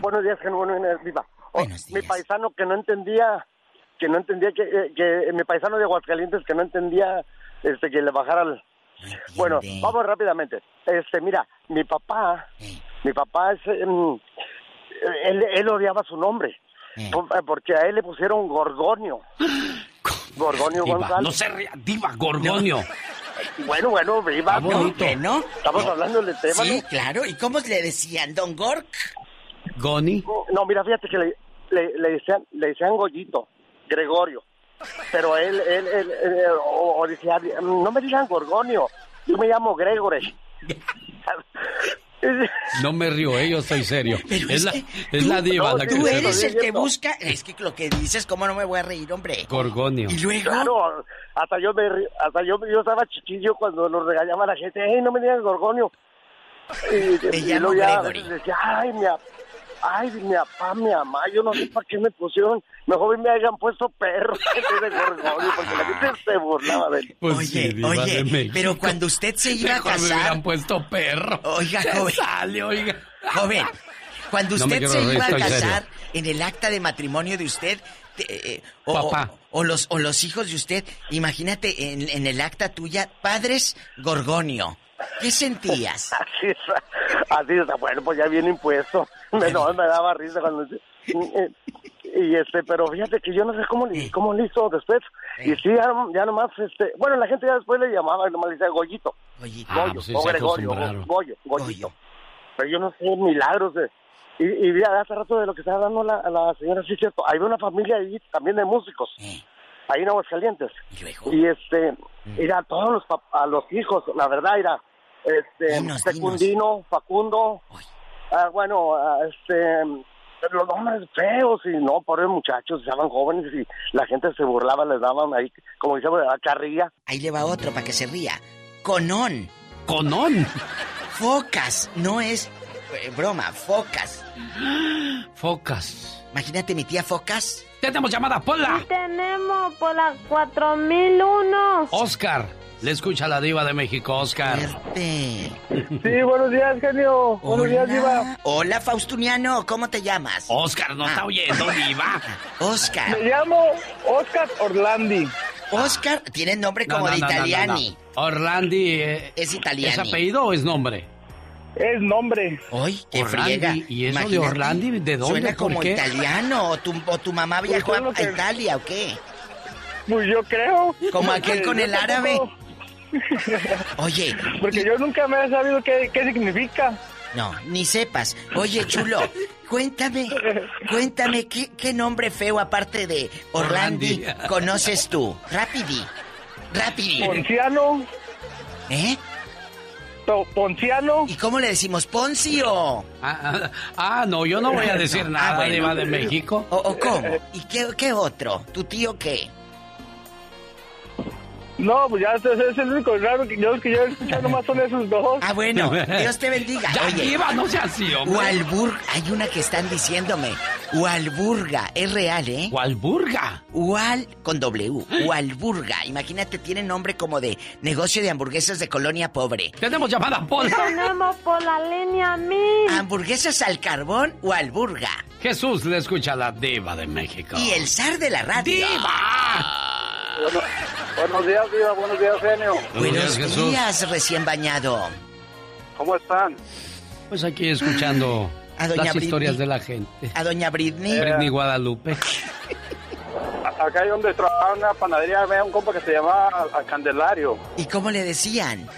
Buenos días, genuino viva. Oh, mi paisano que no entendía, que no entendía que, eh, que mi paisano de Aguascalientes que no entendía este que le bajara el Bueno, vamos rápidamente. Este, mira, mi papá, mi papá es em, él, él odiaba su nombre. por- Porque a él le pusieron Gorgonio. Gorgonio (gasps) Diva, González. no se ría, diva, Gorgonio. Bueno, bueno, viva. Está bonito. ¿No? Estamos hablando del tema, Sí, ¿no? claro. ¿Y cómo le decían? ¿Don Gork? Goni. No, mira, fíjate que le, le, le decían, le decían Goyito, Gregorio. Pero él, él, él, él, o, o decía, no me digan Gorgonio, yo me llamo Gregory. No me río, eh, yo estoy serio. Pero es es la, que es la diva la que Tú se eres el que busca... Es que lo que dices, ¿cómo no me voy a reír, hombre? Gorgonio. Y luego... Claro, hasta yo me, hasta yo, yo estaba chiquillo cuando nos regañaba la gente, hey, no me digas Gorgonio. Y, y llamo luego ya Gregory. decía, ay, mi, ay, mi papá, mi mamá, yo no sé para qué me pusieron, mejor me hayan puesto perro de Gorgonio, porque la gente se burlaba de él. Pues Oye, sí, diva oye, de México. pero cuando usted se iba a Mejor me casar... hubieran puesto perro. Oiga, joven. sale, oiga. Joven, cuando No me usted quiero se reír, iba a estoy casar, en el acta de matrimonio de usted, te- eh, o, Papá. o- o los, o los hijos de usted, imagínate en, en el acta tuya, padres Gorgonio. ¿Qué sentías? (laughs) Así es, así es, bueno, pues ya viene impuesto. (laughs) Me, no, me daba risa cuando... Y este, pero fíjate que yo no sé cómo le, cómo le hizo después. Y sí, ya, ya nomás, este, bueno, la gente ya después le llamaba, nomás le decía Goyito. Goyito. Goyo, Ah, pues sí, o Gregorio, Goyo, Goyito. Pero yo no sé, milagros de... Y, y mira, hace rato de lo que estaba hablando la, la señora, sí es cierto, hay una familia ahí también de músicos, ahí en Aguascalientes. Y este, era a todos los, a los hijos, la verdad, era, este, Dinos, Secundino, Facundo, ah, bueno, ah, este, los nombres feos y no, pobres muchachos, estaban jóvenes y la gente se burlaba, les daban ahí, como dice, a carrilla. Ahí le va otro para que se ría. Conón. ¿Conón? (laughs) Focas, no es eh, broma, focas. Focas. Imagínate mi tía Focas. Tenemos llamada Pola. Tenemos por la 4001. Oscar. Le escucha la diva de México, Oscar. Sí, buenos días, genio. Buenos días, Diva. Hola, Faustuniano, ¿cómo te llamas? Oscar, no está oyendo, diva. (laughs) Oscar. Me llamo Oscar Orlandi. Oscar tiene nombre No, como no, de no, no, no, italiani. no. Orlandi. eh, Es italiani. ¿Es apellido o es nombre? Es nombre. Hoy, qué Orlandi. friega. ¿Y eso de Imagínate. Orlandi? ¿De dónde? Suena ¿Por como qué? italiano. ¿O tu, o tu mamá viajó Pues a, que- a Italia o qué? Pues yo creo. Como aquel con yo el árabe. tampoco- Oye, Porque yo nunca me he sabido qué, qué significa. no, ni sepas. Oye, chulo, cuéntame, cuéntame, ¿qué, qué nombre feo aparte de Orlandi conoces tú? Rapidi. Rápido. Ponciano. ¿Eh? Ponciano. ¿Y cómo le decimos Poncio? Ah, ah, ah, no, yo no voy a decir nada, bueno. Diva de México. ¿O, o cómo? ¿Y qué, qué otro? ¿Tu tío qué? No, pues ya ese es el único raro que yo, que yo he escuchado nomás son esos dos. Ah, bueno, Dios te bendiga. Ya, Oye, Diva, no sea así, hombre. Walburga, hay una que están diciéndome. Walburga, es real, ¿eh? Walburga. Wal con W. Walburga. Imagínate, tiene nombre como de negocio de hamburguesas de colonia pobre. Tenemos llamada, Pola. Tenemos por la línea mil. Hamburguesas al carbón, Walburga. Jesús le escucha a la Diva de México. Y el zar de la radio. Bueno, buenos días, Diva. Buenos días, genio. Buenos días, recién bañado. ¿Cómo están? Pues aquí escuchando (laughs) A doña las Britney. historias de la gente. A doña Britney. Britney Guadalupe. (laughs) Acá hay donde trabajaba en una panadería, había un compa que se llamaba a Candelario. ¿Y cómo le decían?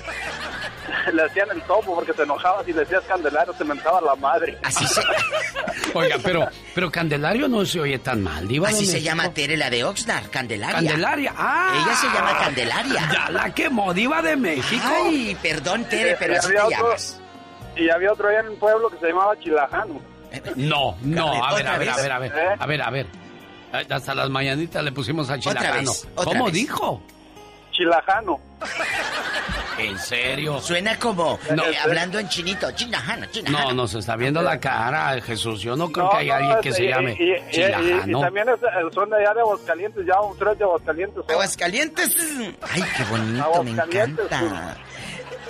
(laughs) Le hacían el topo porque se enojaba si le decías Candelario, te mentaba la madre. Así se, (laughs) Oiga, pero, pero Candelario no se oye tan mal, Diva así se llama Tere, la de Oxnard, Candelaria. Candelaria, ah. Ella se llama Candelaria. Ya la quemó, Diva de México. Ay, perdón, Tere, pero Y así te otro- llamas. Y había otro allá en un pueblo que se llamaba Chilajano. No, no, a ver, ¿Otra a ver, a ver, a ver, ¿Eh? a ver, a ver. Hasta las mañanitas le pusimos a Otra Chilajano. vez, otra ¿Cómo vez. dijo? Chilajano. ¿En serio? Suena como No. eh, hablando en chinito. Chinajano, chinajano. No, nos está viendo la cara, Jesús. Yo no creo No, que haya no, alguien que y- se llame y, y- y- y Chilajano. también es- eh, son de allá de Aguascalientes, ya un tres de Aguascalientes. Aguascalientes. Ay, qué bonito, me encanta.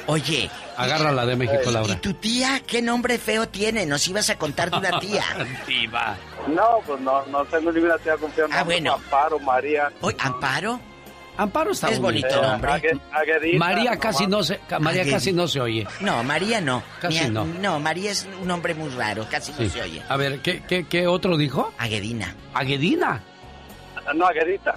Oye. Agárrala de México, ¿y- Laura. ¿Y tu tía qué nombre feo tiene? Nos ibas a contar de una tía. (laughs) Diva. No, pues no, no tengo ninguna tía confianza. Ah, bueno. Amparo, María. Oye, ¿Amparo? Amparo está Es bonito Eh, nombre. Aguedita, María casi no se, María casi no se oye. No, María no. Casi no. No, María es un nombre muy raro, casi no se oye. A ver, ¿qué, qué, qué otro dijo? Aguedina. Aguedina. No, Aguedita.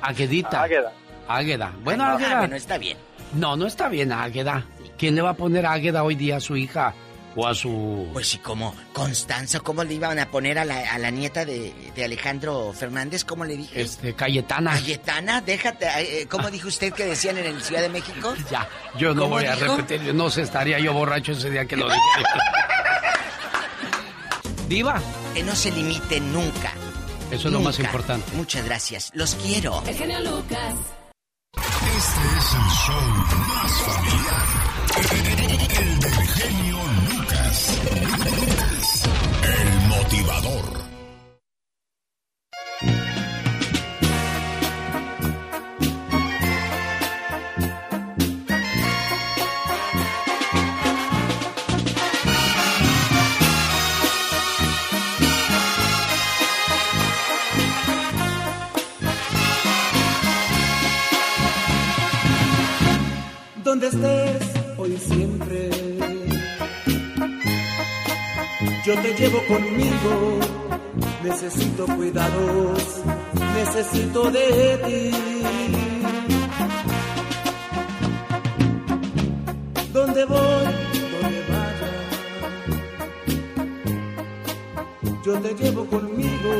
Aguedita. Águeda. Águeda. Bueno, no, Águeda. ah, bueno, está bien. No, no está bien Águeda. ¿Quién le va a poner Águeda hoy día a su hija? O a su... Pues sí, como Constanza, ¿cómo le iban a poner a la, a la nieta de, de Alejandro Fernández? ¿Cómo le dije? Este, Cayetana. Cayetana, déjate. eh, ¿Cómo dijo usted que decían en el Ciudad de México? (laughs) Ya, yo no ¿Cómo voy a repetir. No sé, estaría yo borracho ese día que lo dije. (laughs) Diva. Que no se limite nunca. Eso es lo más importante. Muchas gracias. Los quiero. El genio Lucas. Este es el show más familiar. El del genio Lucas. El motivador. Donde estés hoy siempre. Yo te llevo conmigo, necesito cuidados, necesito de ti. Donde voy, donde vaya, yo te llevo conmigo,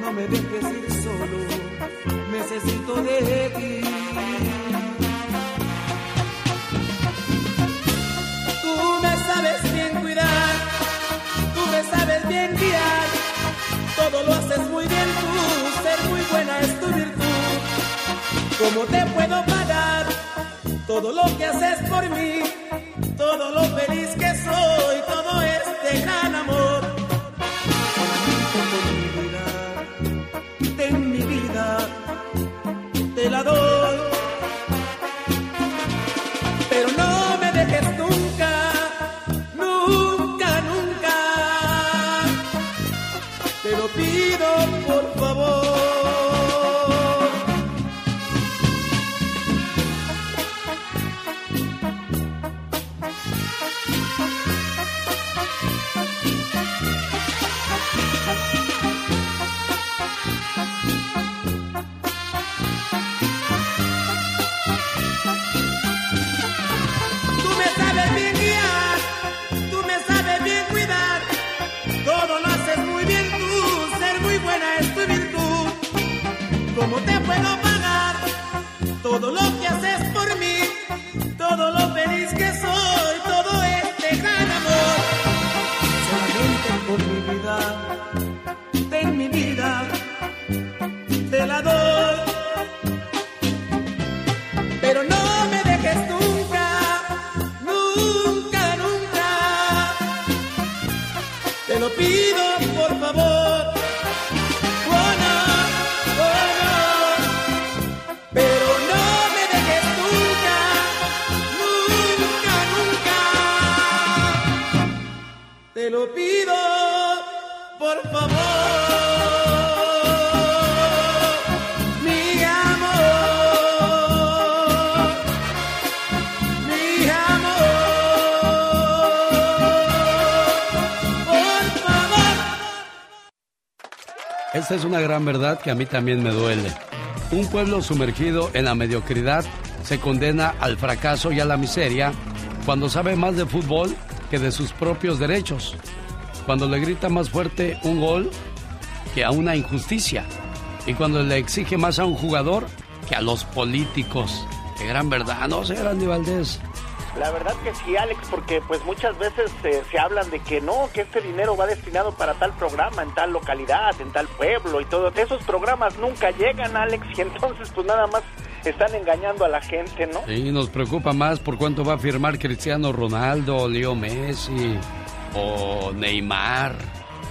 no me dejes ir solo, necesito de ti. Tú me sabes bien cuidar, tú me sabes bien guiar, todo lo haces muy bien tú, ser muy buena es tu virtud. ¿Cómo te puedo pagar todo lo que haces por mí? Todo lo feliz que soy, todo este gran amor. Ten mi vida, te la doy. Es una gran verdad que a mí también me duele. Un pueblo sumergido en la mediocridad se condena al fracaso y a la miseria cuando sabe más de fútbol que de sus propios derechos. Cuando le grita más fuerte un gol que a una injusticia. Y cuando le exige más a un jugador que a los políticos. Qué gran verdad, ¿no, señor Andy Valdés? La verdad que sí, Alex, porque pues muchas veces eh, se hablan de que no, que este dinero va destinado para tal programa, en tal localidad, en tal pueblo y todo. Esos programas nunca llegan, Alex, y entonces pues nada más están engañando a la gente, ¿no? Sí, nos preocupa más por cuánto va a firmar Cristiano Ronaldo, Leo Messi o Neymar.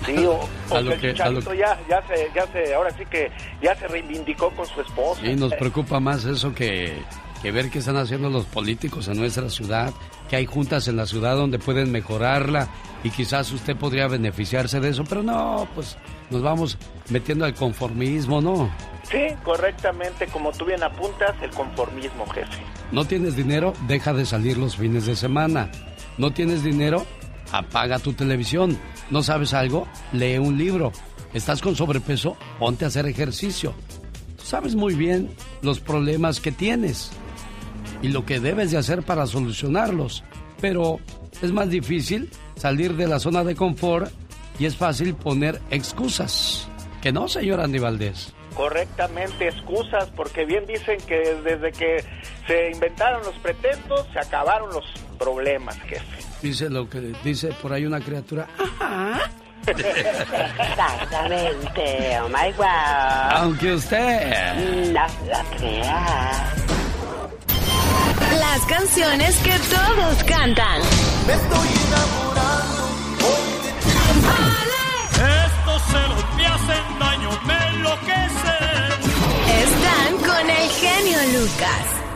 Sí, o, (laughs) o que el Chicharito ya, ya, se, ya se, ahora sí que ya se reivindicó con su esposa. Sí, nos preocupa más eso que, que ver qué están haciendo los políticos en nuestra ciudad, que hay juntas en la ciudad donde pueden mejorarla y quizás usted podría beneficiarse de eso, pero no, pues nos vamos metiendo al conformismo, ¿no? Sí, correctamente, como tú bien apuntas, el conformismo, jefe. No tienes dinero, deja de salir los fines de semana. No tienes dinero, apaga tu televisión. ¿No sabes algo? Lee un libro. ¿Estás con sobrepeso? Ponte a hacer ejercicio. Sabes muy bien los problemas que tienes y lo que debes de hacer para solucionarlos. Pero es más difícil salir de la zona de confort y es fácil poner excusas. ¿Que no, señor Andy Valdés? Correctamente, excusas, porque bien dicen que desde que se inventaron los pretextos, se acabaron los problemas, jefe. Dice lo que dice por ahí una criatura. (laughs) Exactamente, oh my wow. Aunque usted no lo crea. Las canciones que todos cantan. Me estoy enamorando hoy de ti. Estos celos me hacen daño, me enloquecen. Están con el genio Lucas.